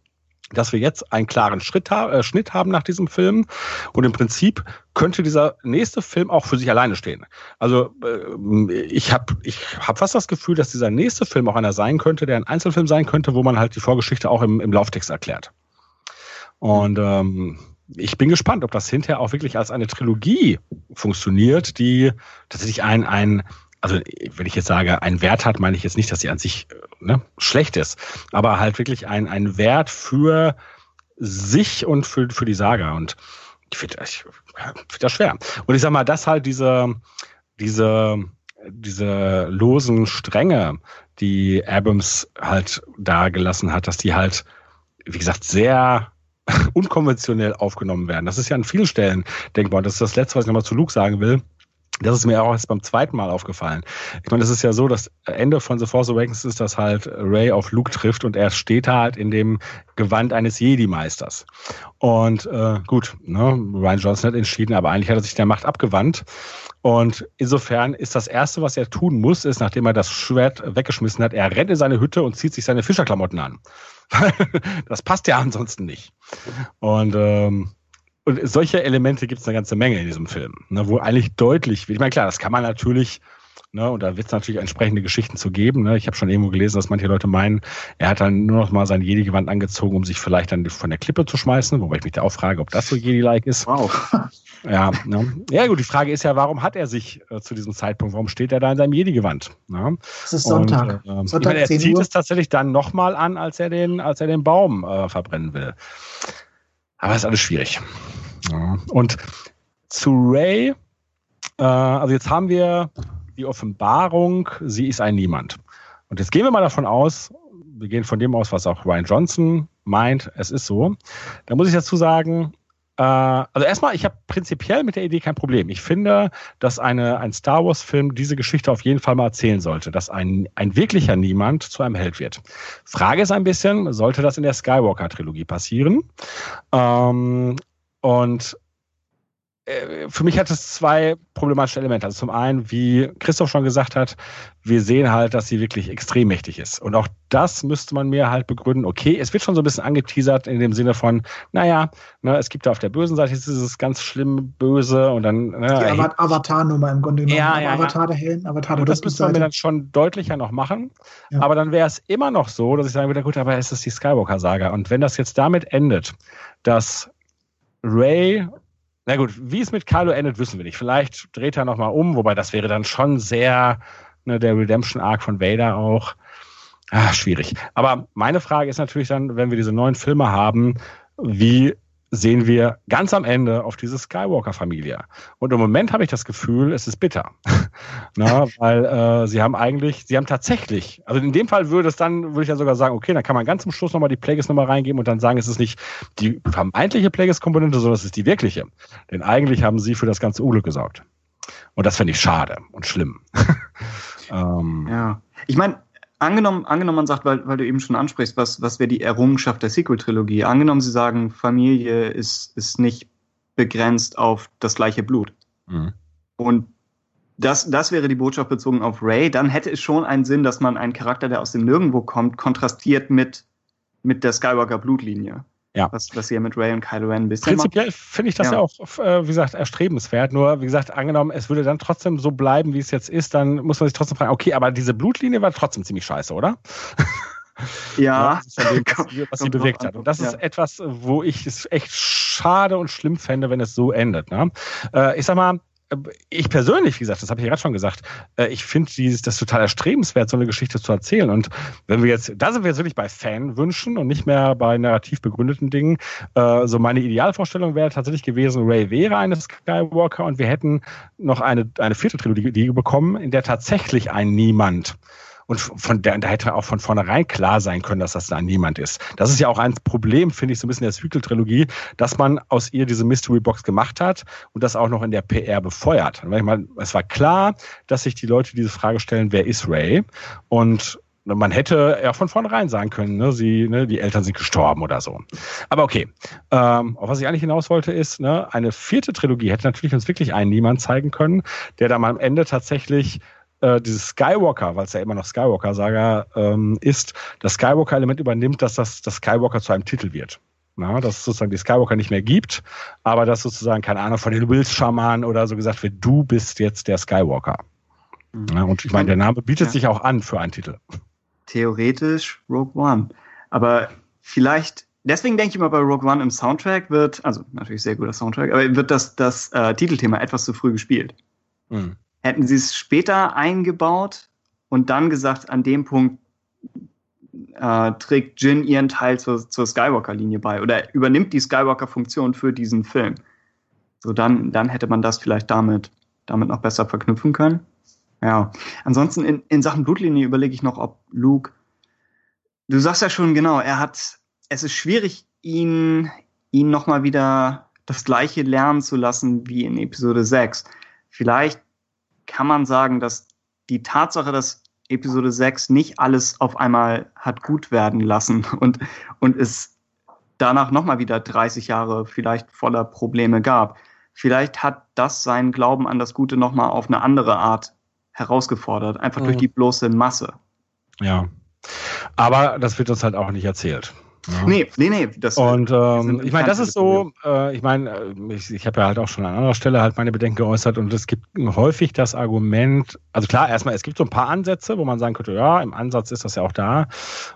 S4: dass wir jetzt einen klaren Schritt äh, Schnitt haben nach diesem Film. Und im Prinzip könnte dieser nächste Film auch für sich alleine stehen. Also äh, ich habe ich hab fast das Gefühl, dass dieser nächste Film auch einer sein könnte, der ein Einzelfilm sein könnte, wo man halt die Vorgeschichte auch im, im Lauftext erklärt. Und ähm, ich bin gespannt, ob das hinterher auch wirklich als eine Trilogie funktioniert, die tatsächlich ein, ein also wenn ich jetzt sage, einen Wert hat, meine ich jetzt nicht, dass sie an sich ne, schlecht ist, aber halt wirklich ein, ein Wert für sich und für, für die Saga. Und ich finde ich find das schwer. Und ich sag mal, dass halt diese, diese, diese losen Stränge, die Abrams halt da gelassen hat, dass die halt, wie gesagt, sehr unkonventionell aufgenommen werden. Das ist ja an vielen Stellen denkbar. Das ist das Letzte, was ich nochmal zu Luke sagen will. Das ist mir auch erst beim zweiten Mal aufgefallen. Ich meine, es ist ja so, das Ende von The Force Awakens ist, dass halt Ray auf Luke trifft und er steht halt in dem Gewand eines Jedi-Meisters. Und äh, gut, ne, Ryan Johnson hat entschieden, aber eigentlich hat er sich der Macht abgewandt. Und insofern ist das Erste, was er tun muss, ist, nachdem er das Schwert weggeschmissen hat, er rennt in seine Hütte und zieht sich seine Fischerklamotten an. das passt ja ansonsten nicht. Und ähm, und solche Elemente gibt es eine ganze Menge in diesem Film, ne, wo eigentlich deutlich. Ich meine, klar, das kann man natürlich, ne, und da wird es natürlich entsprechende Geschichten zu geben. Ne. Ich habe schon irgendwo gelesen, dass manche Leute meinen, er hat dann nur noch mal sein Jedi-Gewand angezogen, um sich vielleicht dann von der Klippe zu schmeißen, wobei ich mich da auch frage, ob das so Jedi-like ist. Wow. Ja, ne? ja, gut, die Frage ist ja, warum hat er sich äh, zu diesem Zeitpunkt, warum steht er da in seinem Jedi-Gewand? Ne?
S3: Es ist Sonntag.
S4: Und, äh, Sonntag meine, er zieht Uhr. es tatsächlich dann nochmal an, als er den, als er den Baum äh, verbrennen will. Aber ist alles schwierig. Ja. Und zu Ray, äh, also jetzt haben wir die Offenbarung, sie ist ein Niemand. Und jetzt gehen wir mal davon aus, wir gehen von dem aus, was auch Ryan Johnson meint, es ist so. Da muss ich dazu sagen, äh, also erstmal, ich habe prinzipiell mit der Idee kein Problem. Ich finde, dass eine, ein Star Wars-Film diese Geschichte auf jeden Fall mal erzählen sollte, dass ein, ein wirklicher Niemand zu einem Held wird. Frage ist ein bisschen, sollte das in der Skywalker-Trilogie passieren? Ähm, und für mich hat es zwei problematische Elemente. Also zum einen, wie Christoph schon gesagt hat, wir sehen halt, dass sie wirklich extrem mächtig ist. Und auch das müsste man mir halt begründen. Okay, es wird schon so ein bisschen angeteasert in dem Sinne von, naja, ne, es gibt da auf der bösen Seite dieses ganz schlimm Böse und dann. Ne,
S3: Die Avatar-Nummer im Grunde
S4: genommen. Ja, ja,
S3: Avatar der Helden, Avatar
S4: der Das müsste man mir dann schon deutlicher noch machen. Ja. Aber dann wäre es immer noch so, dass ich sagen würde, gut, aber es ist die Skywalker-Saga. Und wenn das jetzt damit endet, dass Ray, na gut, wie es mit Kylo endet, wissen wir nicht. Vielleicht dreht er nochmal um, wobei das wäre dann schon sehr ne, der Redemption Arc von Vader auch. Ah, schwierig. Aber meine Frage ist natürlich dann, wenn wir diese neuen Filme haben, wie sehen wir ganz am Ende auf diese Skywalker-Familie. Und im Moment habe ich das Gefühl, es ist bitter. Na, weil äh, sie haben eigentlich, sie haben tatsächlich, also in dem Fall würde es dann, würde ich ja sogar sagen, okay, dann kann man ganz zum Schluss nochmal die Plagueis nochmal reingeben und dann sagen, es ist nicht die vermeintliche Plagueis-Komponente, sondern es ist die wirkliche. Denn eigentlich haben sie für das ganze Unglück gesorgt. Und das finde ich schade und schlimm.
S2: ähm, ja, ich meine, angenommen, angenommen, man sagt, weil, weil du eben schon ansprichst, was, was wäre die Errungenschaft der Sequel-Trilogie? Angenommen, sie sagen, Familie ist, ist nicht begrenzt auf das gleiche Blut. Mhm. Und das, das wäre die Botschaft bezogen auf Ray, dann hätte es schon einen Sinn, dass man einen Charakter, der aus dem Nirgendwo kommt, kontrastiert mit, mit der Skywalker-Blutlinie.
S4: Ja.
S2: Was, was ja mit Ray und Kylo Ren ein bisschen
S4: Prinzipiell finde ich das ja. ja, auch, äh, wie gesagt, erstrebenswert. Nur, wie gesagt, angenommen, es würde dann trotzdem so bleiben, wie es jetzt ist, dann muss man sich trotzdem fragen, okay, aber diese Blutlinie war trotzdem ziemlich scheiße, oder?
S2: Ja.
S4: ja dem, was, was sie bewegt hat. Und das ja. ist etwas, wo ich es echt schade und schlimm fände, wenn es so endet. Ne? Äh, ich sag mal, ich persönlich, wie gesagt, das habe ich ja gerade schon gesagt, äh, ich finde das total erstrebenswert, so eine Geschichte zu erzählen. Und wenn wir jetzt, da sind wir jetzt wirklich bei Fanwünschen und nicht mehr bei narrativ begründeten Dingen. Äh, so meine Idealvorstellung wäre tatsächlich gewesen, Ray wäre eine Skywalker und wir hätten noch eine, eine vierte Trilogie bekommen, in der tatsächlich ein Niemand und von der, da hätte auch von vornherein klar sein können, dass das da niemand ist. Das ist ja auch ein Problem, finde ich, so ein bisschen der Sequel-Trilogie, dass man aus ihr diese Mystery Box gemacht hat und das auch noch in der PR befeuert. Weil ich meine, es war klar, dass sich die Leute diese Frage stellen, wer ist Ray? Und man hätte ja von vornherein sagen können, ne, sie, ne, die Eltern sind gestorben oder so. Aber okay. Ähm, auf was ich eigentlich hinaus wollte, ist, ne, eine vierte Trilogie hätte natürlich uns wirklich einen Niemand zeigen können, der dann am Ende tatsächlich äh, dieses Skywalker, weil es ja immer noch Skywalker-Saga ähm, ist, das Skywalker-Element übernimmt, dass das, das Skywalker zu einem Titel wird. Na, dass es sozusagen die Skywalker nicht mehr gibt, aber dass sozusagen, keine Ahnung, von den Wills-Schamanen oder so gesagt wird, du bist jetzt der Skywalker. Mhm. Ja, und ich meine, der Name bietet ja. sich auch an für einen Titel.
S2: Theoretisch Rogue One. Aber vielleicht, deswegen denke ich mal, bei Rogue One im Soundtrack wird, also natürlich sehr guter Soundtrack, aber wird das, das äh, Titelthema etwas zu früh gespielt. Mhm. Hätten sie es später eingebaut und dann gesagt, an dem Punkt äh, trägt Jin ihren Teil zur, zur Skywalker-Linie bei oder übernimmt die Skywalker-Funktion für diesen Film. So, dann, dann hätte man das vielleicht damit, damit noch besser verknüpfen können. Ja. Ansonsten in, in Sachen Blutlinie überlege ich noch, ob Luke. Du sagst ja schon genau, er hat. Es ist schwierig, ihn, ihn nochmal wieder das gleiche lernen zu lassen wie in Episode 6. Vielleicht kann man sagen, dass die Tatsache, dass Episode 6 nicht alles auf einmal hat gut werden lassen und, und es danach nochmal wieder 30 Jahre vielleicht voller Probleme gab. Vielleicht hat das seinen Glauben an das Gute nochmal auf eine andere Art herausgefordert, einfach mhm. durch die bloße Masse.
S4: Ja. Aber das wird uns halt auch nicht erzählt.
S2: Ja. Nee, nee, nee.
S4: Das und ähm, ich meine, das ist so, äh, ich meine, äh, ich, ich habe ja halt auch schon an anderer Stelle halt meine Bedenken geäußert und es gibt häufig das Argument, also klar, erstmal, es gibt so ein paar Ansätze, wo man sagen könnte, ja, im Ansatz ist das ja auch da.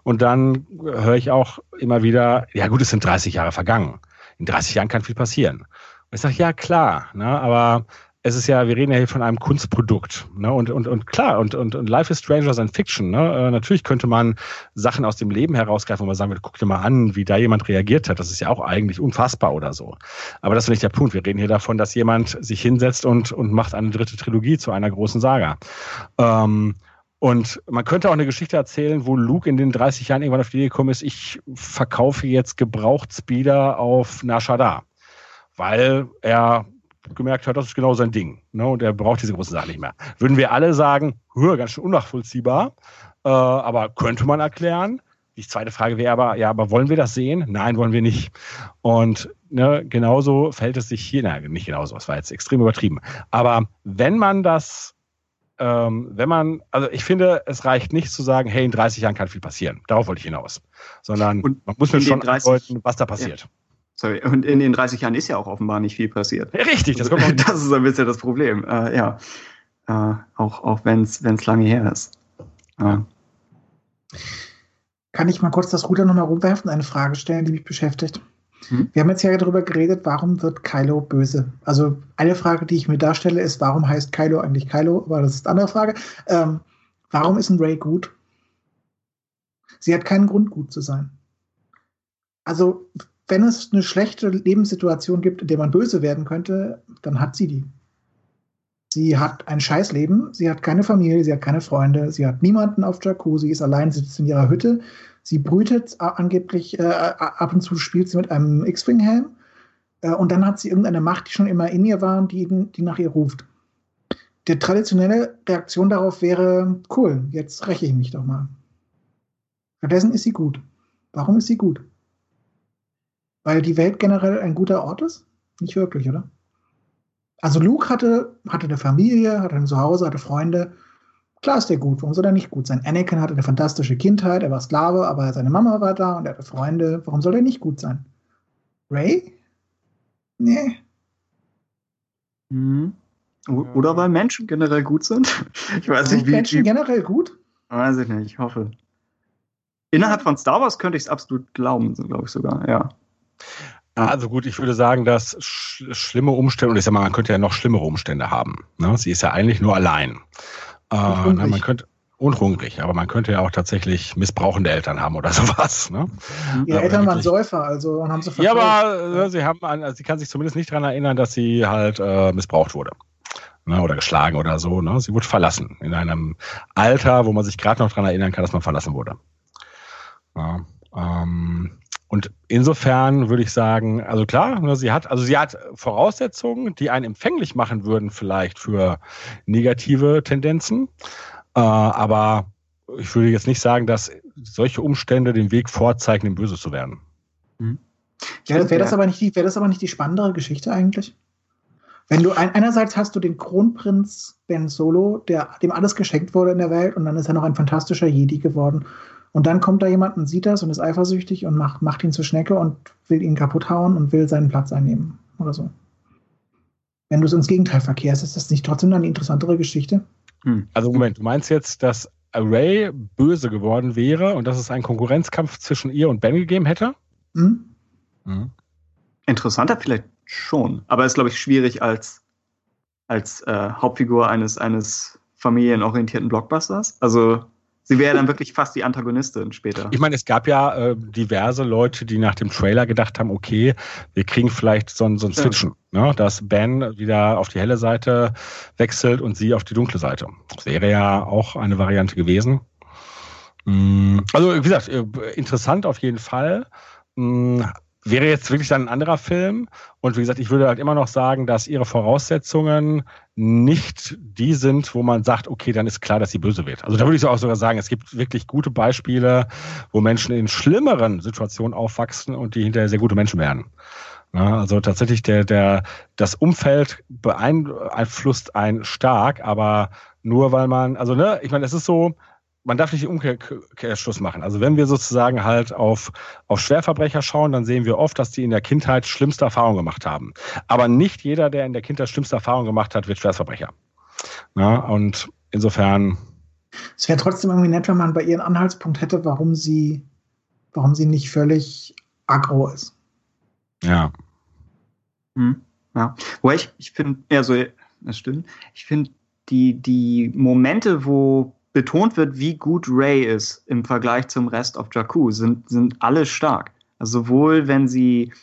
S4: Und dann höre ich auch immer wieder, ja gut, es sind 30 Jahre vergangen. In 30 Jahren kann viel passieren. Und ich sage, ja klar, ne, aber es ist ja, wir reden ja hier von einem Kunstprodukt. Ne? Und, und, und klar, und, und, und Life is Stranger than Fiction. Ne? Äh, natürlich könnte man Sachen aus dem Leben herausgreifen, wo man sagen guck dir mal an, wie da jemand reagiert hat. Das ist ja auch eigentlich unfassbar oder so. Aber das ist nicht der Punkt. Wir reden hier davon, dass jemand sich hinsetzt und, und macht eine dritte Trilogie zu einer großen Saga. Ähm, und man könnte auch eine Geschichte erzählen, wo Luke in den 30 Jahren irgendwann auf die Idee gekommen ist, ich verkaufe jetzt Gebrauchtspeeder auf Nashada. Weil er gemerkt hat, das ist genau sein Ding. Ne? Und er braucht diese großen Sachen nicht mehr. Würden wir alle sagen, höher, ganz schön unnachvollziehbar, äh, aber könnte man erklären. Die zweite Frage wäre aber, ja, aber wollen wir das sehen? Nein, wollen wir nicht. Und ne, genauso fällt es sich hier, nein, nicht genauso, das war jetzt extrem übertrieben. Aber wenn man das, ähm, wenn man, also ich finde, es reicht nicht zu sagen, hey, in 30 Jahren kann viel passieren. Darauf wollte ich hinaus. Sondern
S2: Und
S4: man muss mir schon 30, andeuten, was da passiert.
S2: Ja. Sorry, und in den 30 Jahren ist ja auch offenbar nicht viel passiert.
S4: Richtig,
S2: das, kommt das ist ein bisschen das Problem. Äh, ja, äh, auch auch wenn es lange her ist. Ja.
S3: Kann ich mal kurz das Ruder nochmal rumwerfen, eine Frage stellen, die mich beschäftigt? Hm? Wir haben jetzt ja darüber geredet, warum wird Kylo böse? Also eine Frage, die ich mir darstelle, ist, warum heißt Kylo eigentlich Kylo? Aber das ist eine andere Frage. Ähm, warum ist ein Ray gut? Sie hat keinen Grund, gut zu sein. Also wenn es eine schlechte Lebenssituation gibt, in der man böse werden könnte, dann hat sie die. Sie hat ein Scheißleben, sie hat keine Familie, sie hat keine Freunde, sie hat niemanden auf sie ist allein, sitzt in ihrer Hütte, sie brütet äh, angeblich, äh, ab und zu spielt sie mit einem X-Wing-Helm äh, und dann hat sie irgendeine Macht, die schon immer in ihr war und die, die nach ihr ruft. Die traditionelle Reaktion darauf wäre, cool, jetzt räche ich mich doch mal. Stattdessen ist sie gut. Warum ist sie gut? Weil die Welt generell ein guter Ort ist? Nicht wirklich, oder? Also Luke hatte, hatte eine Familie, hatte ein Zuhause, hatte Freunde. Klar ist der gut, warum soll er nicht gut sein? Anakin hatte eine fantastische Kindheit, er war Sklave, aber seine Mama war da und er hatte Freunde. Warum soll er nicht gut sein? Ray? Nee.
S2: Mhm. Oder weil Menschen generell gut sind?
S3: Ich weiß sind nicht, wie, Menschen generell gut?
S2: Weiß ich nicht, ich hoffe. Innerhalb von Star Wars könnte ich es absolut glauben, glaube ich sogar, ja.
S4: Also gut, ich würde sagen, dass sch schlimme Umstände, und ich sag mal, man könnte ja noch schlimmere Umstände haben. Ne? Sie ist ja eigentlich nur allein. Äh, na, man könnte und hungrig, aber man könnte ja auch tatsächlich missbrauchende Eltern haben oder sowas. Ne?
S3: Ihre Eltern waren Säufer, also haben sie
S4: Ja, aber äh, sie haben, also sie kann sich zumindest nicht daran erinnern, dass sie halt äh, missbraucht wurde. Ne, oder geschlagen oder so. Ne? Sie wurde verlassen. In einem Alter, wo man sich gerade noch daran erinnern kann, dass man verlassen wurde. Ja, ähm, und insofern würde ich sagen, also klar, ne, sie hat, also sie hat Voraussetzungen, die einen empfänglich machen würden, vielleicht für negative Tendenzen. Äh, aber ich würde jetzt nicht sagen, dass solche Umstände den Weg vorzeigen, dem Böse zu werden.
S3: Mhm. Ja, wäre das aber nicht die, wäre das aber nicht die spannendere Geschichte eigentlich? Wenn du ein, einerseits hast du den Kronprinz Ben Solo, der dem alles geschenkt wurde in der Welt, und dann ist er noch ein fantastischer Jedi geworden. Und dann kommt da jemand und sieht das und ist eifersüchtig und macht, macht ihn zur Schnecke und will ihn kaputt hauen und will seinen Platz einnehmen oder so. Wenn du es ins Gegenteil verkehrst, ist das nicht trotzdem eine interessantere Geschichte?
S4: Hm. Also Moment, du meinst jetzt, dass Ray böse geworden wäre und dass es einen Konkurrenzkampf zwischen ihr und Ben gegeben hätte? Hm?
S2: Hm. Interessanter vielleicht schon, aber ist, glaube ich, schwierig als, als äh, Hauptfigur eines, eines familienorientierten Blockbusters. Also Sie wäre dann wirklich fast die Antagonistin später.
S4: Ich meine, es gab ja äh, diverse Leute, die nach dem Trailer gedacht haben, okay, wir kriegen vielleicht so, so ein Switchen, ne? dass Ben wieder auf die helle Seite wechselt und sie auf die dunkle Seite. Das wäre ja auch eine Variante gewesen. Mm, also, wie gesagt, äh, interessant auf jeden Fall. Wäre jetzt wirklich dann ein anderer Film. Und wie gesagt, ich würde halt immer noch sagen, dass ihre Voraussetzungen nicht die sind, wo man sagt, okay, dann ist klar, dass sie böse wird. Also da würde ich auch sogar sagen, es gibt wirklich gute Beispiele, wo Menschen in schlimmeren Situationen aufwachsen und die hinterher sehr gute Menschen werden. Ja, also tatsächlich der, der, das Umfeld beeinflusst einen stark, aber nur weil man, also ne, ich meine, es ist so, man darf nicht den Umkehrschluss machen. Also wenn wir sozusagen halt auf, auf Schwerverbrecher schauen, dann sehen wir oft, dass die in der Kindheit schlimmste Erfahrungen gemacht haben. Aber nicht jeder, der in der Kindheit schlimmste Erfahrungen gemacht hat, wird Schwerverbrecher. Ja, und insofern.
S3: Es wäre trotzdem irgendwie nett, wenn man bei ihren Anhaltspunkt hätte, warum sie, warum sie nicht völlig aggro ist.
S4: Ja.
S2: Hm, ja. Wobei ich, ich finde, ja, so, das stimmt. Ich finde, die, die Momente, wo betont wird, wie gut Ray ist im Vergleich zum Rest auf Jakku, sind, sind alle stark. Also sowohl wenn sie,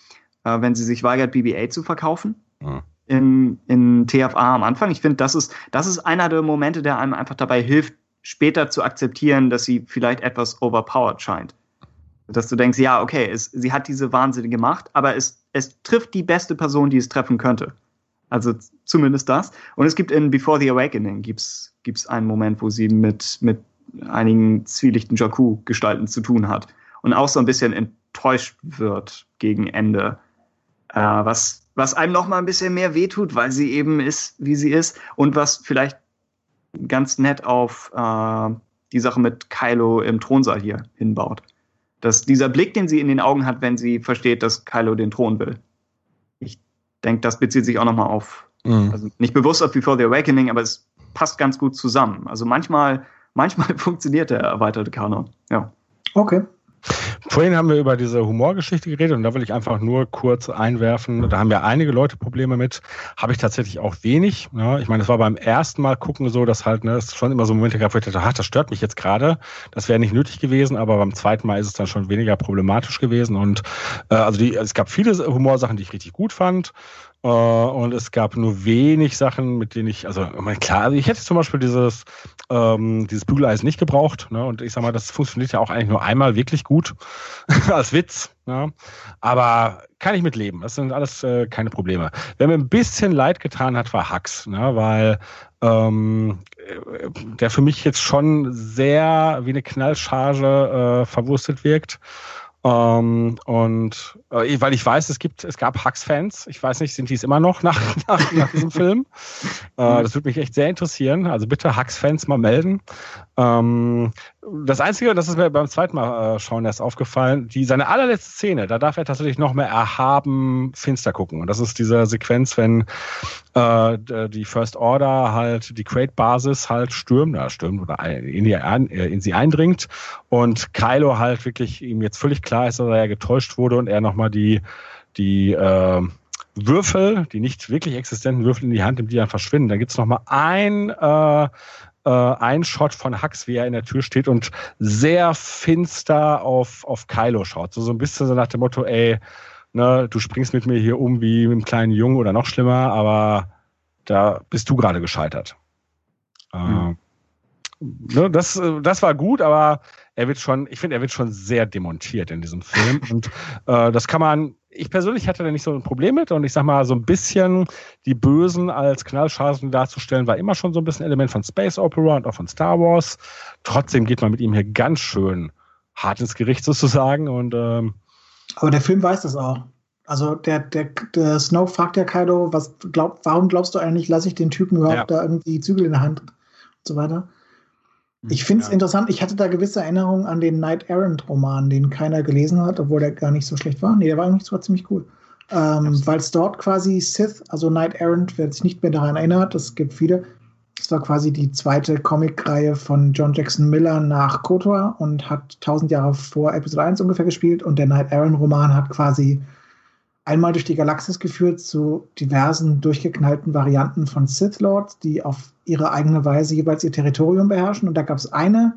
S2: äh, wenn sie sich weigert, BB-8 zu verkaufen, mhm. in, in TFA am Anfang. Ich finde, das ist, das ist einer der Momente, der einem einfach dabei hilft, später zu akzeptieren, dass sie vielleicht etwas overpowered scheint. Dass du denkst, ja, okay, es, sie hat diese wahnsinnige Macht, aber es, es trifft die beste Person, die es treffen könnte. Also zumindest das. Und es gibt in Before the Awakening gibt's gibt es einen Moment, wo sie mit, mit einigen zwielichten Jakku-Gestalten zu tun hat und auch so ein bisschen enttäuscht wird gegen Ende, äh, was, was einem noch mal ein bisschen mehr wehtut, weil sie eben ist, wie sie ist und was vielleicht ganz nett auf äh, die Sache mit Kylo im Thronsaal hier hinbaut. Dass dieser Blick, den sie in den Augen hat, wenn sie versteht, dass Kylo den Thron will. Ich denke, das bezieht sich auch noch mal auf, mhm. also nicht bewusst auf Before the Awakening, aber es passt ganz gut zusammen. Also manchmal, manchmal funktioniert der erweiterte Kanon. Ja.
S3: Okay.
S4: Vorhin haben wir über diese Humorgeschichte geredet und da will ich einfach nur kurz einwerfen. Da haben ja einige Leute Probleme mit. Habe ich tatsächlich auch wenig. Ja, ich meine, es war beim ersten Mal gucken so, dass halt, ne, es schon immer so Momente gab, wo ich dachte, ach, das stört mich jetzt gerade. Das wäre nicht nötig gewesen, aber beim zweiten Mal ist es dann schon weniger problematisch gewesen. Und äh, also die, es gab viele Humorsachen, die ich richtig gut fand. Äh, und es gab nur wenig Sachen, mit denen ich, also klar, also ich hätte zum Beispiel dieses, ähm, dieses Bügeleisen nicht gebraucht. Ne? Und ich sag mal, das funktioniert ja auch eigentlich nur einmal wirklich gut als Witz. Ja. Aber kann ich mit leben. Das sind alles äh, keine Probleme. Wer mir ein bisschen leid getan hat, war Hux, ne? weil ähm, der für mich jetzt schon sehr wie eine Knallcharge äh, verwurstet wirkt. Ähm, und äh, weil ich weiß, es gibt, es gab Hux-Fans. Ich weiß nicht, sind die es immer noch nach, nach, nach diesem Film? Äh, das würde mich echt sehr interessieren. Also bitte Hux-Fans mal melden. Ähm, das Einzige, das ist mir beim zweiten Mal äh, schauen erst aufgefallen, die seine allerletzte Szene, da darf er tatsächlich noch mehr erhaben finster gucken. Und das ist diese Sequenz, wenn äh, die First Order halt die Crate-Basis halt stürmt, na, stürmt oder in, die, äh, in sie eindringt und Kylo halt wirklich ihm jetzt völlig klar ist, dass er getäuscht wurde und er nochmal die, die äh, Würfel, die nicht wirklich existenten Würfel in die Hand nimmt, die dann verschwinden. Da gibt's noch mal ein äh, äh, ein Shot von Hux, wie er in der Tür steht und sehr finster auf, auf Kylo schaut. So, so ein bisschen so nach dem Motto, ey, ne, du springst mit mir hier um wie mit einem kleinen Jungen oder noch schlimmer, aber da bist du gerade gescheitert. Mhm. Äh, ne, das, das war gut, aber er wird schon, ich finde, er wird schon sehr demontiert in diesem Film. Und äh, das kann man ich persönlich hatte da nicht so ein Problem mit und ich sag mal, so ein bisschen die Bösen als Knallchargen darzustellen, war immer schon so ein bisschen Element von Space Opera und auch von Star Wars. Trotzdem geht man mit ihm hier ganz schön hart ins Gericht sozusagen und ähm,
S3: aber der Film weiß das auch. Also der, der, der Snow fragt ja Kaido, was glaub, warum glaubst du eigentlich, lasse ich den Typen überhaupt ja. da irgendwie Zügel in der Hand und so weiter. Ich finde es ja. interessant, ich hatte da gewisse Erinnerungen an den Night Errant-Roman, den keiner gelesen hat, obwohl der gar nicht so schlecht war. Nee, der war eigentlich sogar ziemlich cool. Ähm, Weil es dort quasi Sith, also Night Errant, wer sich nicht mehr daran erinnert, es gibt viele, es war quasi die zweite Comic-Reihe von John Jackson Miller nach KOTOR und hat tausend Jahre vor Episode 1 ungefähr gespielt und der Night Errant-Roman hat quasi einmal durch die Galaxis geführt zu diversen durchgeknallten Varianten von Sith Lords, die auf ihre eigene Weise jeweils ihr Territorium beherrschen. Und da gab es eine,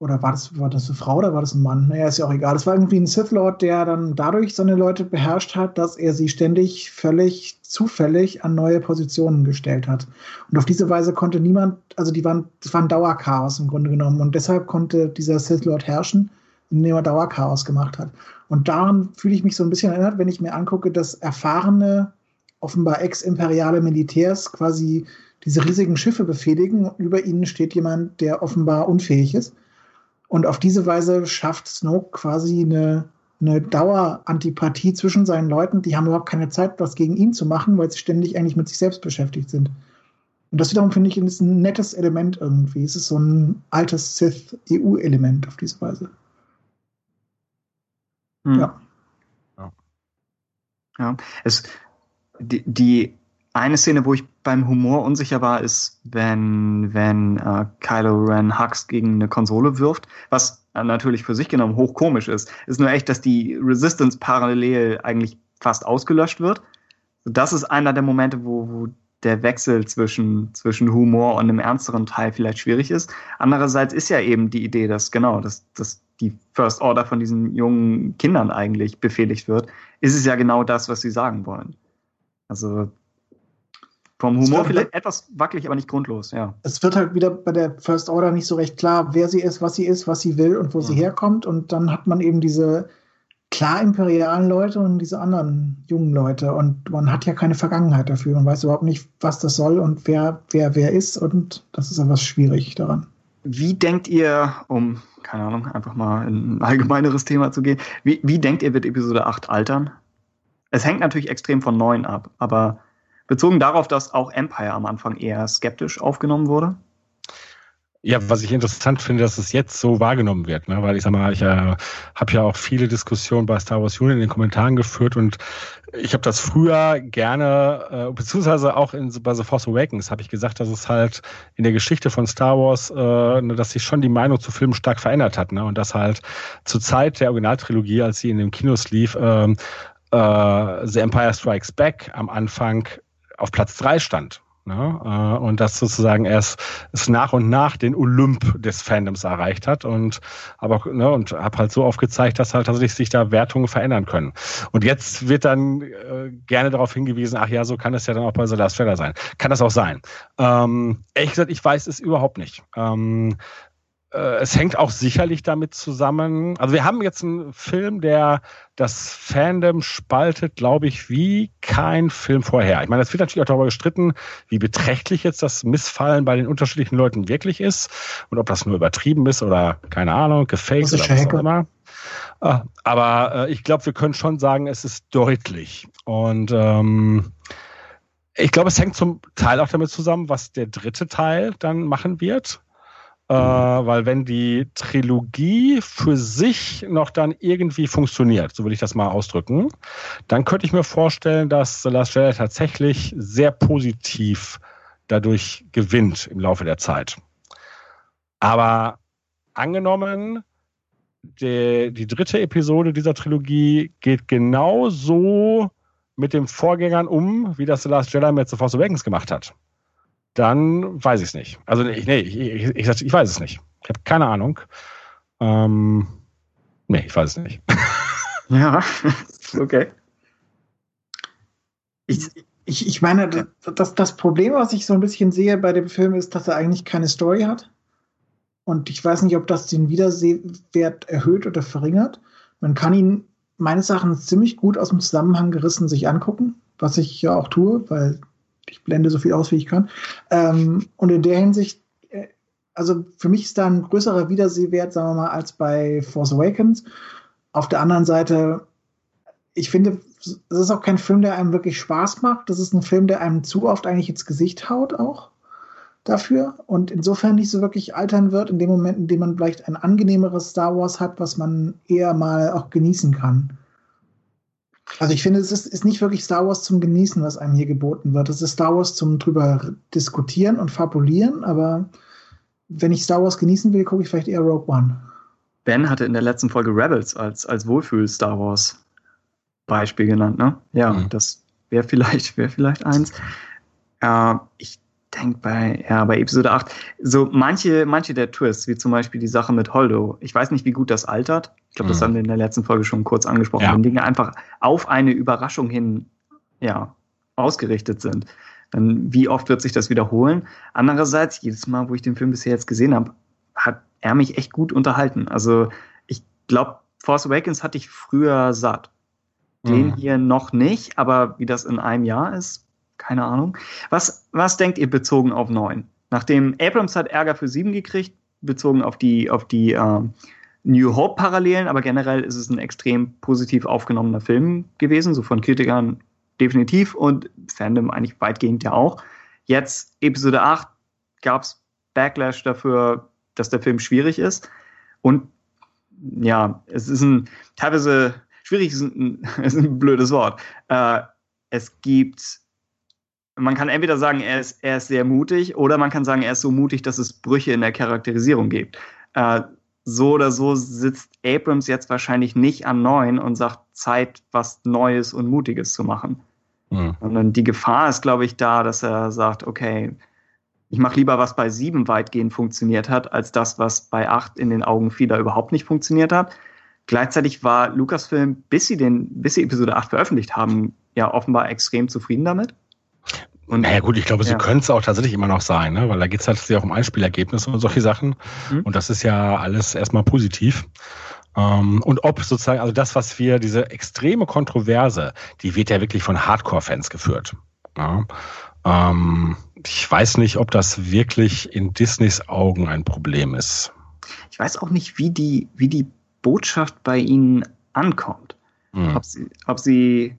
S3: oder war das, war das eine Frau oder war das ein Mann? Naja, ist ja auch egal. Es war irgendwie ein Sith Lord, der dann dadurch seine Leute beherrscht hat, dass er sie ständig völlig zufällig an neue Positionen gestellt hat. Und auf diese Weise konnte niemand, also die waren, das war ein Dauerchaos im Grunde genommen. Und deshalb konnte dieser Sith Lord herrschen, indem er Dauerchaos gemacht hat. Und daran fühle ich mich so ein bisschen erinnert, wenn ich mir angucke, dass erfahrene, offenbar ex-imperiale Militärs quasi diese riesigen Schiffe befehligen. Und über ihnen steht jemand, der offenbar unfähig ist. Und auf diese Weise schafft Snoke quasi eine, eine Dauerantipathie zwischen seinen Leuten. Die haben überhaupt keine Zeit, was gegen ihn zu machen, weil sie ständig eigentlich mit sich selbst beschäftigt sind. Und das wiederum finde ich ist ein nettes Element irgendwie. Es ist so ein altes Sith-EU-Element auf diese Weise.
S2: Mhm. Ja. ja. Ja. Es, die, die eine Szene, wo ich beim Humor unsicher war, ist, wenn, wenn äh, Kylo Ren Hux gegen eine Konsole wirft, was äh, natürlich für sich genommen hochkomisch ist. Ist nur echt, dass die Resistance parallel eigentlich fast ausgelöscht wird. Das ist einer der Momente, wo, wo der Wechsel zwischen, zwischen Humor und einem ernsteren Teil vielleicht schwierig ist. Andererseits ist ja eben die Idee, dass genau, dass, dass die First Order von diesen jungen Kindern eigentlich befehligt wird, ist es ja genau das, was sie sagen wollen. Also vom Humor vielleicht etwas wackelig, aber nicht grundlos, ja.
S3: Es wird halt wieder bei der First Order nicht so recht klar, wer sie ist, was sie ist, was sie will und wo mhm. sie herkommt. Und dann hat man eben diese klar imperialen Leute und diese anderen jungen Leute. Und man hat ja keine Vergangenheit dafür. Man weiß überhaupt nicht, was das soll und wer wer, wer ist. Und das ist etwas schwierig daran.
S2: Wie denkt ihr, um, keine Ahnung, einfach mal in ein allgemeineres Thema zu gehen, wie, wie denkt ihr, wird Episode 8 altern? Es hängt natürlich extrem von 9 ab, aber bezogen darauf, dass auch Empire am Anfang eher skeptisch aufgenommen wurde?
S4: Ja, was ich interessant finde, dass es jetzt so wahrgenommen wird, ne? weil ich sag mal, ich äh, habe ja auch viele Diskussionen bei Star Wars Union in den Kommentaren geführt und ich habe das früher gerne, äh, beziehungsweise auch in, bei The Force Awakens habe ich gesagt, dass es halt in der Geschichte von Star Wars, äh, ne, dass sich schon die Meinung zu Filmen stark verändert hat, ne? und dass halt zur Zeit der Originaltrilogie, als sie in den Kinos lief, äh, äh, The Empire Strikes Back am Anfang auf Platz drei stand. Ne? Äh, und das sozusagen erst es nach und nach den Olymp des Fandoms erreicht hat und aber ne, und habe halt so aufgezeigt, dass halt tatsächlich sich da Wertungen verändern können. Und jetzt wird dann äh, gerne darauf hingewiesen, ach ja, so kann es ja dann auch bei The Last Trailer sein. Kann das auch sein. Ähm, ehrlich gesagt, ich weiß es überhaupt nicht. Ähm, äh, es hängt auch sicherlich damit zusammen. Also wir haben jetzt einen Film, der das Fandom spaltet, glaube ich, wie kein Film vorher. Ich meine, es wird natürlich auch darüber gestritten, wie beträchtlich jetzt das Missfallen bei den unterschiedlichen Leuten wirklich ist und ob das nur übertrieben ist oder keine Ahnung, gefaked oder was auch immer. Äh, aber äh, ich glaube, wir können schon sagen, es ist deutlich. Und ähm, ich glaube, es hängt zum Teil auch damit zusammen, was der dritte Teil dann machen wird. Äh, weil wenn die Trilogie für sich noch dann irgendwie funktioniert, so will ich das mal ausdrücken, dann könnte ich mir vorstellen, dass The Last Jedi tatsächlich sehr positiv dadurch gewinnt im Laufe der Zeit. Aber angenommen, die, die dritte Episode dieser Trilogie geht genau so mit den Vorgängern um, wie das The Last Jedi mit The Force Awakens gemacht hat dann weiß ich es nicht. Also nee, nee ich, ich, ich, ich, weiß es nicht. Ich habe keine Ahnung. Ähm, nee, ich weiß es nicht.
S3: ja, okay. Ich, ich, ich meine, das, das Problem, was ich so ein bisschen sehe bei dem Film, ist, dass er eigentlich keine Story hat. Und ich weiß nicht, ob das den Wiedersehwert erhöht oder verringert. Man kann ihn meines Erachtens ziemlich gut aus dem Zusammenhang gerissen sich angucken, was ich ja auch tue, weil ich blende so viel aus, wie ich kann. Ähm, und in der Hinsicht, äh, also für mich ist da ein größerer Wiedersehwert, sagen wir mal, als bei Force Awakens. Auf der anderen Seite, ich finde, es ist auch kein Film, der einem wirklich Spaß macht. Das ist ein Film, der einem zu oft eigentlich ins Gesicht haut auch dafür und insofern nicht so wirklich altern wird, in dem Moment, in dem man vielleicht ein angenehmeres Star Wars hat, was man eher mal auch genießen kann. Also ich finde, es ist, ist, nicht wirklich Star Wars zum Genießen, was einem hier geboten wird. Es ist Star Wars zum drüber diskutieren und fabulieren, aber wenn ich Star Wars genießen will, gucke ich vielleicht eher Rogue One.
S2: Ben hatte in der letzten Folge Rebels als, als Wohlfühl-Star Wars Beispiel genannt, ne? Ja, mhm. das wäre vielleicht, wäre vielleicht eins. Äh, ich denke bei, ja, bei Episode 8, so manche, manche der Twists, wie zum Beispiel die Sache mit Holdo, ich weiß nicht, wie gut das altert. Ich glaube, das mhm. haben wir in der letzten Folge schon kurz angesprochen, ja. wenn Dinge einfach auf eine Überraschung hin, ja, ausgerichtet sind. Dann, wie oft wird sich das wiederholen? Andererseits, jedes Mal, wo ich den Film bisher jetzt gesehen habe, hat er mich echt gut unterhalten. Also, ich glaube, Force Awakens hatte ich früher satt. Den mhm. hier noch nicht, aber wie das in einem Jahr ist, keine Ahnung. Was, was denkt ihr bezogen auf 9? Nachdem Abrams hat Ärger für 7 gekriegt, bezogen auf die, auf die äh, New Hope-Parallelen, aber generell ist es ein extrem positiv aufgenommener Film gewesen, so von Kritikern definitiv und Fandom eigentlich weitgehend ja auch. Jetzt Episode 8 gab es Backlash dafür, dass der Film schwierig ist. Und ja, es ist ein teilweise schwierig ist ein, ist ein blödes Wort. Äh, es gibt man kann entweder sagen, er ist, er ist sehr mutig, oder man kann sagen, er ist so mutig, dass es Brüche in der Charakterisierung gibt. Äh, so oder so sitzt Abrams jetzt wahrscheinlich nicht an neun und sagt, Zeit, was Neues und Mutiges zu machen. Mhm. Sondern die Gefahr ist, glaube ich, da, dass er sagt, okay, ich mache lieber, was bei sieben weitgehend funktioniert hat, als das, was bei acht in den Augen vieler überhaupt nicht funktioniert hat. Gleichzeitig war Lucasfilm, bis sie den, bis sie Episode 8 veröffentlicht haben, ja offenbar extrem zufrieden damit.
S4: Und, naja gut, ich glaube, ja. sie können es auch tatsächlich immer noch sein, ne? weil da geht es halt auch um Einspielergebnisse und solche Sachen. Mhm. Und das ist ja alles erstmal positiv. Ähm, und ob sozusagen, also das, was wir, diese extreme Kontroverse, die wird ja wirklich von Hardcore-Fans geführt. Ja? Ähm, ich weiß nicht, ob das wirklich in Disneys Augen ein Problem ist.
S2: Ich weiß auch nicht, wie die, wie die Botschaft bei ihnen ankommt. Mhm. Ob sie, ob sie,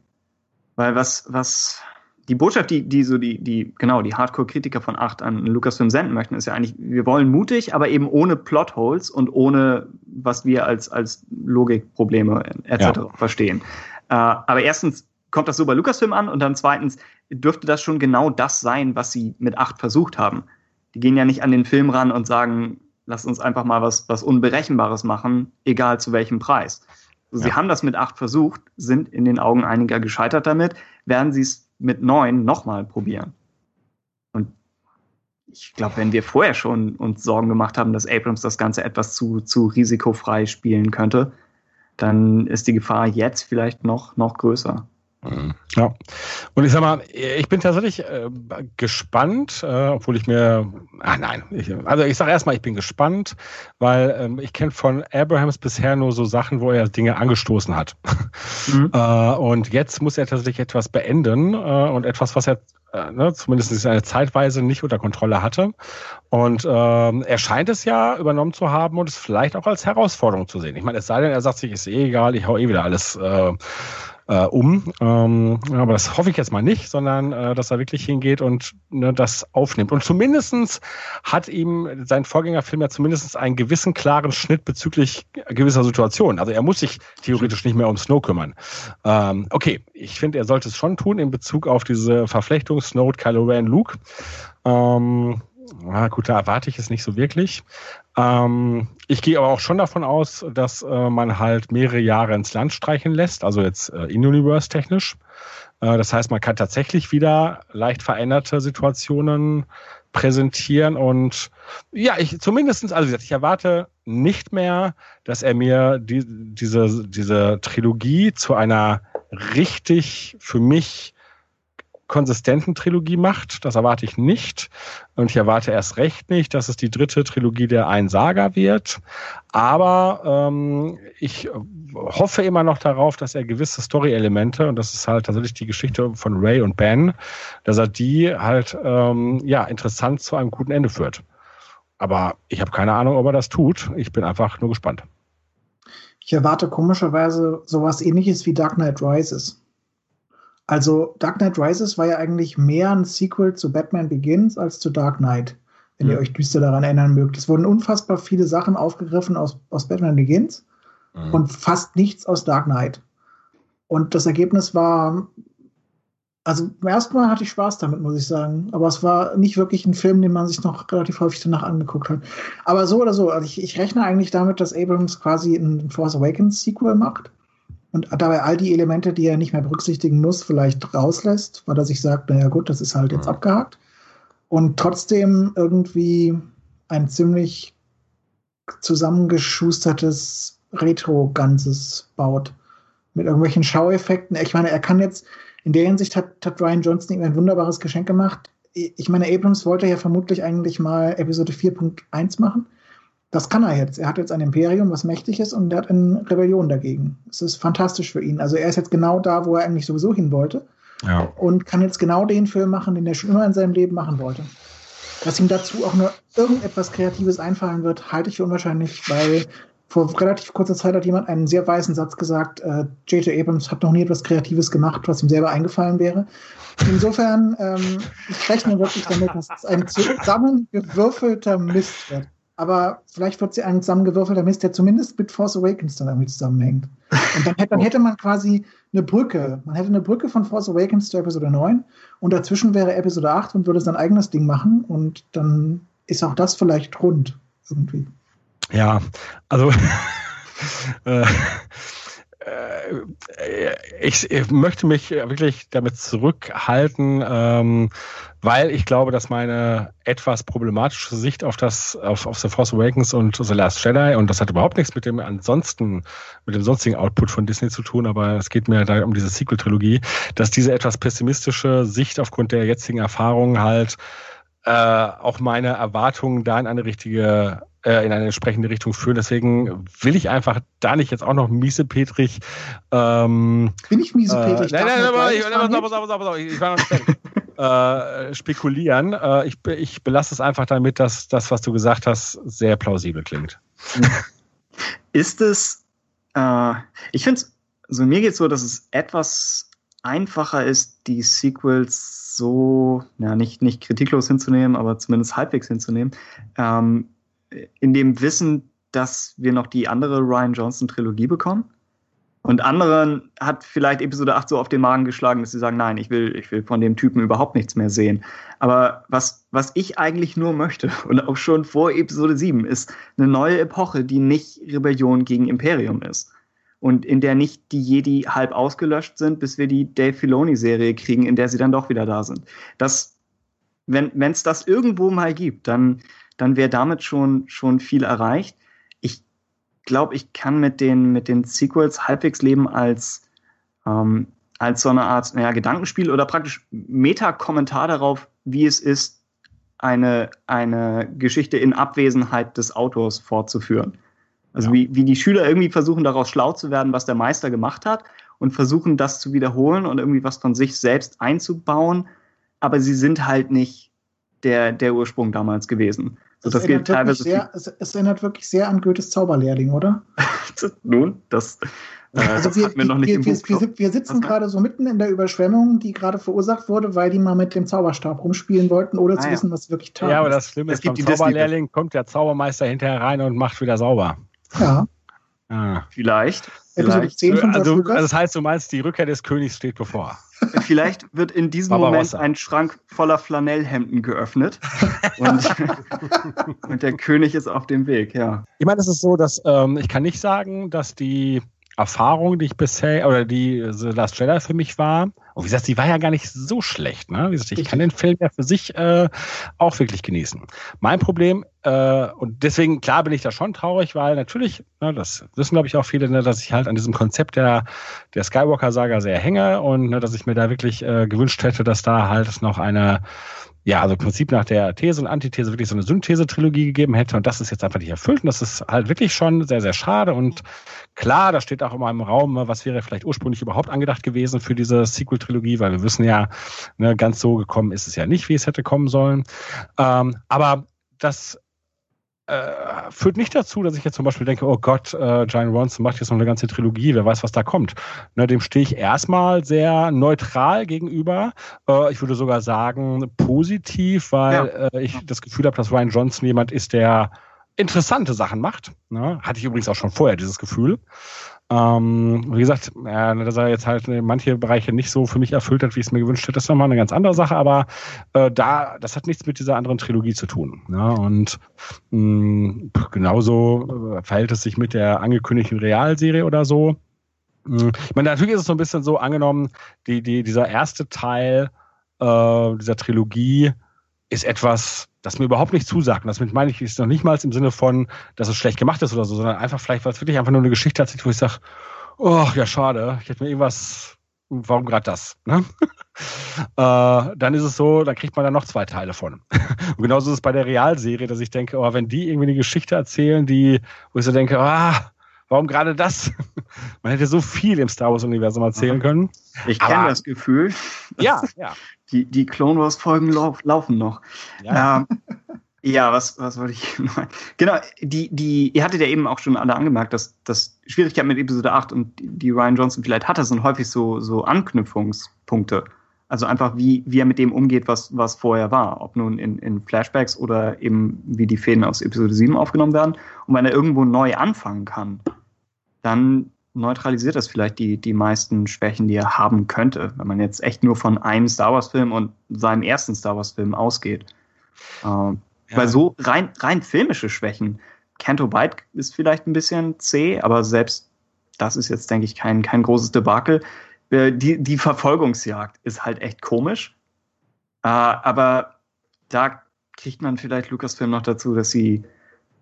S2: weil was, was, die Botschaft, die, die so die, die, genau, die Hardcore-Kritiker von 8 an Lucasfilm senden möchten, ist ja eigentlich, wir wollen mutig, aber eben ohne Plotholes und ohne, was wir als, als Logikprobleme etc. Ja. verstehen. Äh, aber erstens kommt das so bei Lucasfilm an und dann zweitens dürfte das schon genau das sein, was sie mit 8 versucht haben. Die gehen ja nicht an den Film ran und sagen, lass uns einfach mal was, was Unberechenbares machen, egal zu welchem Preis. Sie ja. haben das mit 8 versucht, sind in den Augen einiger gescheitert damit, werden sie es mit neun nochmal probieren. Und ich glaube, wenn wir vorher schon uns Sorgen gemacht haben, dass Abrams das Ganze etwas zu, zu risikofrei spielen könnte, dann ist die Gefahr jetzt vielleicht noch, noch größer.
S4: Mhm. Ja. Und ich sag mal, ich bin tatsächlich äh, gespannt, äh, obwohl ich mir, ah nein, ich, also ich sage erstmal, ich bin gespannt, weil ähm, ich kenne von Abrahams bisher nur so Sachen, wo er Dinge angestoßen hat. Mhm. äh, und jetzt muss er tatsächlich etwas beenden äh, und etwas, was er äh, ne, zumindest eine Zeitweise nicht unter Kontrolle hatte. Und ähm, er scheint es ja übernommen zu haben und es vielleicht auch als Herausforderung zu sehen. Ich meine, es sei denn, er sagt sich, ist eh egal, ich hau eh wieder alles äh, äh, um. Ähm, aber das hoffe ich jetzt mal nicht, sondern äh, dass er wirklich hingeht und ne, das aufnimmt. Und zumindestens hat ihm sein Vorgängerfilm ja zumindest einen gewissen klaren Schnitt bezüglich gewisser Situationen. Also er muss sich theoretisch nicht mehr um Snow kümmern. Ähm, okay, ich finde, er sollte es schon tun in Bezug auf diese Verflechtung Snow, Kylo Ren, Luke. Ähm, na gut, da erwarte ich es nicht so wirklich. Ähm, ich gehe aber auch schon davon aus, dass äh, man halt mehrere Jahre ins Land streichen lässt, also jetzt äh, in-Universe technisch. Äh, das heißt, man kann tatsächlich wieder leicht veränderte Situationen präsentieren und ja, ich zumindestens, also ich erwarte nicht mehr, dass er mir die, diese, diese Trilogie zu einer richtig für mich konsistenten Trilogie macht. Das erwarte ich nicht. Und ich erwarte erst recht nicht, dass es die dritte Trilogie der Ein Saga wird. Aber ähm, ich hoffe immer noch darauf, dass er gewisse Story-Elemente, und das ist halt tatsächlich die Geschichte von Ray und Ben, dass er die halt ähm, ja interessant zu einem guten Ende führt. Aber ich habe keine Ahnung, ob er das tut. Ich bin einfach nur gespannt.
S3: Ich erwarte komischerweise sowas ähnliches wie Dark Knight Rises. Also Dark Knight Rises war ja eigentlich mehr ein Sequel zu Batman Begins als zu Dark Knight, wenn mhm. ihr euch düster daran erinnern mögt. Es wurden unfassbar viele Sachen aufgegriffen aus, aus Batman Begins mhm. und fast nichts aus Dark Knight. Und das Ergebnis war, also erstmal hatte ich Spaß damit, muss ich sagen. Aber es war nicht wirklich ein Film, den man sich noch relativ häufig danach angeguckt hat. Aber so oder so, also ich, ich rechne eigentlich damit, dass Abrams quasi ein Force Awakens Sequel macht und dabei all die Elemente, die er nicht mehr berücksichtigen muss, vielleicht rauslässt, weil er sich sagt, naja gut, das ist halt jetzt mhm. abgehakt. Und trotzdem irgendwie ein ziemlich zusammengeschustertes Retro-Ganzes baut. Mit irgendwelchen Schaueffekten. Ich meine, er kann jetzt, in der Hinsicht hat, hat Ryan Johnson ihm ein wunderbares Geschenk gemacht. Ich meine, Abrams wollte ja vermutlich eigentlich mal Episode 4.1 machen das kann er jetzt. Er hat jetzt ein Imperium, was mächtig ist, und er hat eine Rebellion dagegen. Es ist fantastisch für ihn. Also er ist jetzt genau da, wo er eigentlich sowieso hin wollte. Ja. Und kann jetzt genau den Film machen, den er schon immer in seinem Leben machen wollte. Dass ihm dazu auch nur irgendetwas Kreatives einfallen wird, halte ich für unwahrscheinlich, weil vor relativ kurzer Zeit hat jemand einen sehr weißen Satz gesagt, J.J. Äh, Abrams hat noch nie etwas Kreatives gemacht, was ihm selber eingefallen wäre. Insofern, ähm, ich rechne wirklich damit, dass es ein zusammengewürfelter Mist wird aber vielleicht wird sie ein zusammengewürfelter Mist, der zumindest mit Force Awakens dann damit zusammenhängt. Und dann hätte, dann hätte man quasi eine Brücke. Man hätte eine Brücke von Force Awakens zu Episode 9 und dazwischen wäre Episode 8 und würde sein eigenes Ding machen und dann ist auch das vielleicht rund irgendwie.
S4: Ja, also äh, ich, ich, möchte mich wirklich damit zurückhalten, ähm, weil ich glaube, dass meine etwas problematische Sicht auf das, auf, auf The Force Awakens und The Last Jedi, und das hat überhaupt nichts mit dem ansonsten, mit dem sonstigen Output von Disney zu tun, aber es geht mir da um diese Sequel-Trilogie, dass diese etwas pessimistische Sicht aufgrund der jetzigen Erfahrungen halt äh, auch meine Erwartungen da in eine richtige äh, in eine entsprechende Richtung führen. Deswegen will ich einfach da nicht jetzt auch noch miesepetrig. Ähm,
S3: Bin ich miesepetrig?
S4: Äh, nein, nein, nein, ich, ich, ich war noch nicht äh, spekulieren. Äh, ich, ich belasse es einfach damit, dass das, was du gesagt hast, sehr plausibel klingt.
S2: Ist es, äh, ich finde es, also mir geht es so, dass es etwas einfacher ist, die Sequels so, ja, nicht, nicht kritiklos hinzunehmen, aber zumindest halbwegs hinzunehmen, ähm, in dem Wissen, dass wir noch die andere Ryan Johnson Trilogie bekommen. Und anderen hat vielleicht Episode 8 so auf den Magen geschlagen, dass sie sagen, nein, ich will, ich will von dem Typen überhaupt nichts mehr sehen. Aber was, was ich eigentlich nur möchte, und auch schon vor Episode 7, ist eine neue Epoche, die nicht Rebellion gegen Imperium ist. Und in der nicht die Jedi halb ausgelöscht sind, bis wir die Dave Filoni-Serie kriegen, in der sie dann doch wieder da sind. Das, wenn es das irgendwo mal gibt, dann, dann wäre damit schon, schon viel erreicht. Ich glaube, ich kann mit den, mit den Sequels halbwegs leben als, ähm, als so eine Art ja, Gedankenspiel oder praktisch Meta-Kommentar darauf, wie es ist, eine, eine Geschichte in Abwesenheit des Autors fortzuführen. Also ja. wie, wie die Schüler irgendwie versuchen, daraus schlau zu werden, was der Meister gemacht hat und versuchen, das zu wiederholen und irgendwie was von sich selbst einzubauen. Aber sie sind halt nicht der, der Ursprung damals gewesen.
S3: So, das, das gilt teilweise. Sehr, es, es, erinnert wirklich sehr an Goethes Zauberlehrling, oder?
S2: Nun, das,
S3: äh, also das wir, wir, wir, wir, wir, sitzen gerade so mitten in der Überschwemmung, die gerade verursacht wurde, weil die mal mit dem Zauberstab rumspielen wollten, ohne ah, zu wissen, was wirklich
S4: tat. Ja, aber das Schlimme ist, beim Zauberlehrling kommt der Zaubermeister hinterher rein und macht wieder sauber.
S3: Ja.
S2: Ah. Vielleicht.
S3: Vielleicht.
S4: Also, also, das heißt, du meinst, die Rückkehr des Königs steht bevor.
S2: Vielleicht wird in diesem Moment ein Schrank voller Flanellhemden geöffnet und, und, der König ist auf dem Weg, ja.
S4: Ich meine, es ist so, dass ähm, ich kann nicht sagen, dass die Erfahrung, die ich bisher, oder die The Last Jedi für mich war, und wie gesagt, sie war ja gar nicht so schlecht. Ne? Wie gesagt, ich kann den Film ja für sich äh, auch wirklich genießen. Mein Problem, äh, und deswegen, klar bin ich da schon traurig, weil natürlich, ne, das wissen glaube ich auch viele, ne, dass ich halt an diesem Konzept der, der Skywalker-Saga sehr hänge und ne, dass ich mir da wirklich äh, gewünscht hätte, dass da halt noch eine ja, also im Prinzip nach der These und Antithese wirklich so eine Synthese-Trilogie gegeben hätte und das ist jetzt einfach nicht erfüllt und das ist halt wirklich schon sehr, sehr schade und klar, da steht auch immer im Raum, was wäre vielleicht ursprünglich überhaupt angedacht gewesen für diese Sequel-Trilogie, weil wir wissen ja, ne, ganz so gekommen ist es ja nicht, wie es hätte kommen sollen. Ähm, aber das äh, führt nicht dazu, dass ich jetzt zum Beispiel denke, oh Gott, äh, Giant Ronson macht jetzt noch eine ganze Trilogie, wer weiß, was da kommt. Ne, dem stehe ich erstmal sehr neutral gegenüber. Äh, ich würde sogar sagen positiv, weil ja. äh, ich das Gefühl habe, dass Ryan Johnson jemand ist, der interessante Sachen macht. Ne? Hatte ich übrigens auch schon vorher dieses Gefühl. Ähm, wie gesagt, äh, dass er jetzt halt manche Bereiche nicht so für mich erfüllt hat, wie ich es mir gewünscht hätte, ist nochmal eine ganz andere Sache, aber äh, da, das hat nichts mit dieser anderen Trilogie zu tun. Ne? Und mh, mm, genauso äh, verhält es sich mit der angekündigten Realserie oder so. Mm, ich meine, natürlich ist es so ein bisschen so angenommen, die, die, dieser erste Teil äh, dieser Trilogie ist etwas, das mir überhaupt nicht zusagt. Und das meine ich ist noch nicht mal im Sinne von, dass es schlecht gemacht ist oder so, sondern einfach vielleicht, weil es wirklich einfach nur eine Geschichte hat, wo ich sage, oh, ja, schade, ich hätte mir irgendwas, warum gerade das? Ne? äh, dann ist es so, da kriegt man dann noch zwei Teile von. Und genauso ist es bei der Realserie, dass ich denke, oh, wenn die irgendwie eine Geschichte erzählen, die, wo ich so denke, ah, warum gerade das? Man hätte so viel im Star Wars-Universum erzählen können.
S2: Ich kenne das Gefühl.
S4: Ja, ja.
S2: Die, die Clone Wars-Folgen lauf, laufen noch. Ja. Ähm, ja, was, was wollte ich noch? Genau, die, die, ihr hattet ja eben auch schon alle angemerkt, dass das Schwierigkeit mit Episode 8 und die Ryan Johnson vielleicht hatte, sind häufig so, so Anknüpfungspunkte. Also einfach, wie, wie er mit dem umgeht, was, was vorher war. Ob nun in, in Flashbacks oder eben wie die Fäden aus Episode 7 aufgenommen werden. Und wenn er irgendwo neu anfangen kann, dann neutralisiert das vielleicht die, die meisten Schwächen, die er haben könnte, wenn man jetzt echt nur von einem Star Wars-Film und seinem ersten Star Wars-Film ausgeht. Äh, ja. Weil so rein, rein filmische Schwächen, Canto Bite ist vielleicht ein bisschen zäh, aber selbst das ist jetzt, denke ich, kein, kein großes Debakel. Äh, die, die Verfolgungsjagd ist halt echt komisch. Äh, aber da kriegt man vielleicht Lucasfilm noch dazu, dass sie,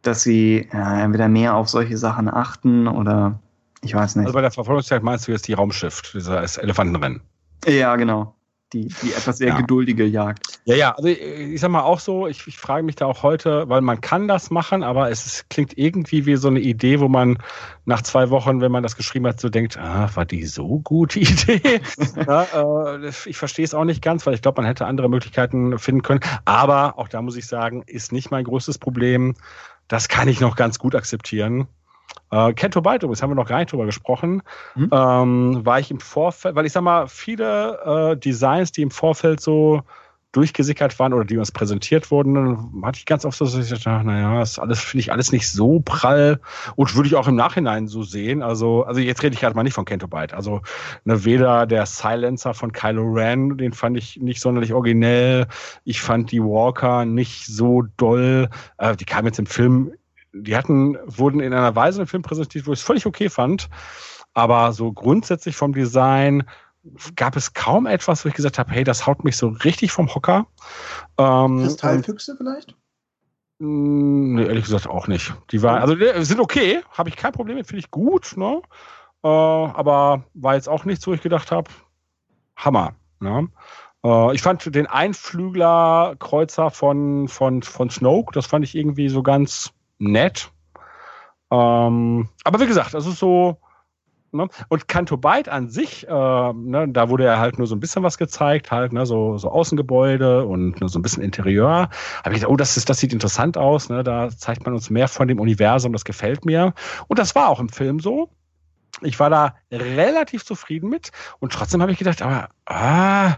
S2: dass sie äh, entweder mehr auf solche Sachen achten oder ich weiß nicht.
S4: Also bei der Verfolgungsjagd meinst du jetzt die Raumschiff, dieses Elefantenrennen?
S2: Ja, genau. Die, die etwas sehr ja. geduldige Jagd.
S4: Ja, ja, also ich sag mal auch so, ich, ich frage mich da auch heute, weil man kann das machen, aber es ist, klingt irgendwie wie so eine Idee, wo man nach zwei Wochen, wenn man das geschrieben hat, so denkt, ah, war die so gute Idee? ja, äh, ich verstehe es auch nicht ganz, weil ich glaube, man hätte andere Möglichkeiten finden können. Aber auch da muss ich sagen, ist nicht mein größtes Problem. Das kann ich noch ganz gut akzeptieren. Äh, Kento Bite, das haben wir noch gar nicht drüber gesprochen, mhm. ähm, war ich im Vorfeld, weil ich sag mal, viele äh, Designs, die im Vorfeld so durchgesickert waren oder die uns präsentiert wurden, hatte ich ganz oft so, dass ich dachte, naja, das alles finde ich alles nicht so prall und würde ich auch im Nachhinein so sehen. Also, also jetzt rede ich gerade mal nicht von Kento Bite. Also ne, weder der Silencer von Kylo Ren, den fand ich nicht sonderlich originell. Ich fand die Walker nicht so doll. Äh, die kamen jetzt im Film die hatten, wurden in einer Weise im Film präsentiert, wo ich es völlig okay fand. Aber so grundsätzlich vom Design gab es kaum etwas, wo ich gesagt habe, hey, das haut mich so richtig vom Hocker.
S3: Ähm, Kristallfüchse vielleicht?
S4: Hm, nee, ehrlich gesagt auch nicht. Die waren, also die sind okay, habe ich kein Problem mit, finde ich gut, ne? Äh, aber war jetzt auch nichts, wo ich gedacht habe, Hammer. Ne? Äh, ich fand den Einflügler-Kreuzer von, von, von Snoke, das fand ich irgendwie so ganz nett. Ähm, aber wie gesagt, das ist so, Ne? Und Canto Byte an sich, äh, ne, da wurde ja halt nur so ein bisschen was gezeigt, halt, ne, so, so Außengebäude und nur so ein bisschen Interieur. Habe ich gedacht, oh, das, ist, das sieht interessant aus, ne? da zeigt man uns mehr von dem Universum, das gefällt mir. Und das war auch im Film so. Ich war da relativ zufrieden mit und trotzdem habe ich gedacht, aber ah,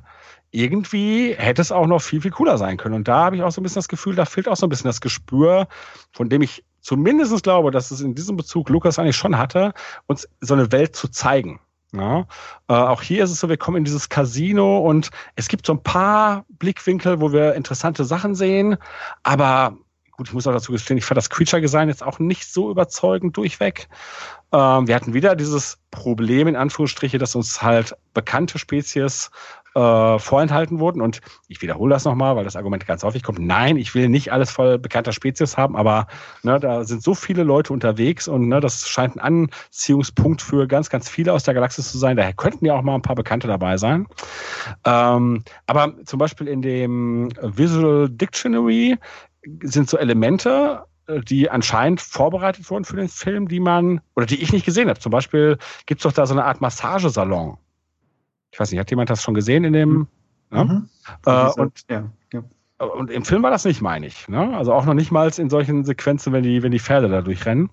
S4: irgendwie hätte es auch noch viel, viel cooler sein können. Und da habe ich auch so ein bisschen das Gefühl, da fehlt auch so ein bisschen das Gespür, von dem ich zumindest glaube, dass es in diesem Bezug Lukas eigentlich schon hatte, uns so eine Welt zu zeigen. Ja, äh, auch hier ist es so, wir kommen in dieses Casino und es gibt so ein paar Blickwinkel, wo wir interessante Sachen sehen, aber gut, ich muss auch dazu gestehen, ich fand das Creature-Design jetzt auch nicht so überzeugend durchweg. Ähm, wir hatten wieder dieses Problem, in Anführungsstriche, dass uns halt bekannte Spezies äh, vorenthalten wurden. Und ich wiederhole das nochmal, weil das Argument ganz häufig kommt. Nein, ich will nicht alles voll bekannter Spezies haben, aber ne, da sind so viele Leute unterwegs und ne, das scheint ein Anziehungspunkt für ganz, ganz viele aus der Galaxis zu sein. Daher könnten ja auch mal ein paar Bekannte dabei sein. Ähm, aber zum Beispiel in dem Visual Dictionary sind so Elemente, äh, die anscheinend vorbereitet wurden für den Film, die man, oder die ich nicht gesehen habe. Zum Beispiel gibt es doch da so eine Art Massagesalon ich weiß nicht, hat jemand das schon gesehen in dem? Mhm. Ja? Mhm. Äh, und, ja, ja. und im Film war das nicht, meine ich. Ne? Also auch noch nicht mal in solchen Sequenzen, wenn die, wenn die Pferde da durchrennen.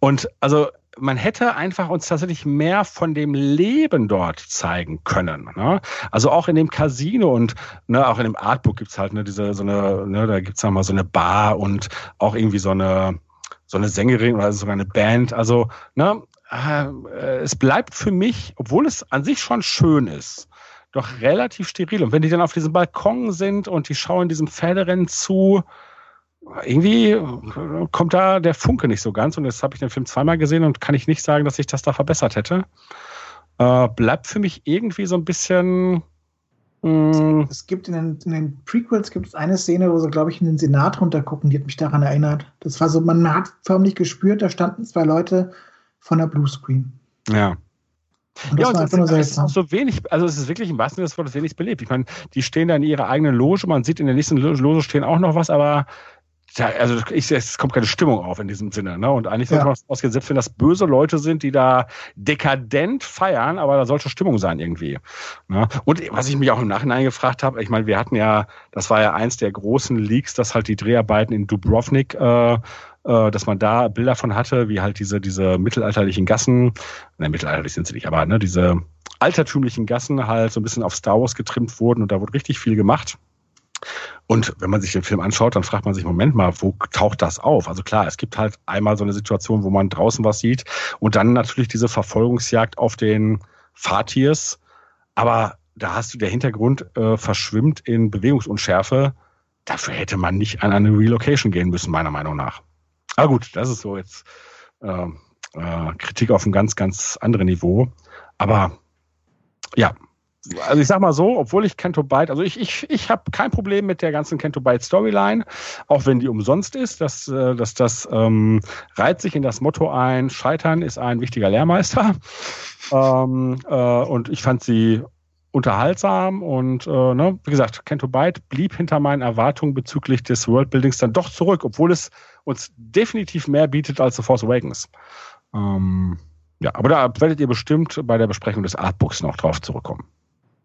S4: Und also man hätte einfach uns tatsächlich mehr von dem Leben dort zeigen können. Ne? Also auch in dem Casino und ne, auch in dem Artbook gibt's halt ne, diese so eine, ne, da gibt's mal so eine Bar und auch irgendwie so eine so eine Sängerin oder sogar eine Band. Also ne, äh, es bleibt für mich, obwohl es an sich schon schön ist, doch relativ steril. Und wenn die dann auf diesem Balkon sind und die schauen diesem Pferderennen zu, irgendwie kommt da der Funke nicht so ganz. Und jetzt habe ich den Film zweimal gesehen und kann ich nicht sagen, dass ich das da verbessert hätte. Äh, bleibt für mich irgendwie so ein bisschen.
S3: Mh, es gibt in den, in den, Prequels gibt es eine Szene, wo sie, glaube ich, in den Senat runtergucken, die hat mich daran erinnert. Das war so, man hat förmlich gespürt, da standen zwei Leute von der Bluescreen.
S4: Ja. Und ja, und das, das ist auch so wenig, also es ist wirklich im wahrsten Sinne des Wortes wenig belebt. Ich meine, die stehen da in ihrer eigenen Loge, man sieht in der nächsten Loge stehen auch noch was, aber ja, also ich, es kommt keine Stimmung auf in diesem Sinne. Ne? Und eigentlich sollte ja. man ausgehen, selbst wenn das böse Leute sind, die da dekadent feiern, aber da sollte Stimmung sein irgendwie. Ne? Und was ich mich auch im Nachhinein gefragt habe, ich meine, wir hatten ja, das war ja eins der großen Leaks, dass halt die Dreharbeiten in Dubrovnik äh, äh, dass man da Bilder von hatte, wie halt diese, diese mittelalterlichen Gassen, nein, mittelalterlich sind sie nicht, aber ne, diese altertümlichen Gassen halt so ein bisschen auf Star Wars getrimmt wurden und da wurde richtig viel gemacht. Und wenn man sich den Film anschaut, dann fragt man sich, Moment mal, wo taucht das auf? Also klar, es gibt halt einmal so eine Situation, wo man draußen was sieht und dann natürlich diese Verfolgungsjagd auf den Fahrtiers. Aber da hast du der Hintergrund äh, verschwimmt in Bewegungsunschärfe. Dafür hätte man nicht an eine Relocation gehen müssen, meiner Meinung nach. Aber gut, das ist so jetzt äh, äh, Kritik auf einem ganz, ganz anderen Niveau. Aber ja, also ich sag mal so, obwohl ich Kento Byte, also ich, ich, ich habe kein Problem mit der ganzen Kento Byte Storyline, auch wenn die umsonst ist, dass, äh, dass das ähm, reiht sich in das Motto ein, Scheitern ist ein wichtiger Lehrmeister. ähm, äh, und ich fand sie unterhaltsam und äh, ne, wie gesagt, Kento Byte blieb hinter meinen Erwartungen bezüglich des Worldbuildings dann doch zurück, obwohl es uns definitiv mehr bietet als The Force Awakens. Ähm, ja, aber da werdet ihr bestimmt bei der Besprechung des Artbooks noch drauf zurückkommen.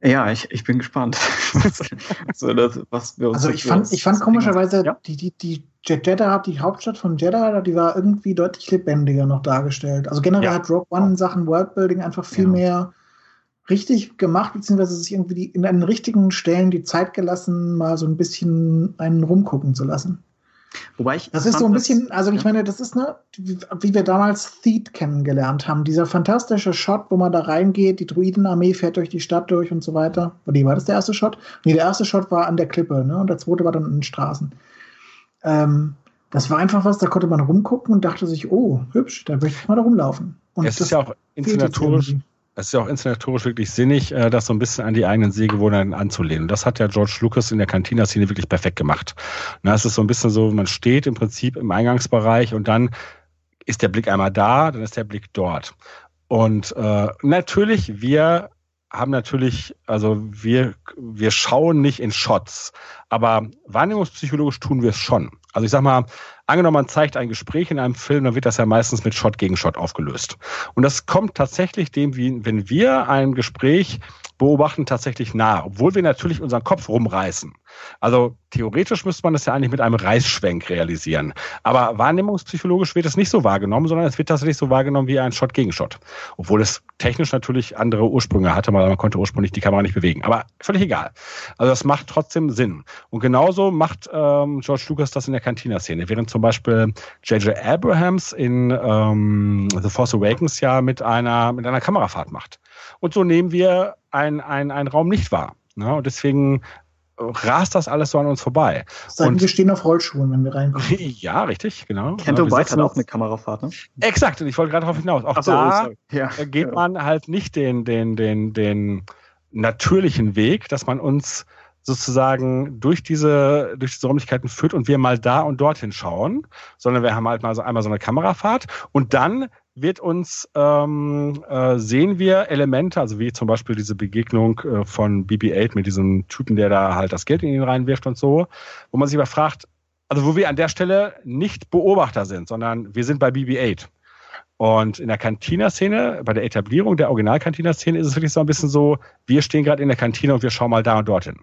S2: Ja, ich, ich bin gespannt.
S3: so, das, was wir uns also ich fand, ich fand komischerweise ja? die, die, die Jeddah, die Hauptstadt von Jeddah, die war irgendwie deutlich lebendiger noch dargestellt. Also generell ja. hat Rock One in Sachen Worldbuilding einfach viel ja. mehr richtig gemacht, beziehungsweise sich irgendwie die, in den richtigen Stellen die Zeit gelassen, mal so ein bisschen einen rumgucken zu lassen. Wobei ich. Das ist so ein bisschen, also ich meine, das ist ne, wie wir damals Theed kennengelernt haben. Dieser fantastische Shot, wo man da reingeht, die Druidenarmee fährt durch die Stadt durch und so weiter. Nee, war das der erste Shot? Nee, der erste Shot war an der Klippe, ne? Und der zweite war dann in den Straßen. Ähm, das war einfach was, da konnte man rumgucken und dachte sich, oh, hübsch, da möchte ich mal da rumlaufen. Und
S4: es ist ja auch inszenatorisch es ist ja auch inszenatorisch wirklich sinnig, äh, das so ein bisschen an die eigenen Sehgewohnheiten anzulehnen. das hat ja George Lucas in der Cantina-Szene wirklich perfekt gemacht. Na, es ist so ein bisschen so, man steht im Prinzip im Eingangsbereich und dann ist der Blick einmal da, dann ist der Blick dort. Und äh, natürlich, wir haben natürlich, also wir, wir schauen nicht in Shots, aber wahrnehmungspsychologisch tun wir es schon. Also ich sag mal, angenommen, man zeigt ein Gespräch in einem Film, dann wird das ja meistens mit Shot gegen Shot aufgelöst. Und das kommt tatsächlich dem, wie, wenn wir ein Gespräch beobachten, tatsächlich nahe, obwohl wir natürlich unseren Kopf rumreißen. Also theoretisch müsste man das ja eigentlich mit einem Reißschwenk realisieren. Aber wahrnehmungspsychologisch wird es nicht so wahrgenommen, sondern es wird tatsächlich so wahrgenommen wie ein Shot gegen Shot. Obwohl es technisch natürlich andere Ursprünge hatte, weil man konnte ursprünglich die Kamera nicht bewegen. Aber völlig egal. Also das macht trotzdem Sinn. Und genauso macht ähm, George Lucas das in der Cantina-Szene. Während zum Beispiel J.J. Abrahams in ähm, The Force Awakens ja mit einer, mit einer Kamerafahrt macht. Und so nehmen wir einen ein Raum nicht wahr. Ne? Und deswegen rast das alles so an uns vorbei.
S3: Sagen, und wir stehen auf Rollschuhen, wenn wir reinkommen.
S4: ja, richtig, genau.
S2: Kento ja, White hat auch eine Kamerafahrt, ne?
S4: Exakt, und ich wollte gerade darauf hinaus. Auch so, da ja. geht man halt nicht den, den, den, den natürlichen Weg, dass man uns sozusagen durch diese, durch diese Räumlichkeiten führt und wir mal da und dorthin schauen, sondern wir haben halt mal so einmal so eine Kamerafahrt und dann wird uns, ähm, äh, sehen wir Elemente, also wie zum Beispiel diese Begegnung äh, von BB-8 mit diesem Typen, der da halt das Geld in ihn reinwirft und so, wo man sich aber fragt, also wo wir an der Stelle nicht Beobachter sind, sondern wir sind bei BB-8. Und in der Cantina-Szene, bei der Etablierung der Original-Cantina-Szene ist es wirklich so ein bisschen so, wir stehen gerade in der Kantine und wir schauen mal da und dorthin.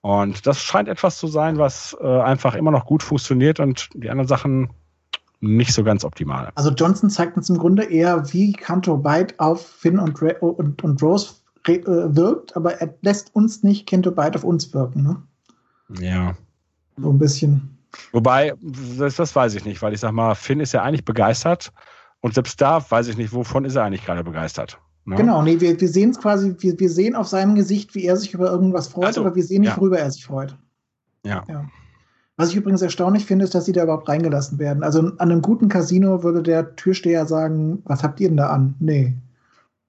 S4: Und das scheint etwas zu sein, was äh, einfach immer noch gut funktioniert und die anderen Sachen nicht so ganz optimal.
S3: Also Johnson zeigt uns im Grunde eher, wie Canto Byte auf Finn und, Re und, und Rose äh, wirkt, aber er lässt uns nicht Canto Byte auf uns wirken. Ne?
S4: Ja.
S3: So ein bisschen.
S4: Wobei, das, das weiß ich nicht, weil ich sag mal, Finn ist ja eigentlich begeistert und selbst da weiß ich nicht, wovon ist er eigentlich gerade begeistert.
S3: Ne? Genau, nee, wir, wir sehen es quasi, wir, wir sehen auf seinem Gesicht, wie er sich über irgendwas freut, also, aber wir sehen nicht, ja. worüber er sich freut.
S4: Ja. ja.
S3: Was ich übrigens erstaunlich finde, ist, dass sie da überhaupt reingelassen werden. Also an einem guten Casino würde der Türsteher sagen, was habt ihr denn da an? Nee.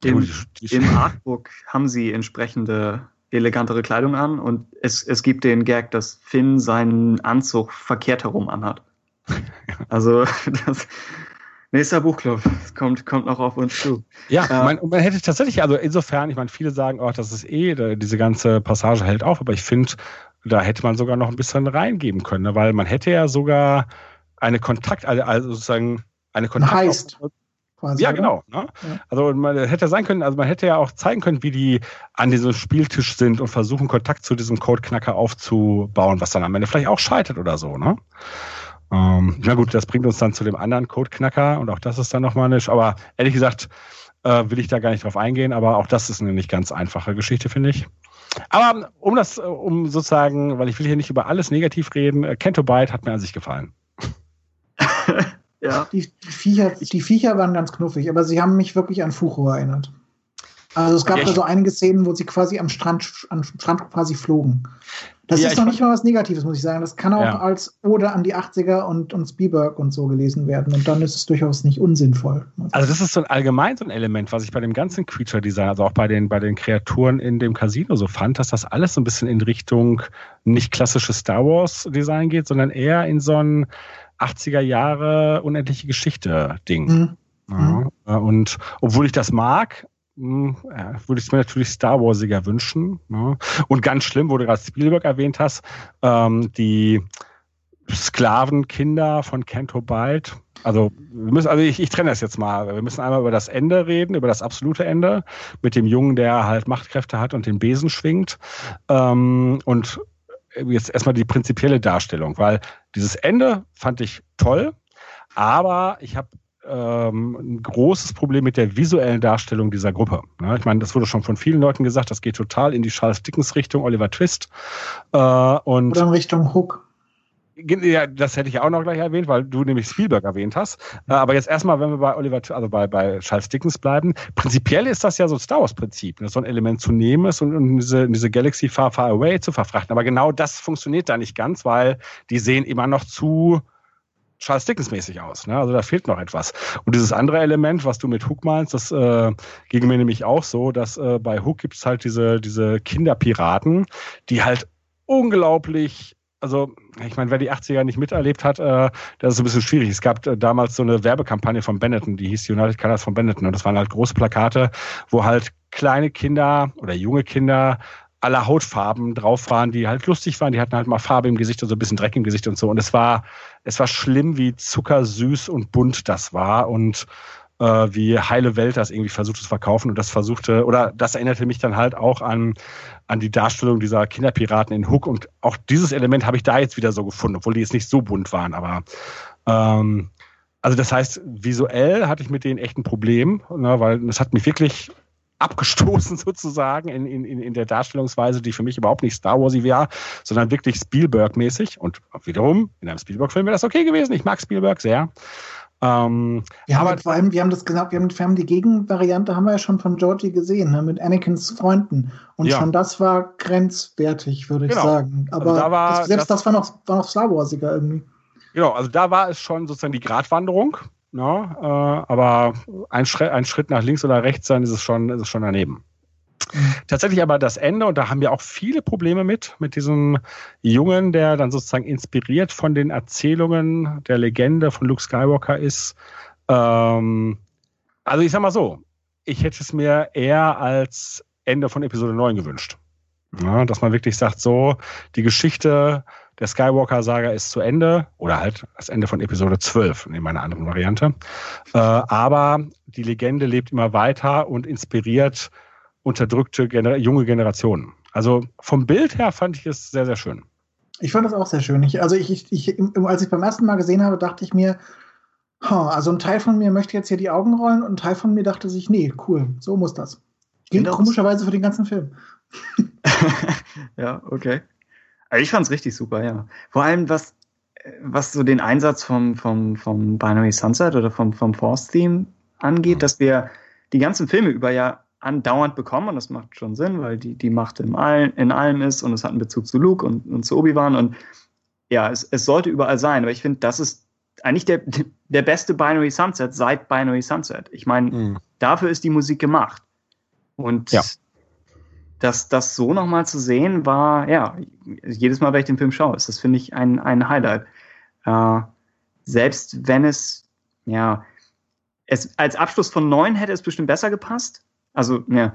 S2: Im, Im Artbook haben sie entsprechende elegantere Kleidung an und es, es gibt den Gag, dass Finn seinen Anzug verkehrt herum anhat. Also das nächster Buchclub, das kommt, kommt noch auf uns zu.
S4: Ja, äh, man, man hätte tatsächlich, also insofern, ich meine, viele sagen, oh, das ist eh, diese ganze Passage hält auf, aber ich finde, da hätte man sogar noch ein bisschen reingeben können, ne? weil man hätte ja sogar eine Kontakt, also, also sozusagen eine Kontakt.
S3: Heißt.
S4: Quasi, ja, oder? genau. Ne? Ja. Also man hätte sein können, also man hätte ja auch zeigen können, wie die an diesem Spieltisch sind und versuchen, Kontakt zu diesem Codeknacker aufzubauen, was dann am Ende vielleicht auch scheitert oder so, ne? Ähm, na gut, das bringt uns dann zu dem anderen Codeknacker und auch das ist dann nochmal eine, aber ehrlich gesagt, äh, will ich da gar nicht drauf eingehen, aber auch das ist eine nicht ganz einfache Geschichte, finde ich. Aber um das, um sozusagen, weil ich will hier nicht über alles negativ reden, äh, Kento Byte hat mir an sich gefallen.
S3: ja. Die, die, Viecher, die Viecher waren ganz knuffig, aber sie haben mich wirklich an Fucho erinnert. Also es gab Echt? da so einige Szenen, wo sie quasi am Strand, am Strand quasi flogen. Das ja, ist noch nicht mal was Negatives, muss ich sagen. Das kann auch ja. als Ode an die 80er und, und Spielberg und so gelesen werden. Und dann ist es durchaus nicht unsinnvoll.
S4: Also das ist so ein allgemein so ein Element, was ich bei dem ganzen Creature-Design, also auch bei den, bei den Kreaturen in dem Casino so fand, dass das alles so ein bisschen in Richtung nicht klassisches Star Wars-Design geht, sondern eher in so ein 80er Jahre unendliche Geschichte-Ding. Mhm. Ja, mhm. und obwohl ich das mag, ja, würde ich mir natürlich Star Warsiger wünschen. Ne? Und ganz schlimm, wo du gerade Spielberg erwähnt hast, ähm, die Sklavenkinder von Canto Byte. Also, wir müssen, also ich, ich trenne das jetzt mal. Wir müssen einmal über das Ende reden, über das absolute Ende, mit dem Jungen, der halt Machtkräfte hat und den Besen schwingt. Ähm, und jetzt erstmal die prinzipielle Darstellung, weil dieses Ende fand ich toll, aber ich habe ähm, ein großes Problem mit der visuellen Darstellung dieser Gruppe. Ja, ich meine, das wurde schon von vielen Leuten gesagt, das geht total in die Charles Dickens Richtung, Oliver Twist.
S3: Äh, und Oder in Richtung Hook.
S4: Ja, das hätte ich auch noch gleich erwähnt, weil du nämlich Spielberg erwähnt hast. Äh, aber jetzt erstmal, wenn wir bei Oliver, also bei, bei Charles Dickens bleiben, prinzipiell ist das ja so ein Star Wars-Prinzip, ne? so ein Element zu nehmen ist und, und diese, diese Galaxy Far, Far Away zu verfrachten. Aber genau das funktioniert da nicht ganz, weil die sehen immer noch zu Charles Dickens mäßig aus. Ne? Also da fehlt noch etwas. Und dieses andere Element, was du mit Hook meinst, das äh, ging mir nämlich auch so, dass äh, bei Hook gibt es halt diese, diese Kinderpiraten, die halt unglaublich also ich meine, wer die 80er nicht miterlebt hat, äh, das ist ein bisschen schwierig. Es gab äh, damals so eine Werbekampagne von Benetton, die hieß United Colors von Benetton. Und das waren halt große Plakate, wo halt kleine Kinder oder junge Kinder aller Hautfarben drauf waren, die halt lustig waren. Die hatten halt mal Farbe im Gesicht und so ein bisschen Dreck im Gesicht und so. Und es war, es war schlimm, wie zuckersüß und bunt das war. Und äh, wie Heile Welt das irgendwie versucht zu verkaufen und das versuchte, oder das erinnerte mich dann halt auch an, an die Darstellung dieser Kinderpiraten in Hook und auch dieses Element habe ich da jetzt wieder so gefunden, obwohl die jetzt nicht so bunt waren, aber ähm, also das heißt, visuell hatte ich mit denen echt ein Problem, ne, weil das hat mich wirklich abgestoßen sozusagen in, in, in der Darstellungsweise, die für mich überhaupt nicht Star Warsy wäre, sondern wirklich Spielberg-mäßig. Und wiederum, in einem Spielberg-Film wäre das okay gewesen. Ich mag Spielberg sehr.
S3: Ähm, ja, aber vor allem, wir haben das gesagt, wir haben, wir haben die Gegenvariante haben wir ja schon von Georgie gesehen, ne, mit Anakins Freunden. Und ja. schon das war grenzwertig, würde genau. ich sagen. Also aber also da war, das, selbst das, das, war noch, war noch Star Warsiger irgendwie.
S4: Genau, also da war es schon sozusagen die Gratwanderung. Ne, äh, aber ein Schritt, ein Schritt nach links oder rechts sein ist es schon, ist es schon daneben. Tatsächlich aber das Ende, und da haben wir auch viele Probleme mit, mit diesem Jungen, der dann sozusagen inspiriert von den Erzählungen der Legende von Luke Skywalker ist. Ähm, also ich sag mal so, ich hätte es mir eher als Ende von Episode 9 gewünscht. Ja, dass man wirklich sagt, so, die Geschichte der Skywalker-Saga ist zu Ende, oder halt das Ende von Episode 12 in meiner anderen Variante. Äh, aber die Legende lebt immer weiter und inspiriert unterdrückte Gener junge Generationen. Also vom Bild her fand ich es sehr, sehr schön.
S3: Ich fand das auch sehr schön. Ich, also ich, ich, ich, als ich beim ersten Mal gesehen habe, dachte ich mir, huh, also ein Teil von mir möchte jetzt hier die Augen rollen und ein Teil von mir dachte sich, nee, cool, so muss das. Gilt komischerweise für den ganzen Film.
S2: ja, okay. Also ich fand es richtig super, ja. Vor allem, was, was so den Einsatz vom, vom, vom Binary Sunset oder vom, vom Force-Theme angeht, mhm. dass wir die ganzen Filme über ja andauernd bekommen und das macht schon Sinn, weil die, die Macht in, allen, in allem ist und es hat einen Bezug zu Luke und, und zu Obi-Wan und ja, es, es sollte überall sein, aber ich finde, das ist eigentlich der, der beste Binary Sunset seit Binary Sunset. Ich meine, mhm. dafür ist die Musik gemacht. Und ja. Das, das so nochmal zu sehen, war, ja, jedes Mal, wenn ich den Film schaue, ist das, finde ich, ein, ein Highlight. Äh, selbst wenn es, ja, es als Abschluss von neun hätte es bestimmt besser gepasst. Also, ja,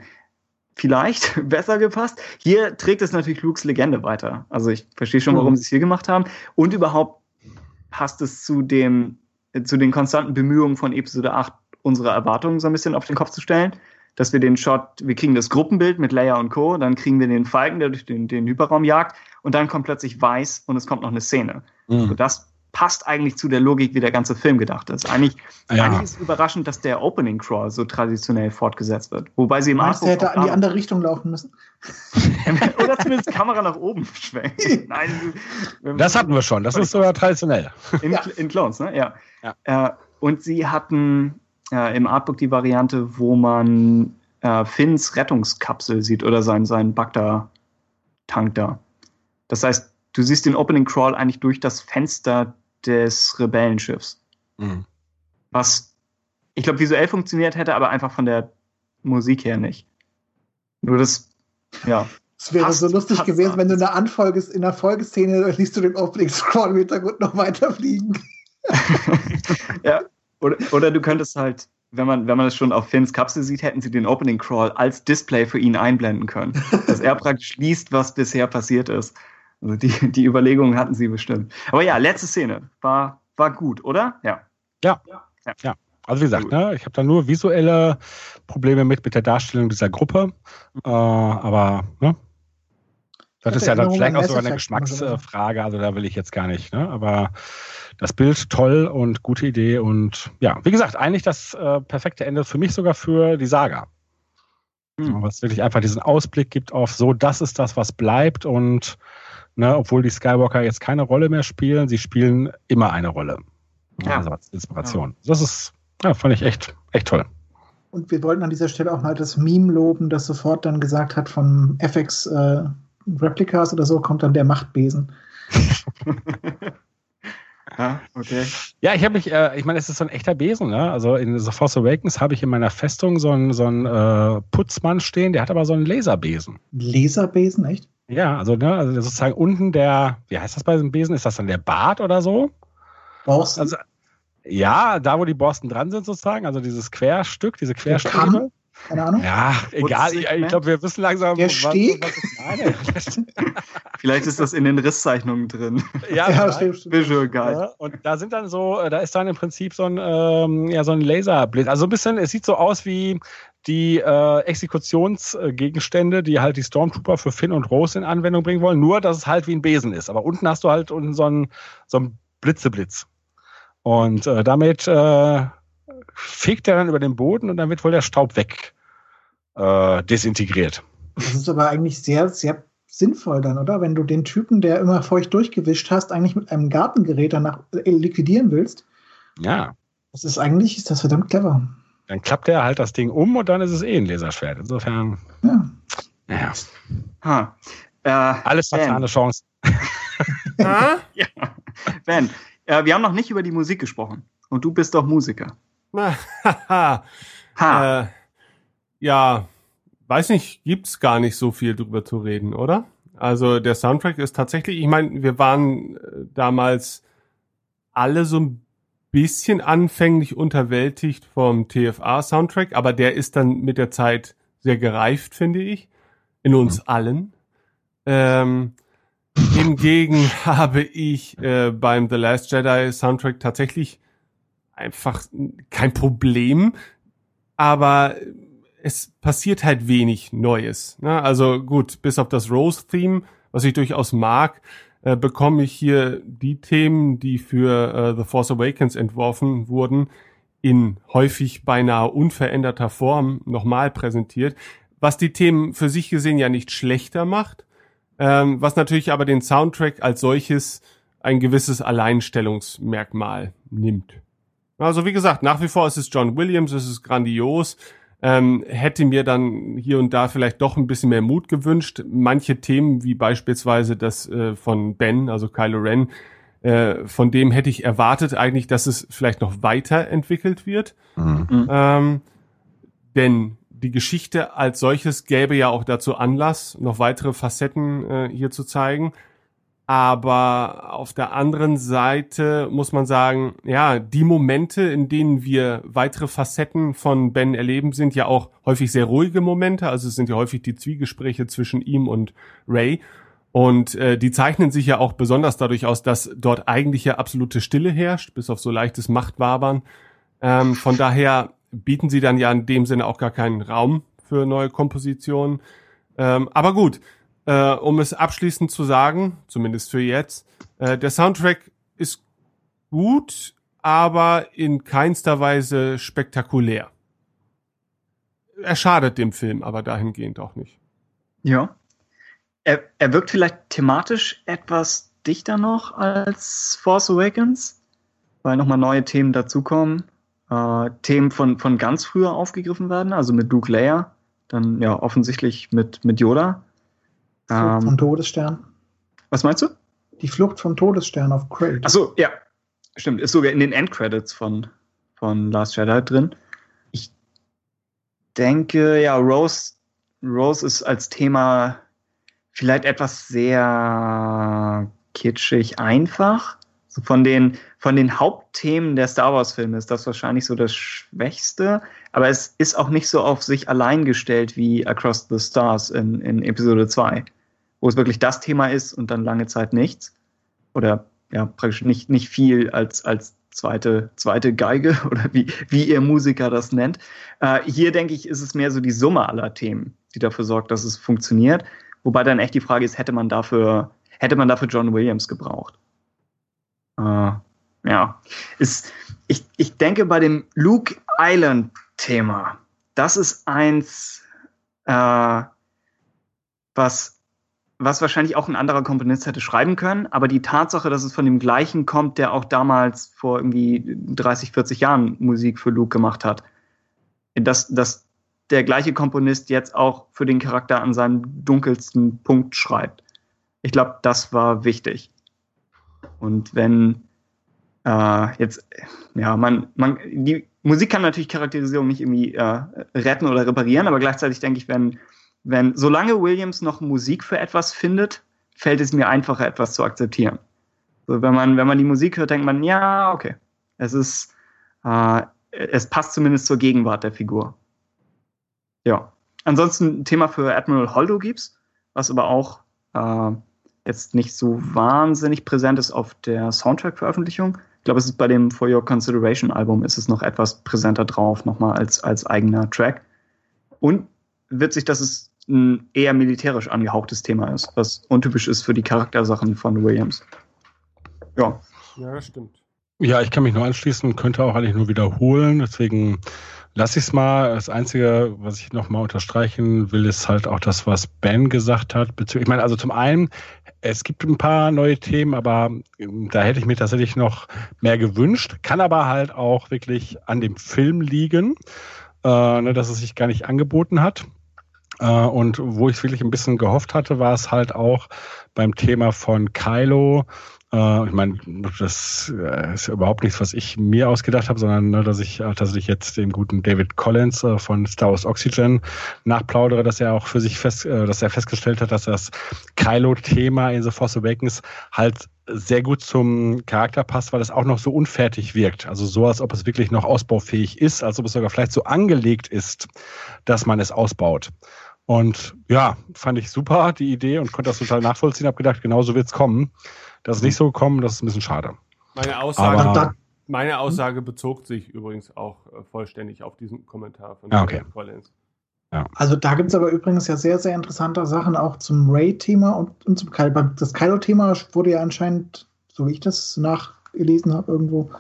S2: vielleicht besser gepasst. Hier trägt es natürlich Lukes Legende weiter. Also ich verstehe schon, warum mhm. sie es hier gemacht haben. Und überhaupt passt es zu dem, zu den konstanten Bemühungen von Episode 8, unsere Erwartungen so ein bisschen auf den Kopf zu stellen. Dass wir den Shot, wir kriegen das Gruppenbild mit Leia und Co., dann kriegen wir den Falken, der durch den, den Hyperraum jagt, und dann kommt plötzlich weiß und es kommt noch eine Szene. Mhm. Also das passt eigentlich zu der Logik, wie der ganze Film gedacht ist. Eigentlich, ja. eigentlich ist es überraschend, dass der Opening Crawl so traditionell fortgesetzt wird. Wobei sie im
S3: Meinst, der hätte in die andere Richtung laufen müssen.
S2: Oder zumindest Kamera nach oben schwenkt. Nein,
S4: das hatten wir schon. Das ist sogar traditionell.
S2: In, ja. in Clones, ne? Ja. ja. Äh, und sie hatten äh, im Artbook die Variante, wo man äh, Finns Rettungskapsel sieht oder sein, sein Bagda-Tank da. Das heißt, du siehst den Opening Crawl eigentlich durch das Fenster des Rebellenschiffs. Mhm. Was ich glaube visuell funktioniert hätte, aber einfach von der Musik her nicht. Nur das, ja.
S3: Es wäre passt, so lustig gewesen, wenn du in der Anfolge, in der Folgeszene liest du den Opening Scroll im Hintergrund noch weiterfliegen.
S2: ja. Oder, oder du könntest halt, wenn man, wenn man das schon auf Finns Kapsel sieht, hätten sie den Opening Crawl als Display für ihn einblenden können. dass er praktisch liest, was bisher passiert ist. Also die, die Überlegungen hatten sie bestimmt. Aber ja, letzte Szene war, war gut, oder?
S4: Ja. Ja. Ja. ja. Also wie gesagt, ne, ich habe da nur visuelle Probleme mit mit der Darstellung dieser Gruppe. Äh, aber ne, das ist ja dann vielleicht auch sogar eine Geschmacksfrage, also da will ich jetzt gar nicht. Ne? Aber das Bild toll und gute Idee und ja, wie gesagt, eigentlich das äh, perfekte Ende für mich sogar für die Saga. Mhm. Was wirklich einfach diesen Ausblick gibt auf so, das ist das, was bleibt und ne, obwohl die Skywalker jetzt keine Rolle mehr spielen, sie spielen immer eine Rolle. Ja. Also als Inspiration. Ja. Das ist, ja, fand ich echt, echt toll.
S3: Und wir wollten an dieser Stelle auch mal das Meme loben, das sofort dann gesagt hat, von FX äh, Replicas oder so kommt dann der Machtbesen.
S4: Ja, okay. Ja, ich habe mich, äh, ich meine, es ist so ein echter Besen, ne? Also in The Force Awakens habe ich in meiner Festung so einen, so einen äh, Putzmann stehen, der hat aber so einen Laserbesen.
S3: Laserbesen, echt?
S4: Ja, also, ne, also sozusagen unten der, wie heißt das bei diesem Besen? Ist das dann der Bart oder so?
S3: Borsten.
S4: Also, ja, da wo die Borsten dran sind sozusagen, also dieses Querstück, diese
S3: Der
S4: Querstücke.
S3: Keine Ahnung.
S4: Ja, egal. Ich, ich glaube, wir wissen langsam,
S3: Der
S4: was,
S3: Steg?
S4: was ich meine.
S2: Vielleicht ist das in den Risszeichnungen drin.
S4: ja,
S3: Ja, stimmt.
S2: Visual Guide.
S4: Ja, und da sind dann so, äh, da ist dann im Prinzip so ein, ähm, ja, so ein Laserblitz. Also ein bisschen, es sieht so aus wie die äh, Exekutionsgegenstände, die halt die Stormtrooper für Finn und Rose in Anwendung bringen wollen, nur dass es halt wie ein Besen ist. Aber unten hast du halt unten so einen, so einen Blitzeblitz. Und äh, damit äh, fegt er dann über den Boden und dann wird wohl der Staub weg äh, desintegriert.
S3: Das ist aber eigentlich sehr, sehr sinnvoll dann, oder? Wenn du den Typen, der immer feucht durchgewischt hast, eigentlich mit einem Gartengerät danach äh, liquidieren willst.
S4: Ja.
S3: Das ist eigentlich, ist das verdammt clever.
S4: Dann klappt er halt das Ding um und dann ist es eh ein Laserschwert. Insofern,
S3: Ja.
S4: naja,
S2: Ha. Äh,
S4: alles hat
S2: Ben.
S4: seine Chance.
S2: Ja. Ben, äh, wir haben noch nicht über die Musik gesprochen. Und du bist doch Musiker. Ha.
S1: äh, ja, weiß nicht, gibt's gar nicht so viel drüber zu reden, oder? Also der Soundtrack ist tatsächlich, ich meine, wir waren äh, damals alle so ein bisschen anfänglich unterwältigt vom TFA-Soundtrack, aber der ist dann mit der Zeit sehr gereift, finde ich, in uns allen. Ähm, hingegen habe ich äh, beim The Last Jedi Soundtrack tatsächlich einfach kein Problem, aber es passiert halt wenig Neues. Ne? Also gut, bis auf das Rose-Theme, was ich durchaus mag, äh, bekomme ich hier die Themen, die für äh, The Force Awakens entworfen wurden, in häufig beinahe unveränderter Form nochmal präsentiert, was die Themen für sich gesehen ja nicht schlechter macht, ähm, was natürlich aber den Soundtrack als solches ein gewisses Alleinstellungsmerkmal nimmt. Also wie gesagt, nach wie vor ist es John Williams, es ist grandios. Ähm, hätte mir dann hier und da vielleicht doch ein bisschen mehr Mut gewünscht. Manche Themen, wie beispielsweise das äh, von Ben, also Kylo Ren, äh, von dem hätte ich erwartet eigentlich, dass es vielleicht noch weiterentwickelt wird.
S4: Mhm.
S1: Ähm, denn die Geschichte als solches gäbe ja auch dazu Anlass, noch weitere Facetten äh, hier zu zeigen. Aber auf der anderen Seite muss man sagen, ja, die Momente, in denen wir weitere Facetten von Ben erleben, sind ja auch häufig sehr ruhige Momente. Also es sind ja häufig die Zwiegespräche zwischen ihm und Ray. Und äh, die zeichnen sich ja auch besonders dadurch aus, dass dort eigentlich ja absolute Stille herrscht, bis auf so leichtes Machtwabern. Ähm, von daher bieten sie dann ja in dem Sinne auch gar keinen Raum für neue Kompositionen. Ähm, aber gut, äh, um es abschließend zu sagen, zumindest für jetzt, äh, der Soundtrack ist gut, aber in keinster Weise spektakulär. Er schadet dem Film aber dahingehend auch nicht.
S2: Ja. Er, er wirkt vielleicht thematisch etwas dichter noch als Force Awakens, weil nochmal neue Themen dazukommen. Äh, Themen von, von ganz früher aufgegriffen werden, also mit Luke Leia, dann ja offensichtlich mit, mit Yoda.
S3: Flucht vom
S2: Ähm,
S3: Todesstern.
S2: was meinst du?
S3: Die Flucht vom Todesstern auf Crate.
S2: Achso, ja. Stimmt, ist sogar in den Endcredits von, von Last Jedi drin. Ich denke, ja, Rose, Rose ist als Thema vielleicht etwas sehr kitschig einfach. So von den, von den Hauptthemen der Star Wars-Filme ist das wahrscheinlich so das Schwächste. Aber es ist auch nicht so auf sich allein gestellt wie Across the Stars in, in Episode 2, wo es wirklich das Thema ist und dann lange Zeit nichts. Oder ja, praktisch nicht, nicht viel als, als zweite, zweite Geige oder wie, wie ihr Musiker das nennt. Äh, hier denke ich, ist es mehr so die Summe aller Themen, die dafür sorgt, dass es funktioniert. Wobei dann echt die Frage ist, hätte man dafür, hätte man dafür John Williams gebraucht? Äh, ja, ist, ich, ich denke bei dem Luke Island Thema, das ist eins, äh, was, was wahrscheinlich auch ein anderer Komponist hätte schreiben können, aber die Tatsache, dass es von dem gleichen kommt, der auch damals vor irgendwie 30, 40 Jahren Musik für Luke gemacht hat, dass, dass der gleiche Komponist jetzt auch für den Charakter an seinem dunkelsten Punkt schreibt. Ich glaube, das war wichtig. Und wenn äh, jetzt, ja, man, man, die Musik kann natürlich Charakterisierung nicht irgendwie äh, retten oder reparieren, aber gleichzeitig denke ich, wenn, wenn, solange Williams noch Musik für etwas findet, fällt es mir einfacher, etwas zu akzeptieren. So, wenn man, wenn man die Musik hört, denkt man, ja, okay. Es ist, äh, es passt zumindest zur Gegenwart der Figur. Ja. Ansonsten ein Thema für Admiral Holdo gibt's, was aber auch äh, jetzt nicht so wahnsinnig präsent ist auf der Soundtrack-Veröffentlichung. Ich glaube, es ist bei dem For Your Consideration Album ist es noch etwas präsenter drauf, nochmal als, als eigener Track. Und witzig, dass es ein eher militärisch angehauchtes Thema ist, was untypisch ist für die Charaktersachen von Williams.
S1: Ja. Ja, das stimmt.
S4: Ja, ich kann mich nur anschließen, könnte auch eigentlich nur wiederholen. Deswegen lasse ich es mal. Das Einzige, was ich nochmal unterstreichen will, ist halt auch das, was Ben gesagt hat. Ich meine, also zum einen, es gibt ein paar neue Themen, aber ähm, da hätte ich mir tatsächlich noch mehr gewünscht. Kann aber halt auch wirklich an dem Film liegen, äh, ne, dass es sich gar nicht angeboten hat. Äh, und wo ich wirklich ein bisschen gehofft hatte, war es halt auch beim Thema von Kylo, äh, ich meine, das äh, ist überhaupt nichts, was ich mir ausgedacht habe, sondern ne, dass ich tatsächlich jetzt den guten David Collins von Star Wars Oxygen nachplaudere, dass er auch für sich fest, dass er festgestellt hat, dass das Kylo-Thema in The Force Awakens halt sehr gut zum Charakter passt, weil es auch noch so unfertig wirkt. Also so, als ob es wirklich noch ausbaufähig ist, als ob es sogar vielleicht so angelegt ist, dass man es ausbaut. Und ja, fand ich super, die Idee, und konnte das total nachvollziehen. Hab gedacht, genau so wird's kommen. Das ist nicht so gekommen, das ist ein bisschen schade.
S1: Meine Aussage, Aber, meine Aussage bezog sich übrigens auch äh, vollständig auf diesen Kommentar von
S4: ah, okay.
S3: Collins. Ja. Also da gibt es aber übrigens ja sehr, sehr interessante Sachen auch zum Ray-Thema und, und, zum Kylo. Das Kylo-Thema wurde ja anscheinend, so wie ich das nachgelesen habe, irgendwo,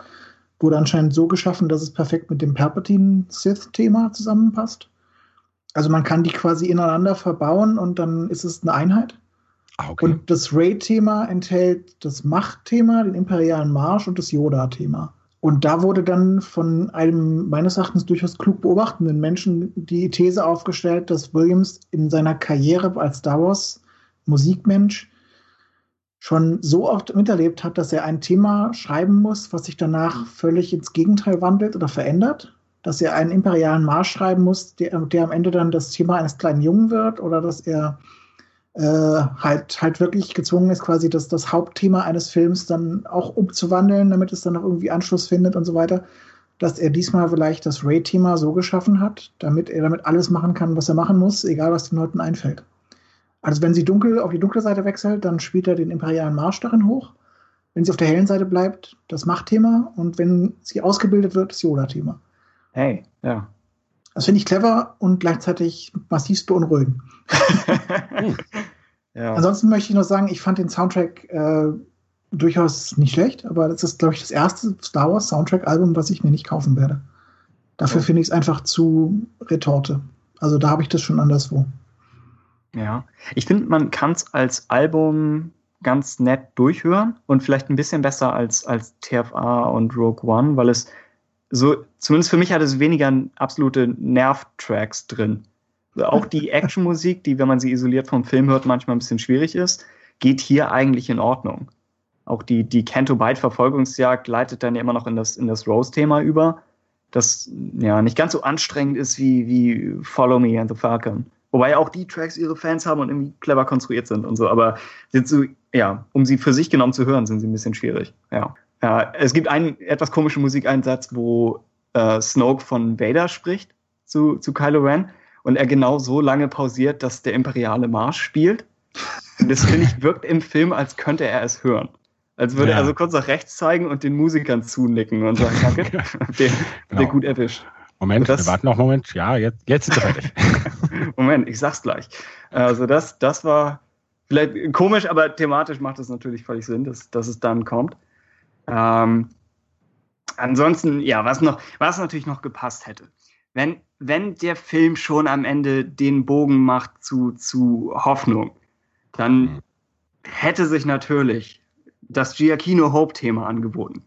S3: wurde anscheinend so geschaffen, dass es perfekt mit dem Palpatine-Sith-Thema zusammenpasst. Also man kann die quasi ineinander verbauen und dann ist es eine Einheit. Ah, okay. Und das Ray-Thema enthält das Machtthema, den imperialen Marsch und das Yoda-Thema. Und da wurde dann von einem meines Erachtens durchaus klug beobachtenden Menschen die These aufgestellt, dass Williams in seiner Karriere als Star Wars Musikmensch schon so oft miterlebt hat, dass er ein Thema schreiben muss, was sich danach völlig ins Gegenteil wandelt oder verändert. Dass er einen imperialen Marsch schreiben muss, der, der am Ende dann das Thema eines kleinen Jungen wird oder dass er äh, halt, halt wirklich gezwungen ist, quasi das, das Hauptthema eines Films dann auch umzuwandeln, damit es dann noch irgendwie Anschluss findet und so weiter, dass er diesmal vielleicht das Ray-Thema so geschaffen hat, damit er damit alles machen kann, was er machen muss, egal was den Leuten einfällt. Also wenn sie dunkel auf die dunkle Seite wechselt, dann spielt er den imperialen Marsch darin hoch. Wenn sie auf der hellen Seite bleibt, das Machtthema. Und wenn sie ausgebildet wird, das Yoda-Thema.
S2: Hey, ja.
S3: Das finde ich clever und gleichzeitig massiv beunruhigend. ja. Ansonsten möchte ich noch sagen, ich fand den Soundtrack äh, durchaus nicht schlecht, aber das ist, glaube ich, das erste Star Wars Soundtrack-Album, was ich mir nicht kaufen werde. Dafür ja. finde ich es einfach zu Retorte. Also da habe ich das schon anderswo.
S2: Ja, ich finde, man kann es als Album ganz nett durchhören und vielleicht ein bisschen besser als, als TFA und Rogue One, weil es so, zumindest für mich hat es weniger absolute Nerv-Tracks drin. Auch die Actionmusik, die, wenn man sie isoliert vom Film hört, manchmal ein bisschen schwierig ist, geht hier eigentlich in Ordnung. Auch die, die Canto Byte Verfolgungsjagd leitet dann ja immer noch in das, in das Rose-Thema über, das ja nicht ganz so anstrengend ist wie, wie Follow Me and the Falcon. Wobei auch die Tracks ihre Fans haben und irgendwie clever konstruiert sind und so, aber sind so, ja, um sie für sich genommen zu hören, sind sie ein bisschen schwierig. Ja. Ja, es gibt einen etwas komischen Musikeinsatz, wo äh, Snoke von Vader spricht zu, zu Kylo Ren und er genau so lange pausiert, dass der imperiale Marsch spielt. Und das finde ich wirkt im Film, als könnte er es hören. Als würde ja. er so kurz nach rechts zeigen und den Musikern zunicken und sagen, danke, der, genau. der gut erwischt.
S4: Moment, das, wir warten noch einen Moment. Ja, jetzt, jetzt sind wir fertig.
S2: Moment, ich sag's gleich. Also das, das war vielleicht komisch, aber thematisch macht es natürlich völlig Sinn, dass, dass es dann kommt. Ähm, ansonsten, ja, was noch, was natürlich noch gepasst hätte. Wenn, wenn der Film schon am Ende den Bogen macht zu, zu Hoffnung, dann mhm. hätte sich natürlich das Giacchino Hope-Thema angeboten.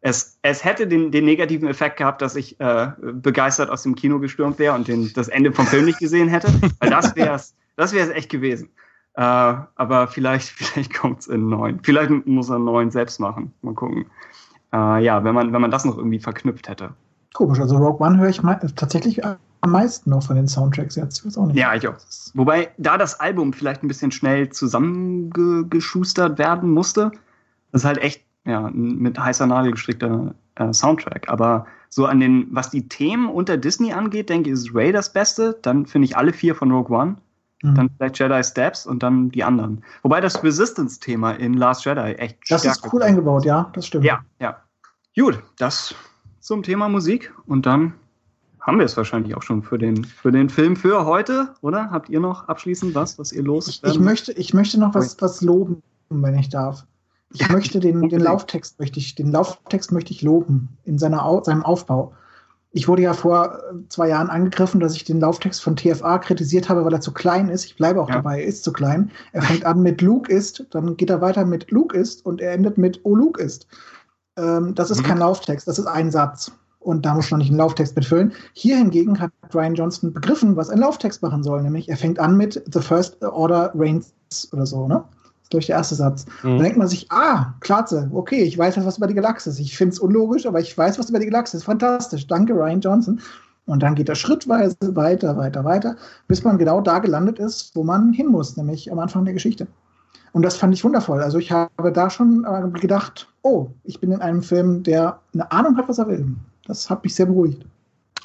S2: Es, es hätte den, den negativen Effekt gehabt, dass ich äh, begeistert aus dem Kino gestürmt wäre und den, das Ende vom Film nicht gesehen hätte, weil das wäre es das wär's echt gewesen. Äh, aber vielleicht, vielleicht kommt es in neun. Vielleicht muss er neun selbst machen. Mal gucken. Äh, ja, wenn man, wenn man das noch irgendwie verknüpft hätte.
S3: Komisch, also Rogue One höre ich mal, tatsächlich am meisten noch von den Soundtracks jetzt.
S2: Ich weiß auch nicht. Ja, ich auch. Wobei da das Album vielleicht ein bisschen schnell zusammengeschustert werden musste. Das ist halt echt ja, mit heißer Nadel gestrickter äh, Soundtrack. Aber so an den, was die Themen unter Disney angeht, denke ich, ist Ray das Beste. Dann finde ich alle vier von Rogue One. Mhm. Dann vielleicht Jedi Steps und dann die anderen. Wobei das Resistance-Thema in Last Jedi echt
S3: Das ist cool eingebaut, ja, das stimmt.
S2: Ja, ja. Gut, das zum Thema Musik. Und dann haben wir es wahrscheinlich auch schon für den, für den Film für heute, oder? Habt ihr noch abschließend was, was ihr los?
S3: Ich möchte, ich möchte noch was, was loben, wenn ich darf. Ich möchte den, den Lauftext möchte ich, den Lauftext möchte ich loben in seiner, seinem Aufbau. Ich wurde ja vor zwei Jahren angegriffen, dass ich den Lauftext von TFA kritisiert habe, weil er zu klein ist. Ich bleibe auch ja. dabei, er ist zu klein. Er fängt an mit Luke ist, dann geht er weiter mit Luke ist und er endet mit Oh Luke ist. Ähm, das ist mhm. kein Lauftext, das ist ein Satz. Und da muss man nicht einen Lauftext mitfüllen. Hier hingegen hat Brian Johnston begriffen, was ein Lauftext machen soll. Nämlich, er fängt an mit The First Order Reigns oder so, ne? Durch der erste Satz. Mhm. Dann denkt man sich, ah, Klatze, okay, ich weiß was über die Galaxis. Ich finde es unlogisch, aber ich weiß was über die Galaxis. Fantastisch. Danke, Ryan Johnson. Und dann geht er schrittweise weiter, weiter, weiter, bis man genau da gelandet ist, wo man hin muss, nämlich am Anfang der Geschichte. Und das fand ich wundervoll. Also ich habe da schon äh, gedacht, oh, ich bin in einem Film, der eine Ahnung hat, was er will. Das hat mich sehr beruhigt.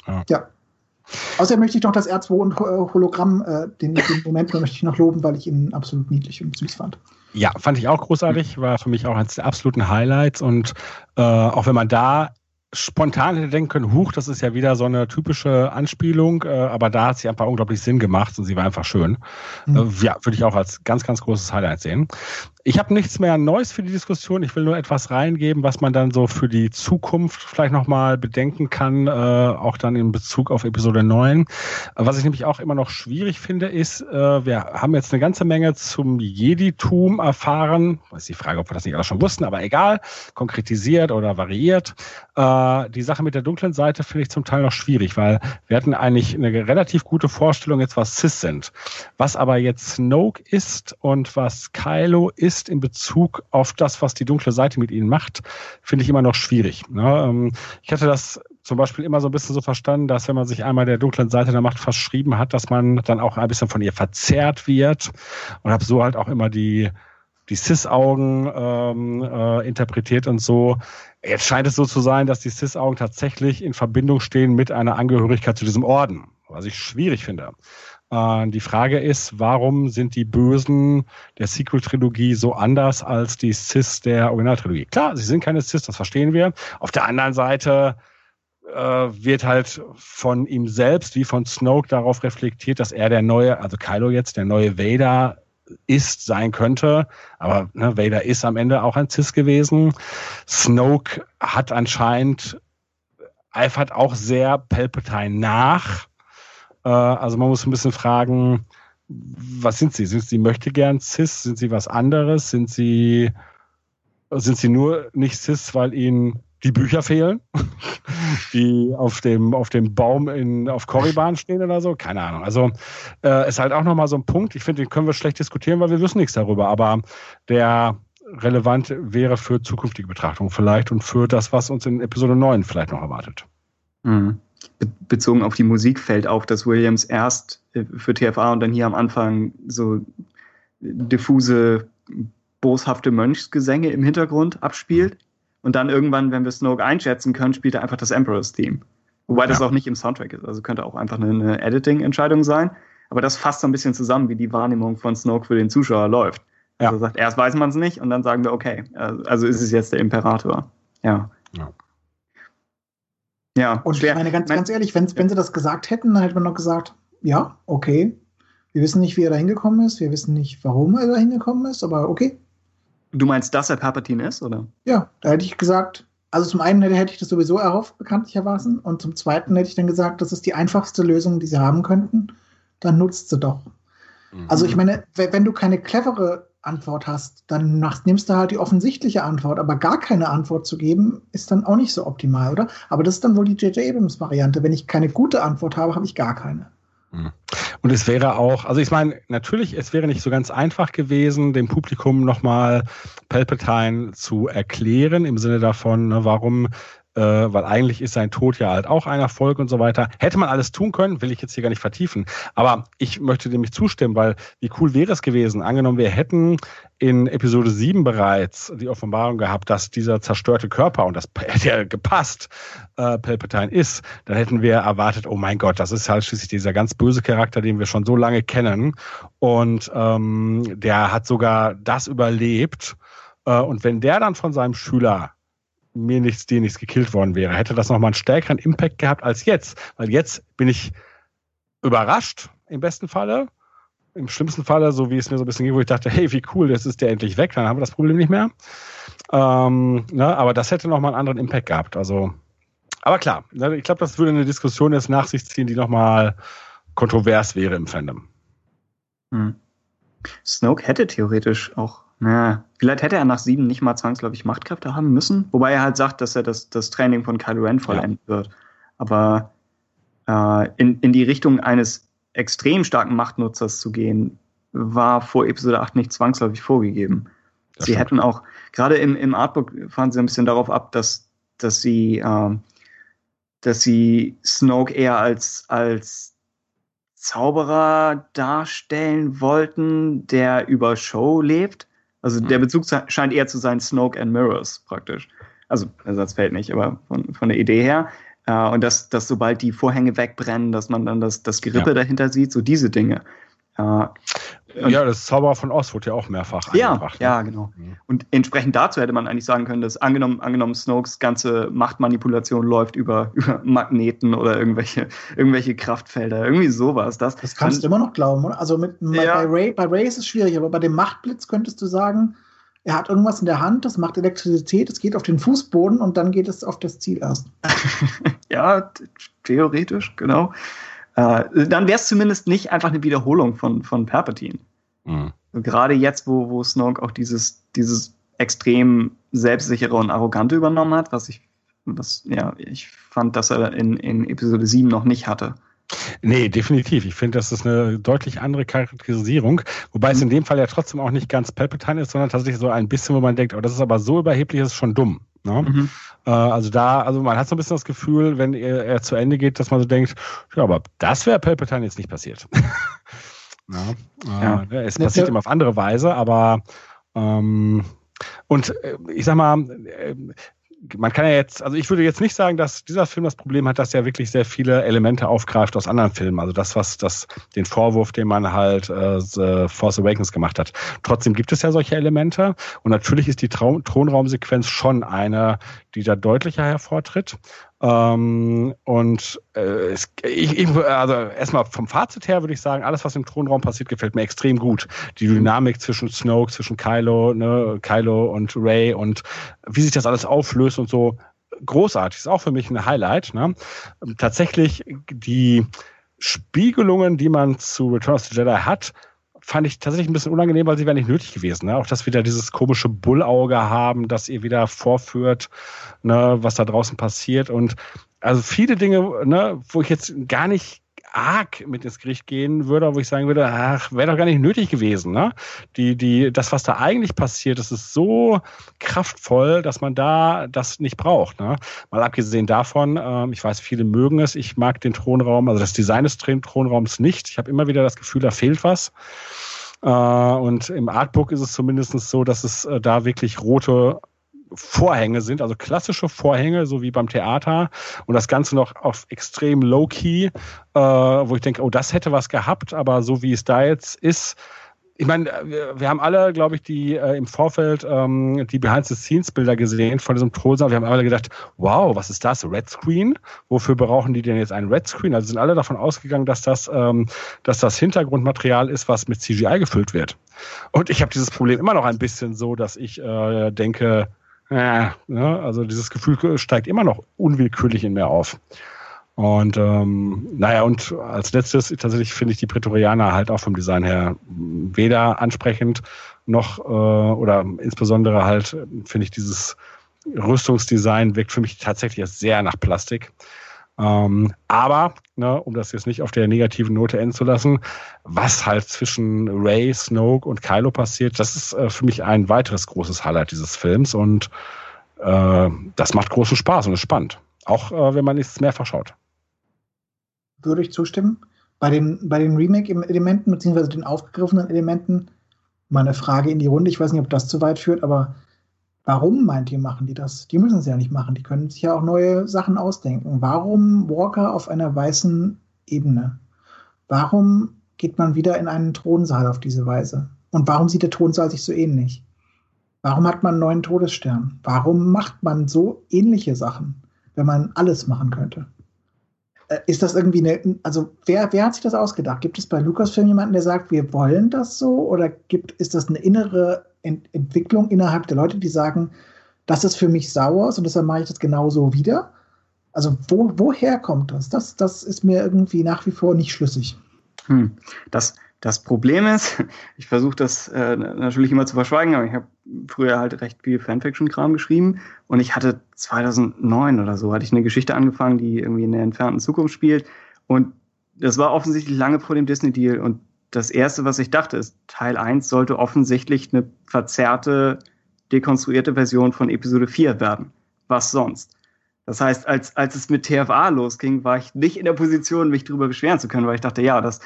S3: ja. ja. Außerdem möchte ich noch das R2 und Hologramm, äh, den, den Moment möchte ich noch loben, weil ich ihn absolut niedlich und süß fand.
S4: Ja, fand ich auch großartig, war für mich auch eines der absoluten Highlights und äh, auch wenn man da spontan hätte denken können, huch, das ist ja wieder so eine typische Anspielung, äh, aber da hat sie einfach unglaublich Sinn gemacht und sie war einfach schön. Mhm. Äh, ja, würde ich auch als ganz, ganz großes Highlight sehen. Ich habe nichts mehr Neues für die Diskussion. Ich will nur etwas reingeben, was man dann so für die Zukunft vielleicht nochmal bedenken kann, äh, auch dann in Bezug auf Episode 9. Was ich nämlich auch immer noch schwierig finde, ist, äh, wir haben jetzt eine ganze Menge zum Jeditum erfahren. Das ist die Frage, ob wir das nicht alle schon wussten, aber egal. Konkretisiert oder variiert. Äh, die Sache mit der dunklen Seite finde ich zum Teil noch schwierig, weil wir hatten eigentlich eine relativ gute Vorstellung jetzt, was Cis sind. Was aber jetzt Snoke ist und was Kylo ist, ist in Bezug auf das, was die dunkle Seite mit ihnen macht, finde ich immer noch schwierig. Ne? Ähm, ich hatte das zum Beispiel immer so ein bisschen so verstanden, dass wenn man sich einmal der dunklen Seite der Macht verschrieben hat, dass man dann auch ein bisschen von ihr verzerrt wird und habe so halt auch immer die die Cis-Augen ähm, äh, interpretiert und so. Jetzt scheint es so zu sein, dass die Cis-Augen tatsächlich in Verbindung stehen mit einer Angehörigkeit zu diesem Orden, was ich schwierig finde. Äh, die Frage ist, warum sind die Bösen der Sequel-Trilogie so anders als die Cis der Originaltrilogie? Klar, sie sind keine Cis, das verstehen wir. Auf der anderen Seite äh, wird halt von ihm selbst wie von Snoke darauf reflektiert, dass er der neue, also Kylo jetzt der neue Vader ist, sein könnte. Aber ne, Vader ist am Ende auch ein Cis gewesen. Snoke hat anscheinend eifert auch sehr Palpatine nach also man muss ein bisschen fragen, was sind sie? Sind sie möchte gern cis? Sind sie was anderes? Sind sie, sind sie nur nicht cis, weil ihnen die Bücher fehlen, die auf dem, auf dem Baum in, auf Korriban stehen oder so? Keine Ahnung. Also, äh, ist halt auch nochmal so ein Punkt. Ich finde, den können wir schlecht diskutieren, weil wir wissen nichts darüber. Aber der relevant wäre für zukünftige Betrachtungen vielleicht und für das, was uns in Episode 9 vielleicht noch erwartet.
S2: Mhm bezogen auf die Musik fällt auf, dass Williams erst äh, für TFA und dann hier am Anfang so diffuse, boshafte Mönchsgesänge im Hintergrund abspielt. Und dann irgendwann, wenn wir Snoke einschätzen können, spielt er einfach das Emperor's Theme. Wobei ja. das auch nicht im Soundtrack ist. Also könnte auch einfach eine, Editing-Entscheidung sein. Aber das fasst so ein bisschen zusammen, wie die Wahrnehmung von Snoke für den Zuschauer läuft. Ja. Also sagt, erst weiß man es nicht und dann sagen wir, okay, äh, also ist es jetzt der Imperator. Ja. Ja.
S3: Und schwer. ich meine, ganz, ganz ehrlich, wenn, wenn sie das gesagt hätten, dann hätte man noch gesagt, ja, okay. Wir wissen nicht, wie er da hingekommen ist. Wir wissen nicht, warum er da hingekommen ist, aber okay.
S2: Du meinst, dass er Palpatine ist, oder?
S3: Ja, da hätte ich gesagt, also zum einen hätte ich das sowieso erhofft, bekanntlicherweise. Und zum zweiten hätte ich dann gesagt, das ist die einfachste Lösung, die sie haben könnten. Dann nutzt sie doch. Mhm. Also ich meine, wenn du keine clevere Antwort hast, dann nimmst du halt die offensichtliche Antwort, aber gar keine Antwort zu geben, ist dann auch nicht so optimal, oder? Aber das ist dann wohl die J.J. Abrams-Variante. Wenn ich keine gute Antwort habe, habe ich gar keine.
S4: Hm. Und es wäre auch, also ich meine, natürlich, es wäre nicht so ganz einfach gewesen, dem Publikum nochmal Palpatine zu erklären, im Sinne davon, ne, warum äh, weil eigentlich ist sein Tod ja halt auch ein Erfolg und so weiter. Hätte man alles tun können, will ich jetzt hier gar nicht vertiefen. Aber ich möchte nämlich zustimmen, weil wie cool wäre es gewesen, angenommen, wir hätten in Episode 7 bereits die Offenbarung gehabt, dass dieser zerstörte Körper, und das hätte ja gepasst, äh, Palpatine ist, dann hätten wir erwartet, oh mein Gott, das ist halt schließlich dieser ganz böse Charakter, den wir schon so lange kennen. Und ähm, der hat sogar das überlebt. Äh, und wenn der dann von seinem Schüler mir nichts, dir nichts gekillt worden wäre, hätte das nochmal einen stärkeren Impact gehabt als jetzt. Weil jetzt bin ich überrascht, im besten Falle. Im schlimmsten Falle, so wie es mir so ein bisschen ging, wo ich dachte, hey, wie cool, jetzt ist der endlich weg, dann haben wir das Problem nicht mehr. Ähm, ne, aber das hätte nochmal einen anderen Impact gehabt. Also, aber klar, ne, ich glaube, das würde eine Diskussion jetzt nach sich ziehen, die nochmal kontrovers wäre im Fandom.
S2: Hm. Snoke hätte theoretisch auch na, vielleicht hätte er nach sieben nicht mal zwangsläufig Machtkräfte haben müssen, wobei er halt sagt, dass er das, das Training von Kylo Ren vollenden ja. wird. Aber äh, in, in die Richtung eines extrem starken Machtnutzers zu gehen, war vor Episode 8 nicht zwangsläufig vorgegeben. Das sie stimmt. hätten auch, gerade im, im Artbook fahren sie ein bisschen darauf ab, dass, dass sie, äh, dass sie Snoke eher als, als Zauberer darstellen wollten, der über Show lebt also der mhm. Bezug scheint eher zu sein Snoke and Mirrors praktisch. Also der Satz fällt nicht, aber von, von der Idee her. Äh, und dass, dass sobald die Vorhänge wegbrennen, dass man dann das, das Gerippe ja. dahinter sieht, so diese Dinge.
S4: Äh, ja, das Zauberer von Oz wurde ja auch mehrfach
S2: ja, eingebracht. Ja, ne? ja, genau. Mhm. Und entsprechend dazu hätte man eigentlich sagen können, dass angenommen, angenommen Snokes ganze Machtmanipulation läuft über, über Magneten oder irgendwelche, irgendwelche Kraftfelder, irgendwie sowas. Das,
S3: das kannst du immer noch glauben, oder? Also mit, ja. bei, Ray, bei Ray ist es schwierig, aber bei dem Machtblitz könntest du sagen, er hat irgendwas in der Hand, das macht Elektrizität, es geht auf den Fußboden und dann geht es auf das Ziel erst.
S2: ja, theoretisch, genau. Äh, dann wäre es zumindest nicht einfach eine Wiederholung von, von Palpatine. Mhm. Gerade jetzt, wo, wo Snoke auch dieses, dieses extrem selbstsichere und arrogante übernommen hat, was ich, was, ja, ich fand, dass er in, in Episode 7 noch nicht hatte.
S4: Nee, definitiv. Ich finde, das ist eine deutlich andere Charakterisierung, wobei mhm. es in dem Fall ja trotzdem auch nicht ganz Palpatine ist, sondern tatsächlich so ein bisschen, wo man denkt, oh, das ist aber so überheblich, das ist schon dumm. Ne? Mhm. Äh, also da, also man hat so ein bisschen das Gefühl, wenn er, er zu Ende geht, dass man so denkt, ja, aber das wäre Palpatine jetzt nicht passiert. ja, äh, ja. Es passiert ja. ihm auf andere Weise, aber ähm, und äh, ich sag mal, äh, man kann ja jetzt, also ich würde jetzt nicht sagen, dass dieser Film das Problem hat, dass er wirklich sehr viele Elemente aufgreift aus anderen Filmen. Also das, was das, den Vorwurf, den man halt äh, The Force Awakens gemacht hat. Trotzdem gibt es ja solche Elemente und natürlich ist die Traum Thronraumsequenz schon eine, die da deutlicher hervortritt. Ähm, und äh, es, ich, also erstmal vom Fazit her würde ich sagen, alles, was im Thronraum passiert, gefällt mir extrem gut. Die Dynamik zwischen Snoke, zwischen Kylo, ne, Kylo und Ray und wie sich das alles auflöst und so, großartig. Ist auch für mich ein Highlight. Ne? Tatsächlich die Spiegelungen, die man zu Return of the Jedi hat, fand ich tatsächlich ein bisschen unangenehm, weil sie wäre nicht nötig gewesen. Ne? Auch dass wir da dieses komische Bullauge haben, das ihr wieder vorführt, ne, was da draußen passiert. Und also viele Dinge, ne, wo ich jetzt gar nicht arg mit ins Gericht gehen würde, wo ich sagen würde, ach, wäre doch gar nicht nötig gewesen. Ne? Die, die, das, was da eigentlich passiert, das ist so kraftvoll, dass man da das nicht braucht. Ne? Mal abgesehen davon, ähm, ich weiß, viele mögen es, ich mag den Thronraum, also das Design des Thronraums nicht. Ich habe immer wieder das Gefühl, da fehlt was. Äh, und im Artbook ist es zumindest so, dass es äh, da wirklich rote Vorhänge sind, also klassische Vorhänge, so wie beim Theater. Und das Ganze noch auf extrem low-key, äh, wo ich denke, oh, das hätte was gehabt, aber so wie es da jetzt ist, ich meine, wir, wir haben alle, glaube ich, die äh, im Vorfeld ähm, die Behind-the-Scenes-Bilder gesehen von diesem Thronsaal. Wir haben alle gedacht, wow, was ist das? Red Screen? Wofür brauchen die denn jetzt einen Red Screen? Also sind alle davon ausgegangen, dass das, ähm, dass das Hintergrundmaterial ist, was mit CGI gefüllt wird. Und ich habe dieses Problem immer noch ein bisschen so, dass ich äh, denke, ja, ne? Also dieses Gefühl steigt immer noch unwillkürlich in mir auf. Und ähm, naja, und als letztes tatsächlich finde ich die Prätorianer halt auch vom Design her weder ansprechend noch äh, oder insbesondere halt finde ich dieses Rüstungsdesign wirkt für mich tatsächlich sehr nach Plastik. Ähm, aber, ne, um das jetzt nicht auf der negativen Note enden zu lassen, was halt zwischen Ray, Snoke und Kylo passiert, das ist äh, für mich ein weiteres großes Highlight dieses Films und äh, das macht großen Spaß und ist spannend. Auch äh, wenn man es mehrfach schaut.
S3: Würde ich zustimmen. Bei den, bei den Remake-Elementen, beziehungsweise den aufgegriffenen Elementen, meine Frage in die Runde, ich weiß nicht, ob das zu weit führt, aber warum meint ihr, machen die das? Die müssen es ja nicht machen, die können sich ja auch neue Sachen ausdenken. Warum Walker auf einer weißen Ebene? Warum geht man wieder in einen Thronsaal auf diese Weise? Und warum sieht der Thronsaal sich so ähnlich? Warum hat man einen neuen Todesstern? Warum macht man so ähnliche Sachen, wenn man alles machen könnte? Äh, ist das irgendwie eine, also wer, wer hat sich das ausgedacht? Gibt es bei Lucasfilm jemanden, der sagt, wir wollen das so? Oder gibt, ist das eine innere Ent Entwicklung innerhalb der Leute, die sagen, das ist für mich sauer und deshalb mache ich das genauso wieder? Also wo, woher kommt das? das? Das ist mir irgendwie nach wie vor nicht schlüssig.
S2: Hm. Das, das Problem ist, ich versuche das äh, natürlich immer zu verschweigen, aber ich habe früher halt recht viel Fanfiction-Kram geschrieben und ich hatte 2009 oder so, hatte ich eine Geschichte angefangen, die irgendwie in der entfernten Zukunft spielt und das war offensichtlich lange vor dem Disney-Deal und das erste, was ich dachte, ist, Teil 1 sollte offensichtlich eine verzerrte, dekonstruierte Version von Episode 4 werden. Was sonst? Das heißt, als, als es mit TFA losging, war ich nicht in der Position, mich darüber beschweren zu können, weil ich dachte, ja, das,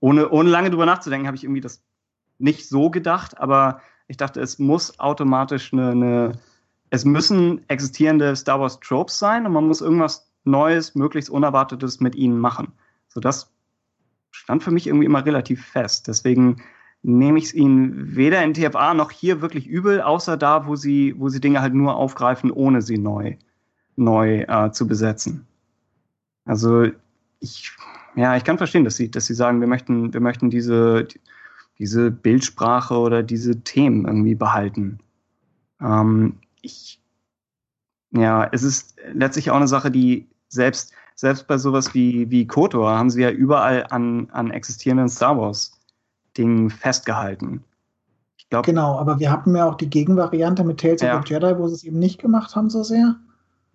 S2: ohne, ohne lange drüber nachzudenken, habe ich irgendwie das nicht so gedacht, aber ich dachte, es muss automatisch eine, eine, es müssen existierende Star Wars Tropes sein und man muss irgendwas Neues, möglichst Unerwartetes mit ihnen machen. So das stand für mich irgendwie immer relativ fest. Deswegen nehme ich es ihnen weder in TFA noch hier wirklich übel, außer da, wo sie, wo sie Dinge halt nur aufgreifen, ohne sie neu, neu äh, zu besetzen. Also ich ja, ich kann verstehen, dass sie, dass sie sagen, wir möchten, wir möchten diese, diese Bildsprache oder diese Themen irgendwie behalten. Ähm, ich, ja, es ist letztlich auch eine Sache, die selbst, selbst bei sowas wie, wie KOTOR haben sie ja überall an, an existierenden Star Wars Dingen festgehalten.
S3: Ich glaub, genau, aber wir hatten ja auch die Gegenvariante mit Tales ja. of the Jedi, wo sie es eben nicht gemacht haben so sehr.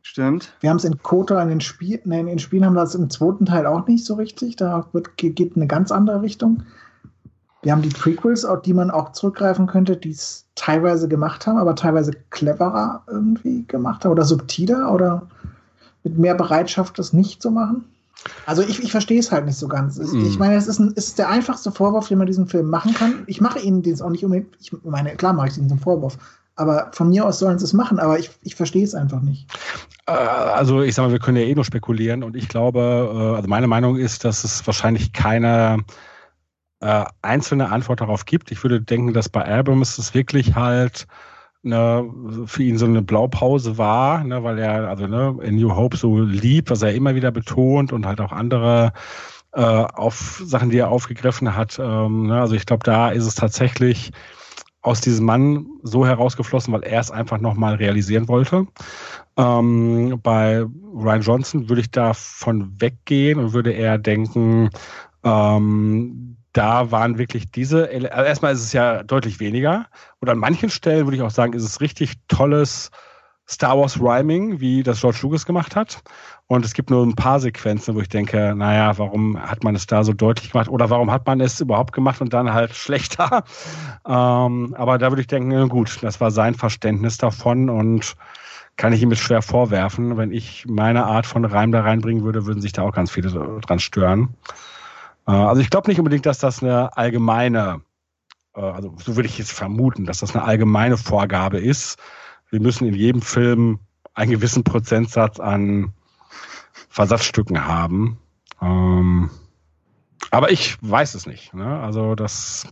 S2: Stimmt.
S3: Wir haben es in Kota in den Spielen, nee, in den Spielen haben wir es im zweiten Teil auch nicht so richtig. Da wird, geht eine ganz andere Richtung. Wir haben die Prequels, auf die man auch zurückgreifen könnte, die es teilweise gemacht haben, aber teilweise cleverer irgendwie gemacht haben oder subtiler oder mit mehr Bereitschaft, das nicht zu machen. Also ich, ich verstehe es halt nicht so ganz. Mm. Ich meine, es ist, ein, es ist der einfachste Vorwurf, den man diesem Film machen kann. Ich mache Ihnen den auch nicht unbedingt, ich meine, klar mache ich diesen Vorwurf, aber von mir aus sollen sie es machen, aber ich, ich verstehe es einfach nicht.
S4: Äh, also ich sage mal, wir können ja eh nur spekulieren und ich glaube, äh, also meine Meinung ist, dass es wahrscheinlich keine äh, einzelne Antwort darauf gibt. Ich würde denken, dass bei Abrams es wirklich halt ne, für ihn so eine Blaupause war, ne, weil er also ne, in New Hope so liebt, was er immer wieder betont und halt auch andere äh, auf Sachen, die er aufgegriffen hat. Ähm, ne, also ich glaube, da ist es tatsächlich aus diesem Mann so herausgeflossen, weil er es einfach nochmal realisieren wollte. Ähm, bei Ryan Johnson würde ich davon weggehen und würde eher denken, ähm, da waren wirklich diese, also erstmal ist es ja deutlich weniger. Und an manchen Stellen würde ich auch sagen, ist es richtig tolles Star Wars Rhyming, wie das George Lucas gemacht hat. Und es gibt nur ein paar Sequenzen, wo ich denke, naja, warum hat man es da so deutlich gemacht oder warum hat man es überhaupt gemacht und dann halt schlechter? Ähm, aber da würde ich denken, gut, das war sein Verständnis davon und kann ich ihm jetzt schwer vorwerfen. Wenn ich meine Art von Reim da reinbringen würde, würden sich da auch ganz viele dran stören. Äh, also ich glaube nicht unbedingt, dass das eine allgemeine, äh, also so würde ich jetzt vermuten, dass das eine allgemeine Vorgabe ist. Wir müssen in jedem Film einen gewissen Prozentsatz an Versatzstücken haben. Ähm, aber ich weiß es nicht. Ne? Also das.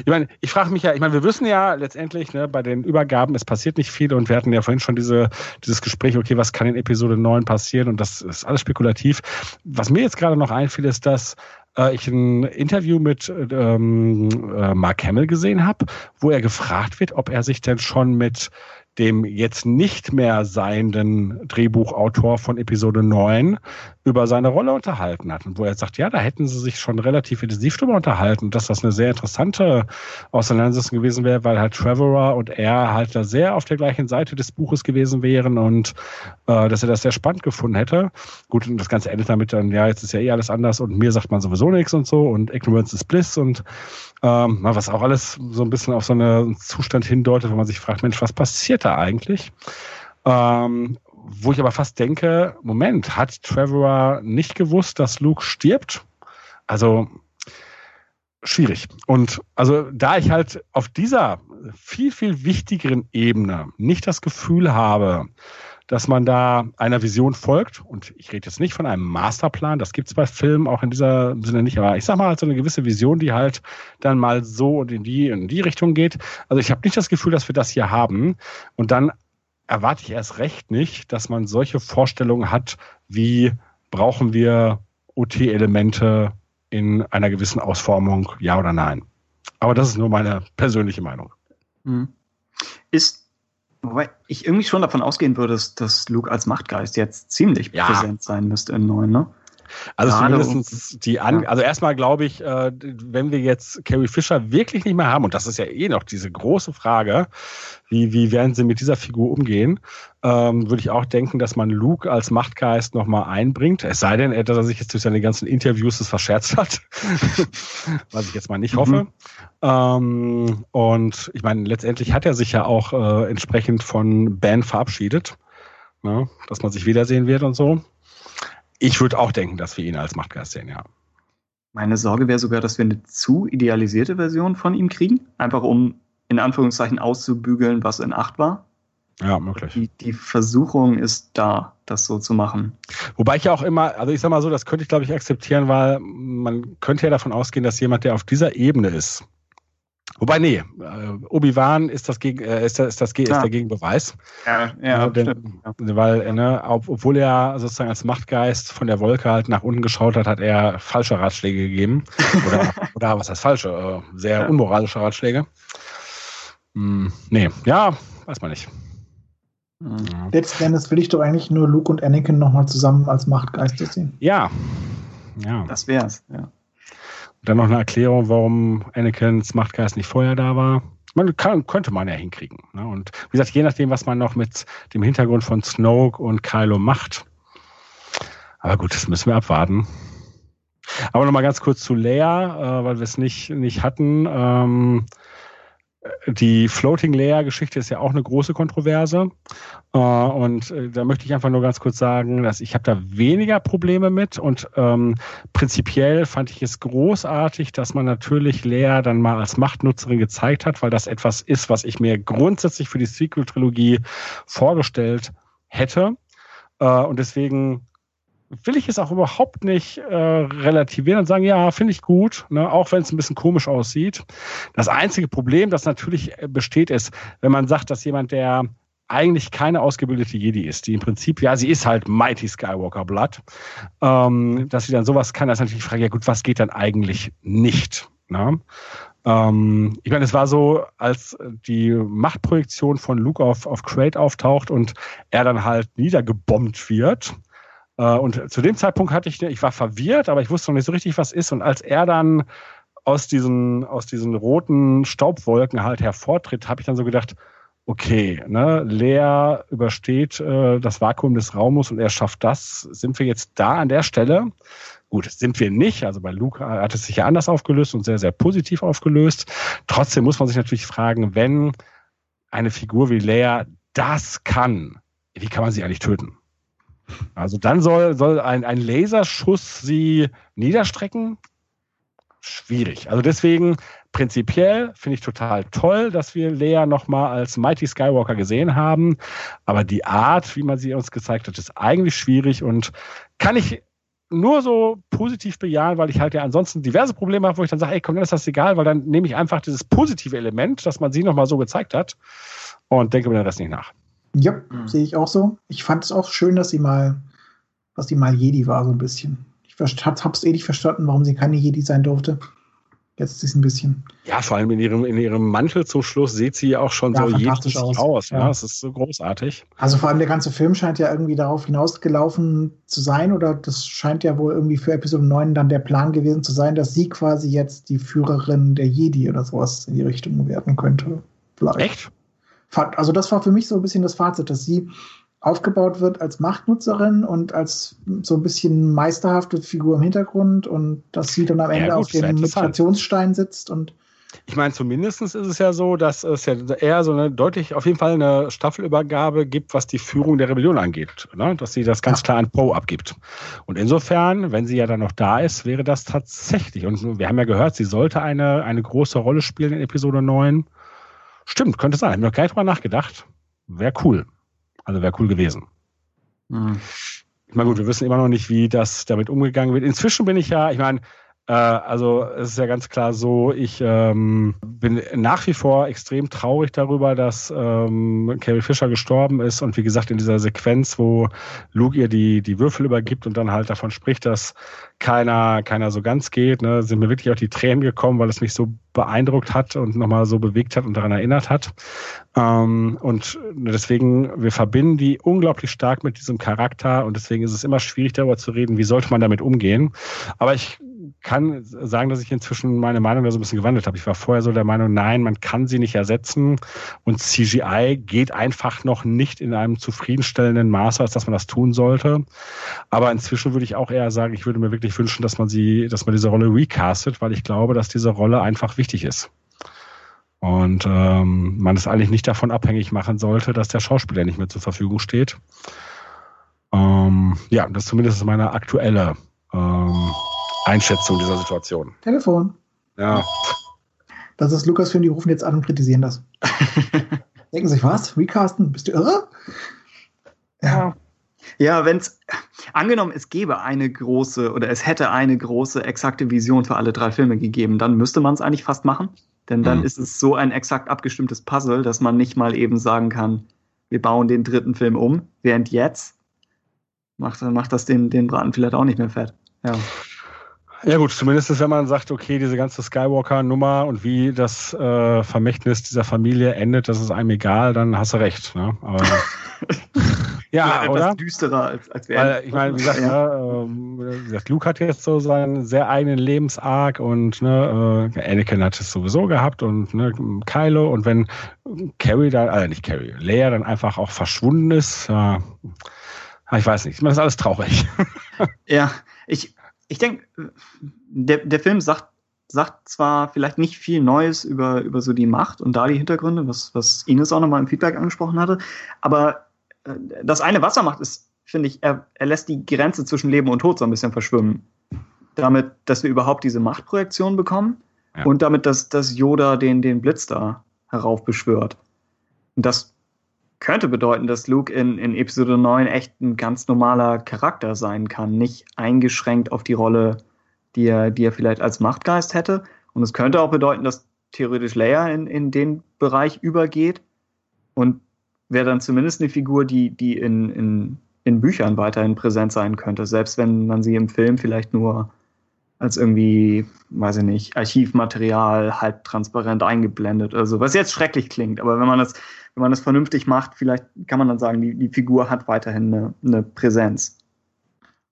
S4: Ich meine, ich frage mich ja, ich meine, wir wissen ja letztendlich ne, bei den Übergaben, es passiert nicht viel und wir hatten ja vorhin schon diese, dieses Gespräch, okay, was kann in Episode 9 passieren und das ist alles spekulativ. Was mir jetzt gerade noch einfiel, ist, dass äh, ich ein Interview mit ähm, äh, Mark Hamill gesehen habe, wo er gefragt wird, ob er sich denn schon mit dem jetzt nicht mehr seienden Drehbuchautor von Episode 9 über seine Rolle unterhalten hat. Und wo er sagt, ja, da hätten sie sich schon relativ intensiv drüber unterhalten, dass das eine sehr interessante Auseinandersetzung gewesen wäre, weil halt Trevorrow und er halt da sehr auf der gleichen Seite des Buches gewesen wären und äh, dass er das sehr spannend gefunden hätte. Gut, und das Ganze endet damit dann, ja, jetzt ist ja eh alles anders und mir sagt man sowieso nichts und so und Ignorance is Bliss und ähm, was auch alles so ein bisschen auf so einen Zustand hindeutet, wo man sich fragt, Mensch, was passiert da eigentlich? Ähm, wo ich aber fast denke, Moment, hat Trevor nicht gewusst, dass Luke stirbt? Also schwierig. Und also da ich halt auf dieser viel, viel wichtigeren Ebene nicht das Gefühl habe, dass man da einer Vision folgt. Und ich rede jetzt nicht von einem Masterplan, das gibt es bei Filmen auch in dieser Sinne nicht, aber ich sag mal halt so eine gewisse Vision, die halt dann mal so und in die, in die Richtung geht. Also ich habe nicht das Gefühl, dass wir das hier haben. Und dann erwarte ich erst recht nicht, dass man solche Vorstellungen hat, wie brauchen wir OT-Elemente in einer gewissen Ausformung, ja oder nein. Aber das ist nur meine persönliche Meinung.
S2: Mhm. Ist Wobei ich irgendwie schon davon ausgehen würde, dass, dass Luke als Machtgeist jetzt ziemlich ja. präsent sein müsste im neuen, ne?
S4: Also Gerade zumindest die An ja. also erstmal glaube ich, äh, wenn wir jetzt Carrie Fisher wirklich nicht mehr haben, und das ist ja eh noch diese große Frage, wie, wie werden sie mit dieser Figur umgehen, ähm, würde ich auch denken, dass man Luke als Machtgeist nochmal einbringt. Es sei denn, dass er sich jetzt durch seine ganzen Interviews das verscherzt hat, was ich jetzt mal nicht hoffe. Mhm. Ähm, und ich meine, letztendlich hat er sich ja auch äh, entsprechend von Ben verabschiedet, ne? dass man sich wiedersehen wird und so. Ich würde auch denken, dass wir ihn als Machtgeist sehen, ja.
S2: Meine Sorge wäre sogar, dass wir eine zu idealisierte Version von ihm kriegen, einfach um in Anführungszeichen auszubügeln, was in acht war.
S4: Ja, möglich.
S2: Die, die Versuchung ist da, das so zu machen.
S4: Wobei ich ja auch immer, also ich sag mal so, das könnte ich glaube ich akzeptieren, weil man könnte ja davon ausgehen, dass jemand, der auf dieser Ebene ist, Wobei, nee, äh, Obi-Wan ist das, gegen, äh, ist, das, ist, das, ist der Gegenbeweis.
S2: Ja, ja.
S4: Äh, denn, ja. Weil, äh, ne, obwohl er sozusagen als Machtgeist von der Wolke halt nach unten geschaut hat, hat er falsche Ratschläge gegeben. Oder, oder was heißt falsche? Äh, sehr ja. unmoralische Ratschläge. Hm, nee, ja, weiß man nicht.
S3: Mhm. Letzten Endes will ich doch eigentlich nur Luke und Anakin nochmal zusammen als Machtgeister sehen.
S4: Ja. Ja.
S2: Das wär's, ja.
S4: Dann noch eine Erklärung, warum Anakins Machtgeist nicht vorher da war. Man kann, könnte man ja hinkriegen. Ne? Und wie gesagt, je nachdem, was man noch mit dem Hintergrund von Snoke und Kylo macht. Aber gut, das müssen wir abwarten. Aber nochmal ganz kurz zu Leia, äh, weil wir es nicht, nicht hatten. Ähm, die Floating Layer Geschichte ist ja auch eine große Kontroverse. Äh, und äh, da möchte ich einfach nur ganz kurz sagen, dass ich habe da weniger Probleme mit und ähm, prinzipiell fand ich es großartig, dass man natürlich Leia dann mal als Machtnutzerin gezeigt hat, weil das etwas ist, was ich mir grundsätzlich für die Sequel-Trilogie vorgestellt hätte. Äh, und deswegen will ich es auch überhaupt nicht äh, relativieren und sagen, ja, finde ich gut, ne, auch wenn es ein bisschen komisch aussieht. Das einzige Problem, das natürlich äh, besteht, ist, wenn man sagt, dass jemand, der eigentlich keine ausgebildete Jedi ist, die im Prinzip, ja, sie ist halt Mighty Skywalker Blood, ähm, dass sie dann sowas kann, das ist natürlich die Frage, ja gut, was geht dann eigentlich nicht? Ne? Ähm, ich meine, es war so, als die Machtprojektion von Luke auf, auf Crate auftaucht und er dann halt niedergebombt wird, und zu dem Zeitpunkt hatte ich, ich war verwirrt, aber ich wusste noch nicht so richtig, was ist. Und als er dann aus diesen, aus diesen roten Staubwolken halt hervortritt, habe ich dann so gedacht, okay, ne, Lea übersteht äh, das Vakuum des Raumes und er schafft das. Sind wir jetzt da an der Stelle? Gut, sind wir nicht. Also bei Luke hat es sich ja anders aufgelöst und sehr, sehr positiv aufgelöst. Trotzdem muss man sich natürlich fragen, wenn eine Figur wie Lea das kann, wie kann man sie eigentlich töten? Also dann soll, soll ein, ein Laserschuss sie niederstrecken? Schwierig. Also deswegen prinzipiell finde ich total toll, dass wir Lea nochmal als Mighty Skywalker gesehen haben. Aber die Art, wie man sie uns gezeigt hat, ist eigentlich schwierig und kann ich nur so positiv bejahen, weil ich halt ja ansonsten diverse Probleme habe, wo ich dann sage, ey, komm, dann ist das egal, weil dann nehme ich einfach dieses positive Element, dass man sie nochmal so gezeigt hat und denke mir den Rest nicht nach.
S3: Ja, mhm. sehe ich auch so. Ich fand es auch schön, dass sie mal, dass sie mal Jedi war, so ein bisschen. Ich habe es eh nicht verstanden, warum sie keine Jedi sein durfte. Jetzt ist es ein bisschen.
S4: Ja, vor allem in ihrem, in ihrem Mantel zum Schluss sieht sie auch schon ja, so
S3: fantastisch aus. aus.
S4: Ja. ja, es ist so großartig.
S3: Also vor allem der ganze Film scheint ja irgendwie darauf hinausgelaufen zu sein, oder das scheint ja wohl irgendwie für Episode 9 dann der Plan gewesen zu sein, dass sie quasi jetzt die Führerin der Jedi oder sowas in die Richtung werden könnte.
S4: Vielleicht. Echt?
S3: Also das war für mich so ein bisschen das Fazit, dass sie aufgebaut wird als Machtnutzerin und als so ein bisschen meisterhafte Figur im Hintergrund und dass sie dann am Ende ja, gut, auf dem Meditationsstein sitzt und
S4: Ich meine, zumindest ist es ja so, dass es ja eher so eine deutlich, auf jeden Fall eine Staffelübergabe gibt, was die Führung der Rebellion angeht. Ne? Dass sie das ganz klar an Poe abgibt. Und insofern, wenn sie ja dann noch da ist, wäre das tatsächlich. Und wir haben ja gehört, sie sollte eine, eine große Rolle spielen in Episode 9. Stimmt, könnte sein. Hab noch gar nicht drüber nachgedacht. Wäre cool. Also wäre cool gewesen. Mhm. Ich meine, gut, wir wissen immer noch nicht, wie das damit umgegangen wird. Inzwischen bin ich ja, ich meine, äh, also es ist ja ganz klar so, ich ähm, bin nach wie vor extrem traurig darüber, dass ähm, Carrie Fisher gestorben ist und wie gesagt in dieser Sequenz, wo Luke ihr die, die Würfel übergibt und dann halt davon spricht, dass keiner, keiner so ganz geht, ne, sind mir wirklich auch die Tränen gekommen, weil es mich so beeindruckt hat und nochmal so bewegt hat und daran erinnert hat. Ähm, und deswegen, wir verbinden die unglaublich stark mit diesem Charakter und deswegen ist es immer schwierig darüber zu reden, wie sollte man damit umgehen. Aber ich kann sagen, dass ich inzwischen meine Meinung da so ein bisschen gewandelt habe. Ich war vorher so der Meinung, nein, man kann sie nicht ersetzen und CGI geht einfach noch nicht in einem zufriedenstellenden Maße, als dass man das tun sollte. Aber inzwischen würde ich auch eher sagen, ich würde mir wirklich wünschen, dass man sie, dass man diese Rolle recastet, weil ich glaube, dass diese Rolle einfach wichtig ist. Und ähm, man es eigentlich nicht davon abhängig machen sollte, dass der Schauspieler nicht mehr zur Verfügung steht. Ähm, ja, das ist zumindest meine aktuelle ähm, Einschätzung dieser Situation.
S3: Telefon.
S4: Ja.
S3: Das ist Lukas-Film, die rufen jetzt an und kritisieren das. Denken sich, was? Recasten? Bist du irre?
S2: Ja. Ja, wenn es angenommen, es gäbe eine große oder es hätte eine große exakte Vision für alle drei Filme gegeben, dann müsste man es eigentlich fast machen. Denn dann mhm. ist es so ein exakt abgestimmtes Puzzle, dass man nicht mal eben sagen kann, wir bauen den dritten Film um, während jetzt macht, macht das den, den Braten vielleicht auch nicht mehr fett. Ja.
S4: Ja gut, zumindest wenn man sagt, okay, diese ganze Skywalker-Nummer und wie das äh, Vermächtnis dieser Familie endet, das ist einem egal, dann hast du recht. Ne? Aber,
S2: ja, oder? Etwas düsterer als, als
S4: wäre. Weil, ich meine, wie gesagt, ja. ne, äh, gesagt, Luke hat jetzt so seinen sehr eigenen Lebensarg und ne, äh, Anakin hat es sowieso gehabt und ne, Kylo und wenn Carrie dann, also nicht Carrie, Leia dann einfach auch verschwunden ist, äh, ich weiß nicht, das ist alles traurig.
S2: ja, ich ich denke, der, der Film sagt, sagt zwar vielleicht nicht viel Neues über, über so die Macht und da die Hintergründe, was, was Ines auch nochmal im Feedback angesprochen hatte, aber äh, das eine, was er macht, ist, finde ich, er, er lässt die Grenze zwischen Leben und Tod so ein bisschen verschwimmen. Damit, dass wir überhaupt diese Machtprojektion bekommen ja. und damit, dass, dass Yoda den, den Blitz da heraufbeschwört. Und das könnte bedeuten, dass Luke in, in Episode 9 echt ein ganz normaler Charakter sein kann, nicht eingeschränkt auf die Rolle, die er, die er vielleicht als Machtgeist hätte. Und es könnte auch bedeuten, dass theoretisch Leia in, in den Bereich übergeht und wäre dann zumindest eine Figur, die, die in, in, in Büchern weiterhin präsent sein könnte, selbst wenn man sie im Film vielleicht nur als irgendwie, weiß ich nicht, Archivmaterial halb transparent eingeblendet. Also was jetzt schrecklich klingt, aber wenn man das wenn man das vernünftig macht, vielleicht kann man dann sagen, die, die Figur hat weiterhin eine, eine Präsenz.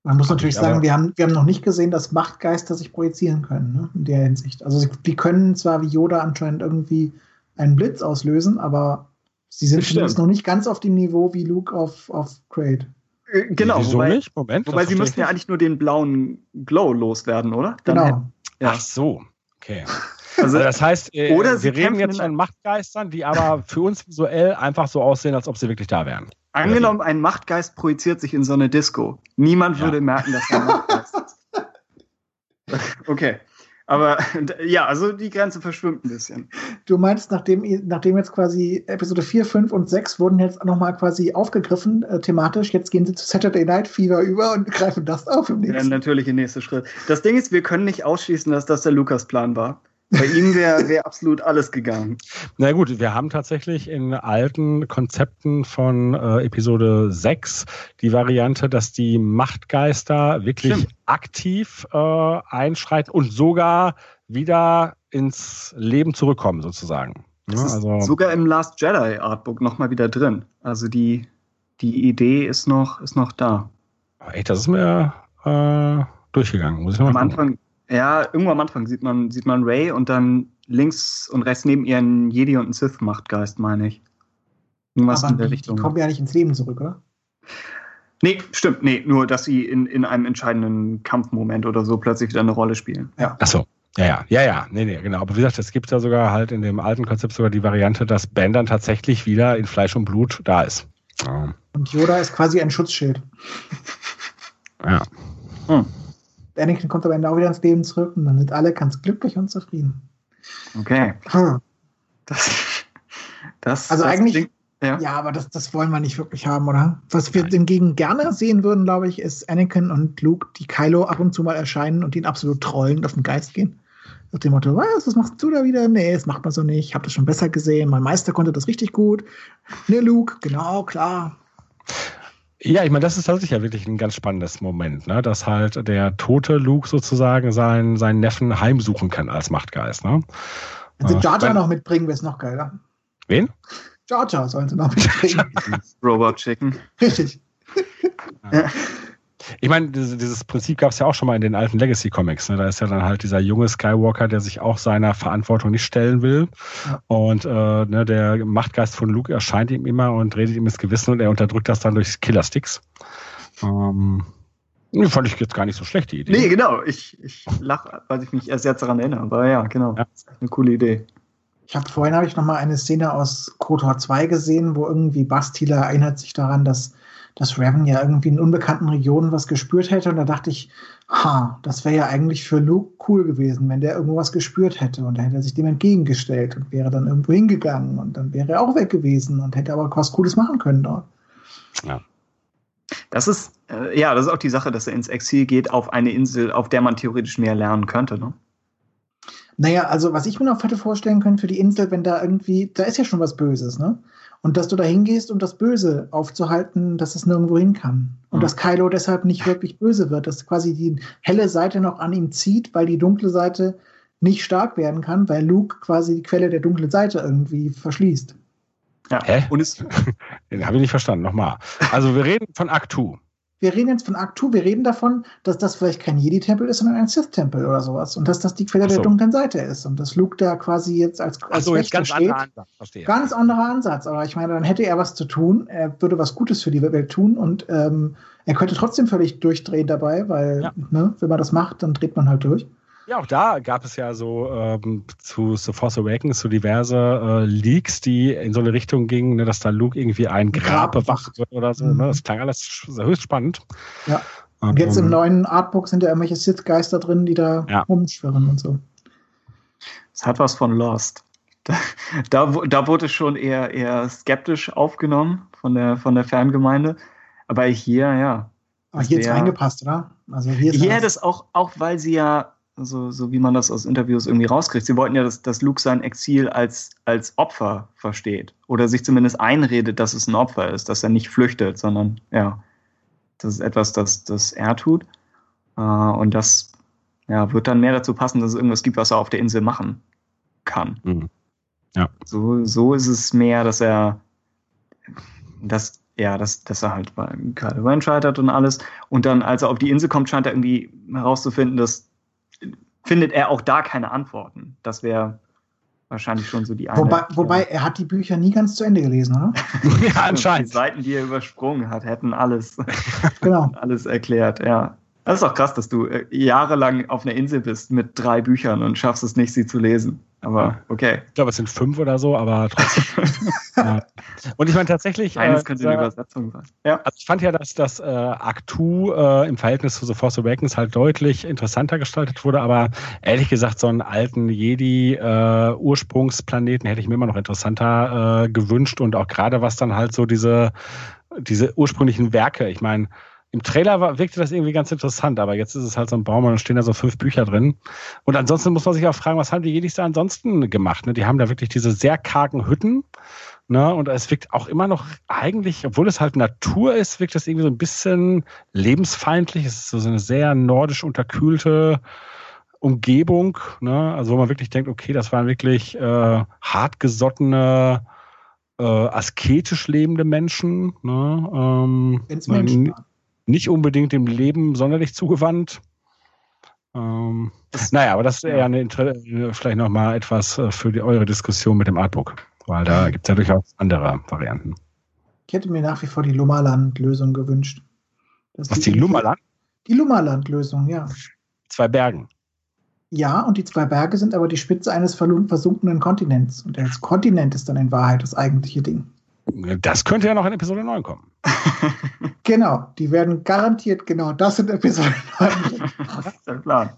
S3: Man muss natürlich Aber sagen, wir haben, wir haben noch nicht gesehen, dass Machtgeister sich projizieren können, ne, in der Hinsicht. Also die können zwar wie Yoda anscheinend irgendwie einen Blitz auslösen, aber sie sind zumindest noch nicht ganz auf dem Niveau wie Luke auf, auf Crate.
S2: Äh, genau,
S4: Wieso wobei, nicht? Moment,
S2: wobei sie müssen ja eigentlich nur den blauen Glow loswerden, oder?
S3: Dann genau. Hätten,
S4: ja. Ach so, okay. Also, das heißt, äh, oder wir reden jetzt von Machtgeistern, die aber für uns visuell einfach so aussehen, als ob sie wirklich da wären.
S2: Angenommen, ein Machtgeist projiziert sich in so eine Disco. Niemand ja. würde merken, dass er ein Machtgeist ist. okay. Aber ja, also die Grenze verschwimmt ein bisschen.
S3: Du meinst, nachdem, nachdem jetzt quasi Episode 4, 5 und 6 wurden jetzt nochmal quasi aufgegriffen, äh, thematisch, jetzt gehen sie zu Saturday Night Fever über und greifen das auf
S2: im nächsten. Ja, natürlich der nächste Schritt. Das Ding ist, wir können nicht ausschließen, dass das der Lukas-Plan war. Bei ihm wäre wär absolut alles gegangen.
S4: Na gut, wir haben tatsächlich in alten Konzepten von äh, Episode 6 die Variante, dass die Machtgeister wirklich Stimmt. aktiv äh, einschreiten und sogar wieder ins Leben zurückkommen, sozusagen.
S2: Ja, also sogar im Last Jedi Artbook nochmal wieder drin. Also die, die Idee ist noch, ist noch da.
S4: Echt, das ist mir äh, durchgegangen. Muss ich
S2: mal Am Anfang, ja, irgendwo am Anfang sieht man, sieht man Ray und dann links und rechts neben ihr ein Jedi und ein Sith-Machtgeist, meine ich.
S3: Irgendwas Aber in der die, Richtung. Die kommen ja nicht ins Leben zurück, oder?
S2: Nee, stimmt, nee, nur dass sie in, in einem entscheidenden Kampfmoment oder so plötzlich wieder eine Rolle spielen.
S4: Ja. Ach so, Ja, ja, ja, ja, nee, nee, genau. Aber wie gesagt, es gibt ja sogar halt in dem alten Konzept sogar die Variante, dass Ben dann tatsächlich wieder in Fleisch und Blut da ist.
S3: Und Yoda ist quasi ein Schutzschild.
S4: Ja.
S3: Hm. Anakin kommt am Ende auch wieder ins Leben zurück und dann sind alle ganz glücklich und zufrieden.
S2: Okay. Hm. Das, das,
S3: also
S2: das
S3: eigentlich, klingt, ja. ja, aber das, das wollen wir nicht wirklich haben, oder? Was wir hingegen gerne sehen würden, glaube ich, ist Anakin und Luke, die Kylo ab und zu mal erscheinen und ihn absolut trollen, auf den Geist gehen. Nach dem Motto, was, was machst du da wieder? Nee, das macht man so nicht. Ich habe das schon besser gesehen. Mein Meister konnte das richtig gut. Ne, Luke, genau, klar.
S4: Ja, ich meine, das ist tatsächlich ja wirklich ein ganz spannendes Moment, ne? dass halt der tote Luke sozusagen seinen, seinen Neffen heimsuchen kann als Machtgeist. Ne?
S3: Wenn sie äh, Jar Jar noch mitbringen, wäre es noch geiler.
S4: Wen?
S3: Jar Jar sollen sie noch mitbringen.
S2: Robot Chicken.
S3: Richtig.
S4: Ja. Ich meine, dieses Prinzip gab es ja auch schon mal in den alten Legacy-Comics. Ne? Da ist ja dann halt dieser junge Skywalker, der sich auch seiner Verantwortung nicht stellen will. Und äh, ne, der Machtgeist von Luke erscheint ihm immer und redet ihm ins Gewissen und er unterdrückt das dann durch Killersticks. Ähm, fand ich jetzt gar nicht so schlecht, die Idee.
S2: Nee, genau. Ich, ich lache, weil ich mich erst jetzt daran erinnere. Aber ja, genau. Ja. Eine coole Idee.
S3: Ich habe vorhin habe ich noch mal eine Szene aus KOTOR 2 gesehen, wo irgendwie Bastila erinnert sich daran, dass dass Revan ja irgendwie in unbekannten Regionen was gespürt hätte. Und da dachte ich, ha, das wäre ja eigentlich für Luke cool gewesen, wenn der irgendwo was gespürt hätte. Und da hätte er sich dem entgegengestellt und wäre dann irgendwo hingegangen. Und dann wäre er auch weg gewesen und hätte aber was Cooles machen können dort.
S2: Ja. Das ist, äh, ja, das ist auch die Sache, dass er ins Exil geht auf eine Insel, auf der man theoretisch mehr lernen könnte, ne?
S3: Naja, also was ich mir noch hätte vorstellen können für die Insel, wenn da irgendwie, da ist ja schon was Böses, ne? Und dass du da hingehst, um das Böse aufzuhalten, dass es nirgendwo hin kann. Und mhm. dass Kylo deshalb nicht wirklich böse wird, dass quasi die helle Seite noch an ihm zieht, weil die dunkle Seite nicht stark werden kann, weil Luke quasi die Quelle der dunklen Seite irgendwie verschließt.
S4: Ja, Hä? Und es Den habe ich nicht verstanden. Nochmal. Also wir reden von Aktu
S3: wir reden jetzt von Aktu, wir reden davon, dass das vielleicht kein Jedi-Tempel ist, sondern ein Sith-Tempel oder sowas. Und dass das die Quelle so. der dunklen Seite ist. Und dass Luke da quasi jetzt als, als
S4: so, jetzt ganz steht. Anderer Ansatz.
S3: Ganz anderer Ansatz. Aber ich meine, dann hätte er was zu tun. Er würde was Gutes für die Welt tun und ähm, er könnte trotzdem völlig durchdrehen dabei, weil, ja. ne, wenn man das macht, dann dreht man halt durch.
S4: Ja, auch da gab es ja so ähm, zu The Force Awakens so diverse äh, Leaks, die in so eine Richtung gingen, ne, dass da Luke irgendwie ein Grab bewacht wird oder so. Ne? Mhm. Ne? Das klang alles höchst spannend.
S3: Ja. Und jetzt im ähm, neuen Artbook sind ja irgendwelche Sith-Geister drin, die da ja. rumschwirren und so.
S2: Es hat was von Lost. Da, da, da, wurde schon eher, eher skeptisch aufgenommen von der, von der Fangemeinde. Aber hier, ja.
S3: Aber hier ist reingepasst, oder?
S2: Also hier ist ja, das auch, auch weil sie ja so, so wie man das aus Interviews irgendwie rauskriegt. Sie wollten ja, dass, dass Luke sein Exil als, als Opfer versteht. Oder sich zumindest einredet, dass es ein Opfer ist, dass er nicht flüchtet, sondern ja, das ist etwas, das, das er tut. Äh, und das ja, wird dann mehr dazu passen, dass es irgendwas gibt, was er auf der Insel machen kann. Mhm. Ja. So, so ist es mehr, dass er dass, ja, dass, dass er halt bei Kylo Ren scheitert und alles. Und dann, als er auf die Insel kommt, scheint er irgendwie herauszufinden, dass findet er auch da keine Antworten. Das wäre wahrscheinlich schon so die
S3: eine. Wobei, wobei, er hat die Bücher nie ganz zu Ende gelesen, oder?
S2: ja, anscheinend. Die Seiten, die er übersprungen hat, hätten alles, genau. alles erklärt, ja. Das ist auch krass, dass du äh, jahrelang auf einer Insel bist mit drei Büchern und schaffst es nicht, sie zu lesen. Aber okay.
S4: Ich glaube, es sind fünf oder so, aber trotzdem. ja. Und ich meine tatsächlich.
S2: Eines äh, könnte eine Übersetzung sein.
S4: Ja. Also ich fand ja, dass das äh, Actu äh, im Verhältnis zu The Force Awakens halt deutlich interessanter gestaltet wurde, aber ehrlich gesagt, so einen alten Jedi-Ursprungsplaneten äh, hätte ich mir immer noch interessanter äh, gewünscht und auch gerade was dann halt so diese, diese ursprünglichen Werke, ich meine, im Trailer war, wirkte das irgendwie ganz interessant, aber jetzt ist es halt so ein Baum und dann stehen da so fünf Bücher drin. Und ansonsten muss man sich auch fragen, was haben die Jedis da ansonsten gemacht? Ne? Die haben da wirklich diese sehr kargen Hütten. Ne? Und es wirkt auch immer noch eigentlich, obwohl es halt Natur ist, wirkt das irgendwie so ein bisschen lebensfeindlich. Es ist so eine sehr nordisch unterkühlte Umgebung. Ne? Also wo man wirklich denkt, okay, das waren wirklich äh, hartgesottene, äh, asketisch lebende Menschen. Ne? Ähm, Menschen nicht unbedingt dem Leben sonderlich zugewandt. Ähm, naja, aber das ist eher eine, vielleicht nochmal etwas äh, für die, eure Diskussion mit dem Artbook, weil da gibt es ja durchaus andere Varianten.
S3: Ich hätte mir nach wie vor die Lummerland-Lösung gewünscht.
S4: Was, die, die Lummerland?
S3: Die Lummerland-Lösung, ja.
S4: Zwei Bergen.
S3: Ja, und die zwei Berge sind aber die Spitze eines versunkenen Kontinents. Und der Kontinent ist dann in Wahrheit das eigentliche Ding.
S4: Das könnte ja noch in Episode 9 kommen.
S3: genau, die werden garantiert genau das in Episode 9.
S2: das ist der Plan.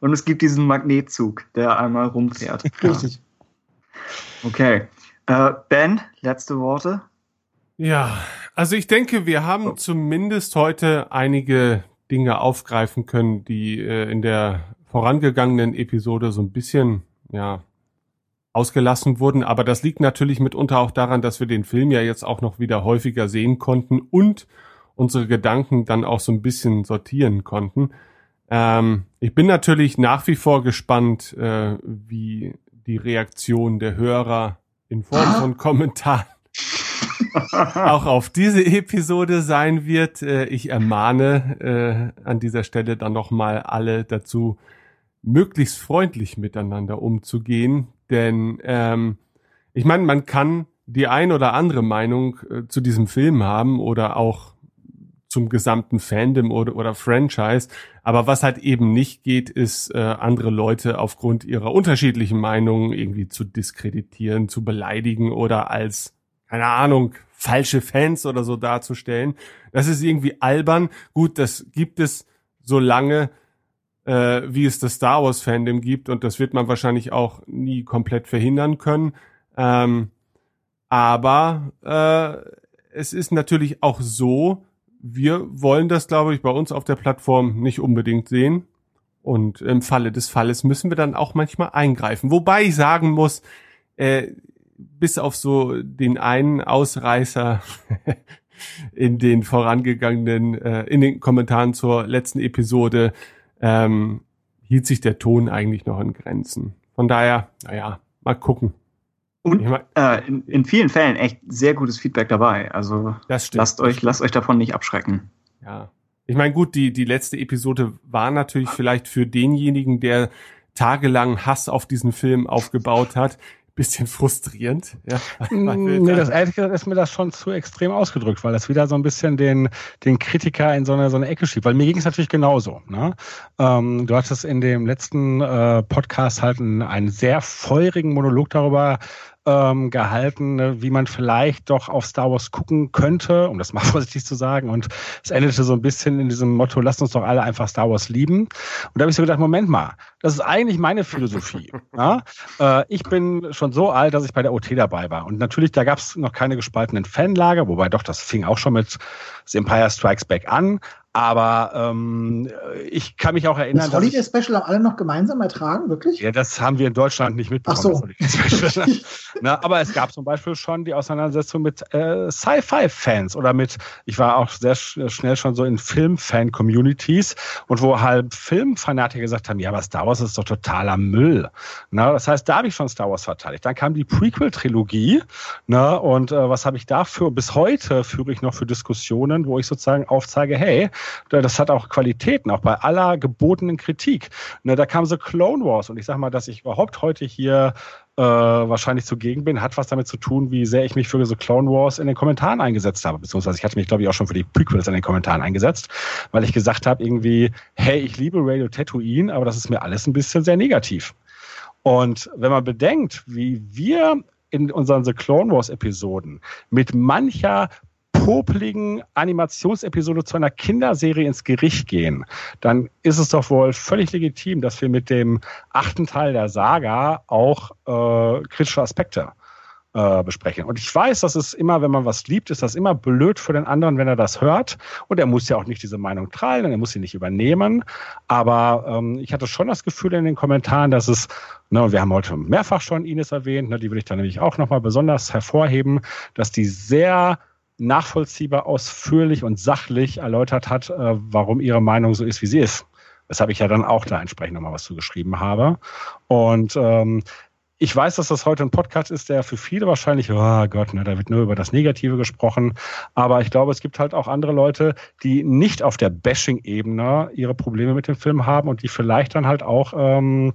S2: Und es gibt diesen Magnetzug, der einmal rumfährt.
S3: Richtig.
S2: Okay. Äh, ben, letzte Worte?
S1: Ja, also ich denke, wir haben oh. zumindest heute einige Dinge aufgreifen können, die äh, in der vorangegangenen Episode so ein bisschen, ja, ausgelassen wurden. Aber das liegt natürlich mitunter auch daran, dass wir den Film ja jetzt auch noch wieder häufiger sehen konnten und unsere Gedanken dann auch so ein bisschen sortieren konnten. Ähm, ich bin natürlich nach wie vor gespannt, äh, wie die Reaktion der Hörer in Form von Kommentaren auch auf diese Episode sein wird. Äh, ich ermahne äh, an dieser Stelle dann nochmal alle dazu, möglichst freundlich miteinander umzugehen. Denn ähm, ich meine, man kann die ein oder andere Meinung äh, zu diesem Film haben oder auch zum gesamten Fandom oder, oder Franchise. Aber was halt eben nicht geht, ist äh, andere Leute aufgrund ihrer unterschiedlichen Meinungen irgendwie zu diskreditieren, zu beleidigen oder als, keine Ahnung, falsche Fans oder so darzustellen. Das ist irgendwie albern. Gut, das gibt es so lange, äh, wie es das Star Wars Fandom gibt und das wird man wahrscheinlich auch nie komplett verhindern können. Ähm, aber äh, es ist natürlich auch so, wir wollen das, glaube ich, bei uns auf der Plattform nicht unbedingt sehen. Und im Falle des Falles müssen wir dann auch manchmal eingreifen. Wobei ich sagen muss, äh, bis auf so den einen Ausreißer in den vorangegangenen, äh, in den Kommentaren zur letzten Episode, ähm, hielt sich der Ton eigentlich noch in Grenzen. Von daher, naja, mal gucken.
S2: Und äh, in, in, vielen Fällen echt sehr gutes Feedback dabei. Also lasst euch, lasst euch davon nicht abschrecken.
S1: Ja. Ich meine, gut, die, die letzte Episode war natürlich vielleicht für denjenigen, der tagelang Hass auf diesen Film aufgebaut hat, bisschen frustrierend. Ja,
S4: nee, das ehrlich gesagt ist mir das schon zu extrem ausgedrückt, weil das wieder so ein bisschen den, den Kritiker in so eine, so eine Ecke schiebt. Weil mir ging es natürlich genauso. Ne? Ähm, du hattest in dem letzten äh, Podcast halt einen, einen sehr feurigen Monolog darüber ähm, gehalten, ne, wie man vielleicht doch auf Star Wars gucken könnte, um das mal vorsichtig zu sagen. Und es endete so ein bisschen in diesem Motto, lasst uns doch alle einfach Star Wars lieben. Und da habe ich so gedacht, Moment mal, das ist eigentlich meine Philosophie. äh, ich bin schon so alt, dass ich bei der OT dabei war. Und natürlich, da gab es noch keine gespaltenen Fanlager, wobei doch, das fing auch schon mit The Empire Strikes Back an. Aber ähm, ich kann mich auch erinnern.
S3: Das Holiday Special haben alle noch gemeinsam ertragen, wirklich?
S4: Ja, das haben wir in Deutschland nicht mitbekommen.
S3: Ach so.
S4: Na, aber es gab zum Beispiel schon die Auseinandersetzung mit äh, Sci-Fi-Fans oder mit, ich war auch sehr schnell schon so in Film-Fan-Communities und wo halt Filmfanatiker gesagt haben, ja, aber Star Wars ist doch totaler Müll. Na, das heißt, da habe ich schon Star Wars verteidigt. Dann kam die Prequel-Trilogie. Na, und äh, was habe ich dafür? Bis heute führe ich noch für Diskussionen, wo ich sozusagen aufzeige, hey, das hat auch Qualitäten, auch bei aller gebotenen Kritik. Ne, da kam so Clone Wars und ich sag mal, dass ich überhaupt heute hier äh, wahrscheinlich zugegen bin, hat was damit zu tun, wie sehr ich mich für so Clone Wars in den Kommentaren eingesetzt habe. Beziehungsweise ich hatte mich, glaube ich, auch schon für die Prequels in den Kommentaren eingesetzt, weil ich gesagt habe, irgendwie, hey, ich liebe Radio Tatooine, aber das ist mir alles ein bisschen sehr negativ. Und wenn man bedenkt, wie wir in unseren The Clone Wars Episoden mit mancher popligen Animationsepisode zu einer Kinderserie ins Gericht gehen, dann ist es doch wohl völlig legitim, dass wir mit dem achten Teil der Saga auch äh, kritische Aspekte äh, besprechen. Und ich weiß, dass es immer, wenn man was liebt, ist das immer blöd für den anderen, wenn er das hört. Und er muss ja auch nicht diese Meinung teilen, er muss sie nicht übernehmen. Aber ähm, ich hatte schon das Gefühl in den Kommentaren, dass es, ne, wir haben heute mehrfach schon Ines erwähnt, ne, die will ich dann nämlich auch nochmal besonders hervorheben, dass die sehr nachvollziehbar, ausführlich und sachlich erläutert hat, äh, warum ihre Meinung so ist, wie sie ist. Weshalb ich ja dann auch da entsprechend nochmal was zugeschrieben habe. Und ähm, ich weiß, dass das heute ein Podcast ist, der für viele wahrscheinlich, oh Gott, ne, da wird nur über das Negative gesprochen. Aber ich glaube, es gibt halt auch andere Leute, die nicht auf der Bashing-Ebene ihre Probleme mit dem Film haben und die vielleicht dann halt auch ähm,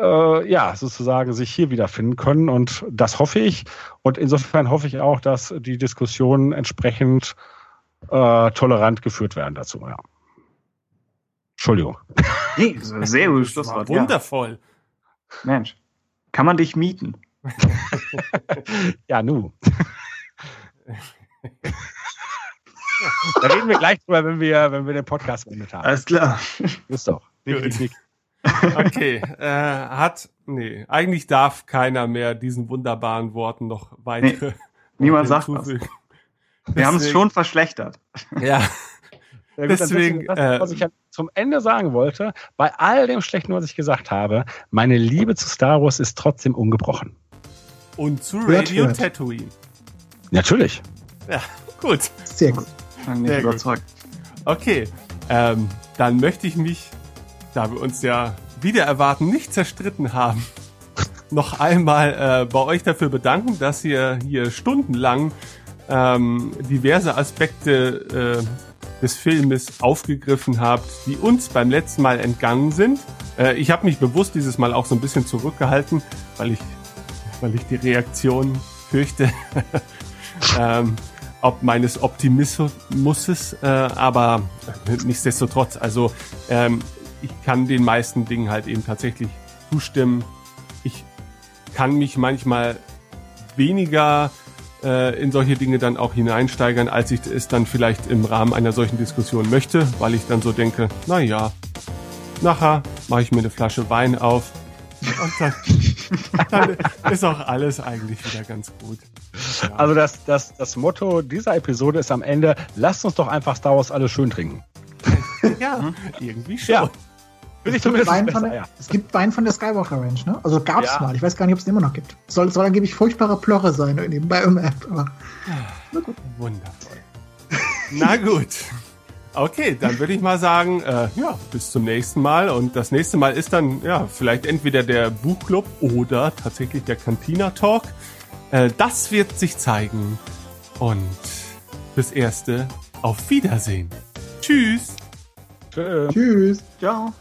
S4: äh, ja, sozusagen sich hier wiederfinden können. Und das hoffe ich. Und insofern hoffe ich auch, dass die Diskussionen entsprechend äh, tolerant geführt werden dazu. Ja. Entschuldigung.
S2: Nee, sehr gutes
S1: Das war
S2: Schlusswort. Ja.
S1: wundervoll.
S2: Mensch, kann man dich mieten?
S4: Ja, nu. da reden wir gleich drüber, wenn wir, wenn wir den Podcast beendet haben.
S2: Alles klar.
S4: Ist doch. Nick,
S1: Gut.
S4: nick, nick.
S1: Okay, äh, hat, nee, eigentlich darf keiner mehr diesen wunderbaren Worten noch weitere
S2: Niemand
S1: Worte
S2: sagt was.
S1: hinzufügen.
S2: Wir haben es schon verschlechtert.
S1: Ja,
S4: Ja, gut,
S1: Deswegen,
S4: das,
S1: äh,
S4: was ich ja zum Ende sagen wollte, bei all dem Schlechten, was ich gesagt habe, meine Liebe zu Star Wars ist trotzdem ungebrochen.
S1: und zu
S3: Hört,
S1: Radio
S3: hört.
S1: Tatooine.
S4: Natürlich.
S1: Ja, gut.
S3: Sehr gut.
S1: Sehr gut.
S2: überzeugt.
S1: Okay, ähm, dann möchte ich mich, da wir uns ja wieder erwarten nicht zerstritten haben, noch einmal äh, bei euch dafür bedanken, dass ihr hier stundenlang ähm, diverse Aspekte äh, des Filmes aufgegriffen habt, die uns beim letzten Mal entgangen sind. Äh, ich habe mich bewusst dieses Mal auch so ein bisschen zurückgehalten, weil ich, weil ich die Reaktion fürchte. ähm, ob meines Optimismus, äh, aber nichtsdestotrotz, also ähm, ich kann den meisten Dingen halt eben tatsächlich zustimmen. Ich kann mich manchmal weniger äh, in solche Dinge dann auch hineinsteigern, als ich es dann vielleicht im Rahmen einer solchen Diskussion möchte, weil ich dann so denke, na ja, nachher mache ich mir eine Flasche Wein auf und dann, dann ist auch alles eigentlich wieder ganz gut. Ja.
S4: Also das, das, das Motto dieser Episode ist am Ende, lasst uns doch einfach Star Wars alles schön trinken.
S1: Ja, irgendwie schon.
S4: Ja. Will ich zumindest
S3: Wein
S4: besser,
S3: von der,
S4: ja.
S3: Es gibt Wein von der Skywalker Ranch, ne? Also gab's
S4: Ja.
S3: mal. Ich weiß gar nicht, ob es den immer noch gibt. Soll, soll angeblich furchtbarer Plörre sein nebenbei im App, aber
S1: Wundervoll. Na gut. Okay, dann würde ich mal sagen, äh, ja, bis zum nächsten Mal. Und das nächste Mal ist dann, ja, vielleicht entweder der Buchclub oder tatsächlich der Cantina Talk. Äh, das wird sich zeigen. Und fürs Erste auf Wiedersehen. Tschüss.
S4: Tschö.
S3: tschüss.
S2: Ciao.